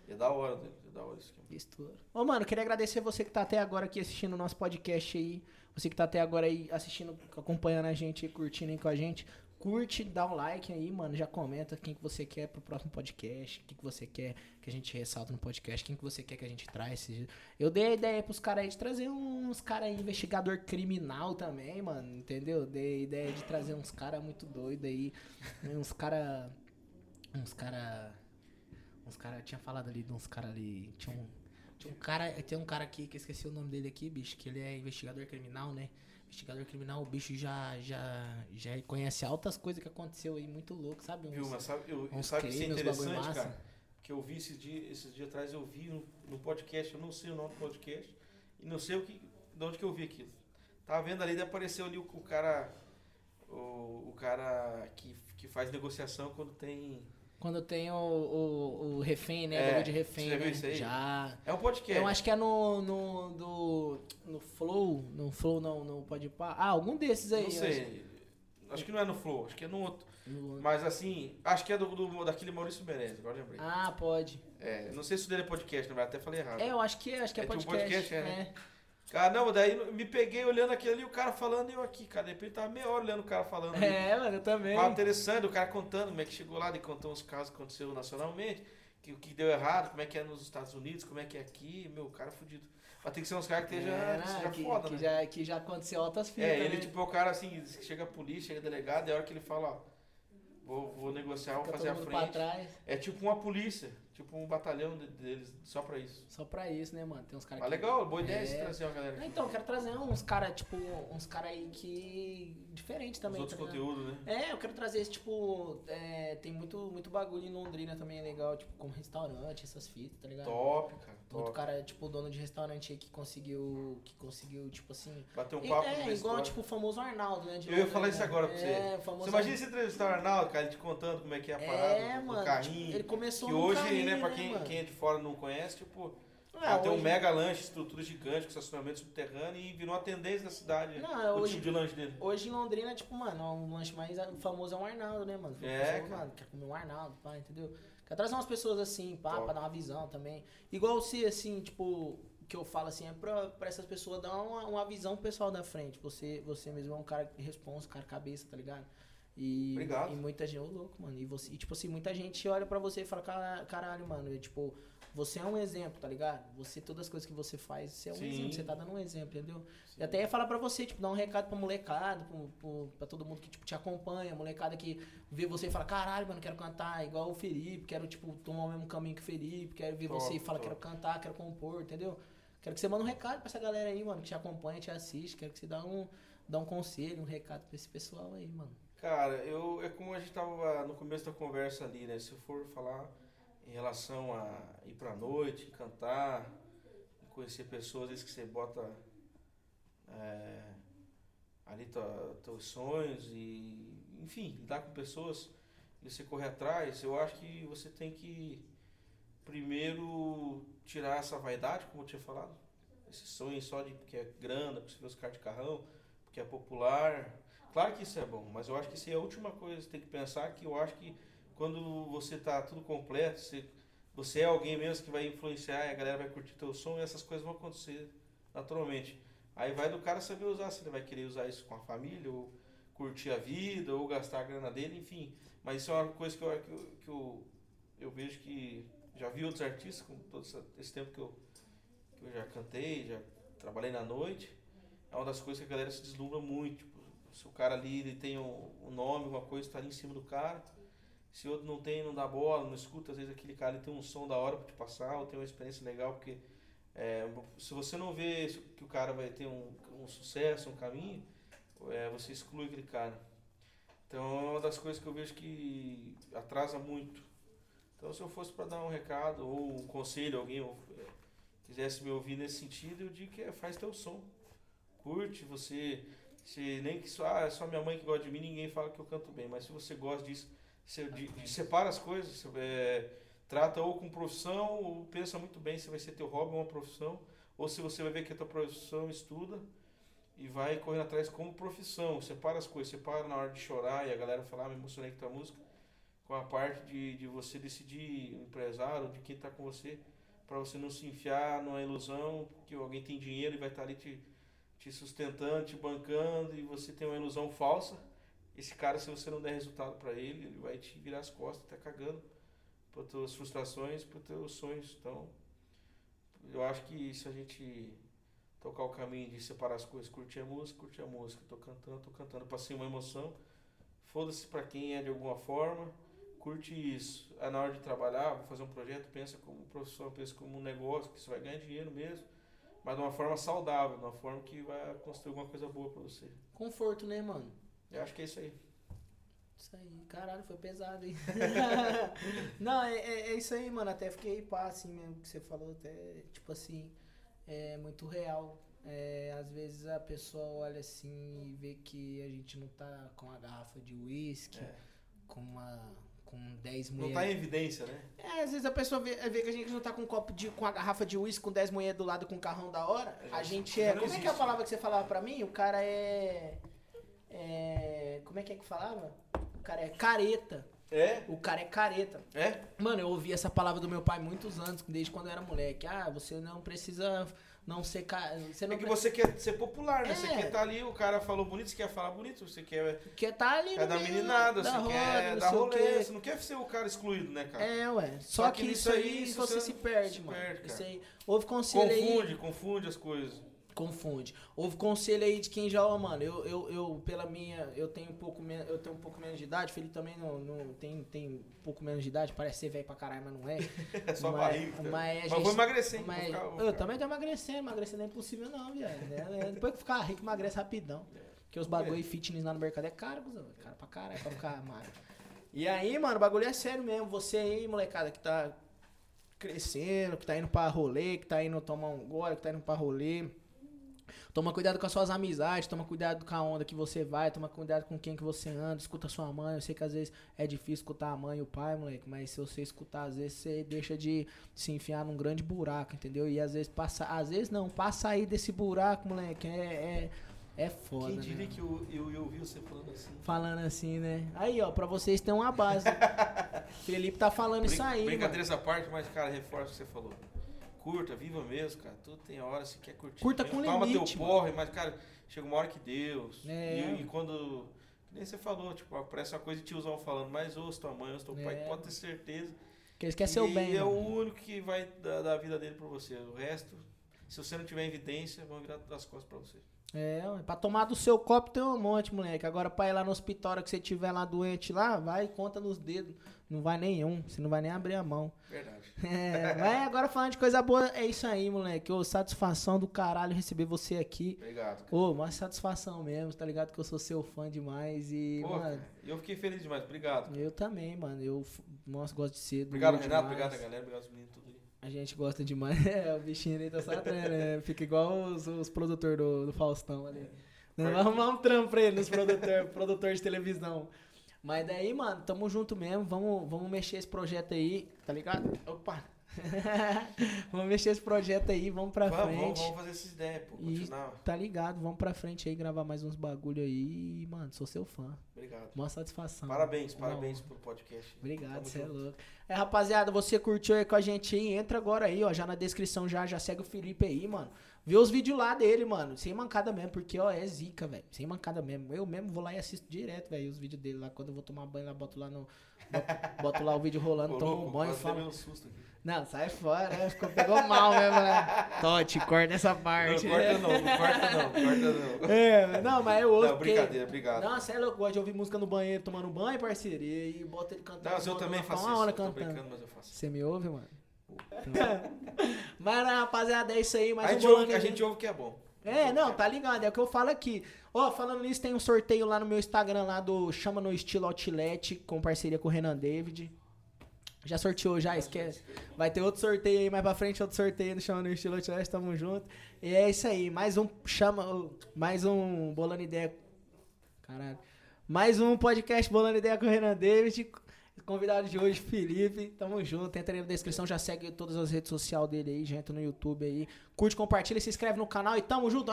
É da hora, né? é da hora isso aqui. Estouro. Ô, mano, queria agradecer você que tá até agora aqui assistindo o nosso podcast aí. Você que tá até agora aí assistindo, acompanhando a gente, curtindo aí com a gente. Curte, dá um like aí, mano. Já comenta quem que você quer pro próximo podcast. O que, que você quer que a gente ressalta no podcast. Quem que você quer que a gente traz. Eu dei a ideia pros caras aí de trazer uns caras investigador criminal também, mano. Entendeu? Dei a ideia de trazer uns caras muito doidos aí. Uns caras. Uns caras. Uns caras. Tinha falado ali de uns caras ali. Tinha um. Tinha um cara. Tem um cara aqui que eu esqueci o nome dele aqui, bicho, que ele é investigador criminal, né? Investigador criminal, o bicho já, já, já conhece altas coisas que aconteceu aí, muito louco, sabe? Uns, Viu, mas sabe, eu, uns sabe que isso é crimes, interessante, cara? Que eu vi esses dias, esses dias atrás, eu vi no, no podcast, eu não sei o nome do podcast, e não sei o que, de onde que eu vi aquilo. Tava vendo ali, apareceu ali o, o cara, o, o cara que, que faz negociação quando tem... Quando tem o, o, o refém, né? É, de refém, você já viu né? isso aí? Já. É um podcast. Eu acho que é no. no. do. No Flow. No Flow não, no Pode Pá. Ah, algum desses aí. Não sei. Acho que não é no Flow, acho que é no outro. acho. No- Mas assim, acho que é do, do- daquele Maurício Meirelles, agora lembrei. Ah, pode. É, não sei se o dele é podcast, não vai até falei errado. É, eu acho que é, acho que é, É tipo podcast. podcast, é, né? Cara, não, daí me peguei olhando aquilo ali, o cara falando e eu aqui, cara. De repente tava meia hora olhando o cara falando ali. É, mano, eu também. Papo interessante, o cara contando como é que chegou lá, ele contou uns casos que aconteceu nacionalmente, que o que deu errado, como é que é nos Estados Unidos, como é que é aqui, meu, o cara é fudido. Mas tem que ser uns caras que esteja É, não, seja que, foda, que né? já, que já aconteceu altas fitas. É, ele né? tipo é o cara assim, chega a polícia, chega delegado, e a hora que ele fala, ó, vou, vou negociar, vou Fica fazer a frente. trás. É tipo uma polícia, tipo um batalhão de- deles só pra isso. Só pra isso, né, mano? Tem uns caras que- legal, boa ideia É. trazer uma galera Ah, aqui. Então, eu quero trazer uns caras, tipo, uns caras aí que. diferente Os também. outros tá conteúdos, né? É, eu quero trazer esse, tipo. é, tem muito, muito bagulho em Londrina também, é legal, tipo, como restaurante, essas fitas, tá ligado? Top, cara. Muito cara, tipo, dono de restaurante aí que conseguiu. Que conseguiu, tipo assim. Bater um papo é, igual, história. tipo, o famoso Arnaldo, né? de Eu ia falar isso agora pra você. É, o famoso Você imagina se entrevistar o Arnaldo, cara, ele te contando como é que é a parada É, do, do mano. carrinho. tipo, ele começou que hoje, carrinho, né, pra quem, mano? quem é de fora não conhece, tipo, cara, tem um hoje- mega lanche, estrutura gigante, com estacionamento subterrâneo e virou uma tendência da cidade. Não, o hoje- tipo de lanche dele. Hoje em Londrina, tipo, mano, o lanche mais famoso é um Arnaldo, né, mano? É, cara. mano, quer comer um Arnaldo, pá, entendeu? Quer trazer umas pessoas assim, pá, Top. pra dar uma visão também. Igual se, assim, tipo, que eu falo assim, é pra, pra essas pessoas dar uma, uma visão pro pessoal da frente. Você, você mesmo é um cara responsa, um cara cabeça, tá ligado? E, Obrigado. e muita gente, ô louco, mano. E, você, e, tipo assim, muita gente olha pra você e fala, "Cara- caralho, mano, e, tipo, você é um exemplo, tá ligado? Você, todas as coisas que você faz, você é um Sim. exemplo, você tá dando um exemplo, entendeu? E até ia falar pra você, tipo, dar um recado pra molecada, pro, pro, pra todo mundo que, tipo, te acompanha, molecada que vê você e fala, caralho, mano, quero cantar igual o Felipe, quero, tipo, tomar o mesmo caminho que o Felipe, quero ver Top, você e fala, top. quero cantar, quero compor, entendeu? Quero que você mande um recado pra essa galera aí, mano, que te acompanha, te assiste, quero que você dá um, dá um conselho, um recado pra esse pessoal aí, mano. Cara, eu, é como a gente tava no começo da conversa ali, né? Se eu for falar em relação a ir pra noite, cantar, conhecer pessoas, às vezes que você bota é, ali teus sonhos e, enfim, lidar com pessoas e você correr atrás, eu acho que você tem que primeiro tirar essa vaidade, como eu tinha falado, esse sonho só de porque é grana, porque você vê os caras de carrão, porque é popular. Claro que isso é bom, mas eu acho que isso é a última coisa que você tem que pensar, que eu acho que quando você tá tudo completo, você, você é alguém mesmo que vai influenciar e a galera vai curtir teu som e essas coisas vão acontecer naturalmente. Aí vai do cara saber usar, se ele vai querer usar isso com a família, ou curtir a vida, ou gastar a grana dele, enfim. Mas isso é uma coisa que eu, que eu, que eu, eu vejo que já vi outros artistas, com todo esse tempo que eu, que eu já cantei, já trabalhei na noite, é uma das coisas que a galera se deslumbra muito. Tipo, se o cara ali ele tem um, um nome, uma coisa, está ali em cima do cara. Se outro não tem, não dá bola, não escuta, às vezes aquele cara tem um som da hora para te passar, ou tem uma experiência legal, porque é, se você não vê que o cara vai ter um, um sucesso, um caminho, é, você exclui aquele cara. Então é uma das coisas que eu vejo que atrasa muito. Então se eu fosse para dar um recado ou um conselho, alguém ou, é, quisesse me ouvir nesse sentido, eu digo que é, faz teu som. Curte, você. Se nem que só, ah, é só minha mãe que gosta de mim, ninguém fala que eu canto bem. Mas se você gosta disso, você de- separa as coisas, você, é, trata ou com profissão, ou pensa muito bem se vai ser teu hobby ou uma profissão, ou se você vai ver que é tua profissão, estuda e vai correndo atrás como profissão. Separa as coisas, separa na hora de chorar e a galera falar, ah, me emocionei com tua música, com a parte de, de você decidir, o empresário, de quem está com você, para você não se enfiar numa ilusão que alguém tem dinheiro e vai estar ali te, te sustentando, te bancando e você tem uma ilusão falsa. Esse cara, se você não der resultado para ele, ele vai te virar as costas, tá cagando para tuas frustrações, para teus sonhos. Então, eu acho que se a gente tocar o caminho de separar as coisas, curtir a música, curtir a música, tô cantando, tô cantando, passei uma emoção. Foda-se para quem é de alguma forma, curte isso. É na hora de trabalhar, vou fazer um projeto, pensa como profissão, pensa como um negócio, que você vai ganhar dinheiro mesmo, mas de uma forma saudável, de uma forma que vai construir alguma coisa boa para você. Conforto, né, mano? Eu acho que é isso aí. Isso aí, caralho, foi pesado, hein? Não, é, é, é isso aí, mano. Até fiquei pá, assim mesmo que você falou, até, tipo assim, é muito real. É, às vezes a pessoa olha assim e vê que a gente não tá com a garrafa de uísque, É. com uma. com 10 Não mulheres. tá em evidência, né? É, às vezes a pessoa vê, vê que a gente não tá com um copo de. com a garrafa de uísque com 10 mulheres do lado com um carrão da hora. É, A gente já é. não Como é que é a existe. palavra que você falava pra mim? O cara é. É. Como é que é que falava? O cara é careta. É? O cara é careta. É? Mano, eu ouvi essa palavra do meu pai muitos anos, desde quando eu era moleque. Ah, você não precisa não ser. Ca... Você não É que pre- você quer ser popular, né? Você É. quer estar ali, o cara falou bonito, você quer falar bonito, você quer, quer tá ali quer dar meninada, da você roda, quer dar rolê, você não quer ser o cara excluído, né, cara? É, ué. Só, Só que, que isso aí se você você se perde, se mano. perde, Isso cara. aí. Houve conselho aí. Confunde, confunde as coisas. Confunde. Houve conselho aí de quem já, ó, mano, eu, eu, eu, pela minha, eu tenho um pouco menos, eu tenho um pouco menos de idade, o Felipe também não, não tem, tem um pouco menos de idade, parece ser velho pra caralho, mas não é. É só Mas- barriga. mas Mas gente- vou emagrecer, hein? Mas vou ficar- vou eu ficar- também tô emagrecendo, emagrecer não é impossível não, viado. né? Depois que ficar rico, emagrece rapidão. Porque os bagulho e fitness lá no mercado é caro, cuzão. É caro pra caralho pra ficar magro. E aí, mano, o bagulho é sério mesmo. Você aí, molecada, que tá crescendo, que tá indo pra rolê, que tá indo tomar um gole, que tá indo pra rolê. Toma cuidado com as suas amizades, toma cuidado com a onda que você vai, toma cuidado com quem que você anda, escuta sua mãe. Eu sei que às vezes é difícil escutar a mãe e o pai, moleque, mas se você escutar, às vezes você deixa de se enfiar num grande buraco, entendeu? E às vezes passa, às vezes não, passa aí desse buraco, moleque, é, é, é foda. Quem né? diria que eu, eu, eu ouvi você falando assim? Falando assim, né? Aí, ó, pra vocês tem uma base. Felipe tá falando isso Brin- aí, mano. Brincadeira essa parte, mas, cara, reforça o que você falou. Curta, viva mesmo, cara. Tudo tem hora, você quer curtir. Curta mesmo. com Toma limite, teu porre, mas, cara, chega uma hora que Deus. É. E, e quando. Nem você falou, tipo, parece uma coisa de tiozão falando, mas ouça tua mãe, ouça teu pai, É. pode ter certeza. Que eles querem seu e bem, é o mano. único que vai dar, dar a vida dele pra você. O resto, se você não tiver evidência, vão virar as costas pra você. É, pra tomar do seu copo tem um monte, moleque. Agora pra ir lá no hospital, que você tiver lá doente lá, vai e conta nos dedos. Não vai nenhum, você não vai nem abrir a mão. Verdade. É, mas agora falando de coisa boa, é isso aí, moleque. Ô, satisfação do caralho receber você aqui. Obrigado. cara. Ô, uma satisfação mesmo, tá ligado? Que eu sou seu fã demais e, Pô, mano, cara, eu fiquei feliz demais. Obrigado. eu também, mano. Eu, nossa, gosto de ser. Obrigado, Renato. demais. Obrigado, galera. Obrigado, os meninos, tudo aí. A gente gosta demais. É, o bichinho ali tá só atrás, né? Fica igual os, os produtores do, do Faustão ali. Não, Vamos arrumar um trampo pra ele, nos produtor, produtor de televisão. Mas daí, mano, tamo junto mesmo. Vamos, vamos mexer esse projeto aí, tá ligado? Opa! vamos mexer esse projeto aí, vamos pra Vamos, frente. vamos, vamos fazer essas ideias, pô. E- Continuar. Tá ligado? Vamos pra frente aí, gravar mais uns bagulho aí. E, mano, sou seu fã. Obrigado. Mó satisfação. Parabéns, Uma parabéns pelo podcast. Obrigado, você é louco. É, rapaziada, você curtiu aí com a gente aí? Entra agora aí, ó. Já na descrição já, já segue o Felipe aí, mano. Vê os vídeos lá dele, mano. Sem mancada mesmo, porque, ó, é zica, velho. Sem mancada mesmo. Eu mesmo vou lá e assisto direto, velho, os vídeos dele lá. Quando eu vou tomar banho lá, boto lá no. Boto, boto lá o vídeo rolando, Ô, tomo louco, um banho e falo. um susto aqui. Não, sai fora, né? Ficou, pegou mal mesmo, né? Tote, corta essa parte. Não, corta não, não corta não, corta não. É, não, mas eu ouço. Não, porque- brincadeira, obrigado. Não, você é louco, eu gosto de ouvir música no banheiro, tomando banho, parceiro. E, e bota ele cantando. Não, mas eu também faço fica isso. uma hora eu tô cantando. brincando, mas eu faço. Você me ouve, mano? Mas, rapaziada, é isso aí. Mais a, um gente ouve, a gente ouve que é bom. É, não, tá ligado. É o que eu falo aqui. Ó, falando nisso, tem um sorteio lá no meu Instagram, lá do Chama no Estilo Outlet, com parceria com o Renan David. Já sorteou, já, esquece. Vai ter outro sorteio aí mais pra frente, outro sorteio do Chama no Estilo Outlet, tamo junto. E é isso aí, mais um Chama. Mais um Bolando Ideia. Caralho. Mais um podcast Bolando Ideia com o Renan David. Convidado de hoje, Felipe. Tamo junto. Entra aí na descrição, já segue todas as redes sociais dele aí, já entra no YouTube aí. Curte, compartilha, se inscreve no canal e tamo junto.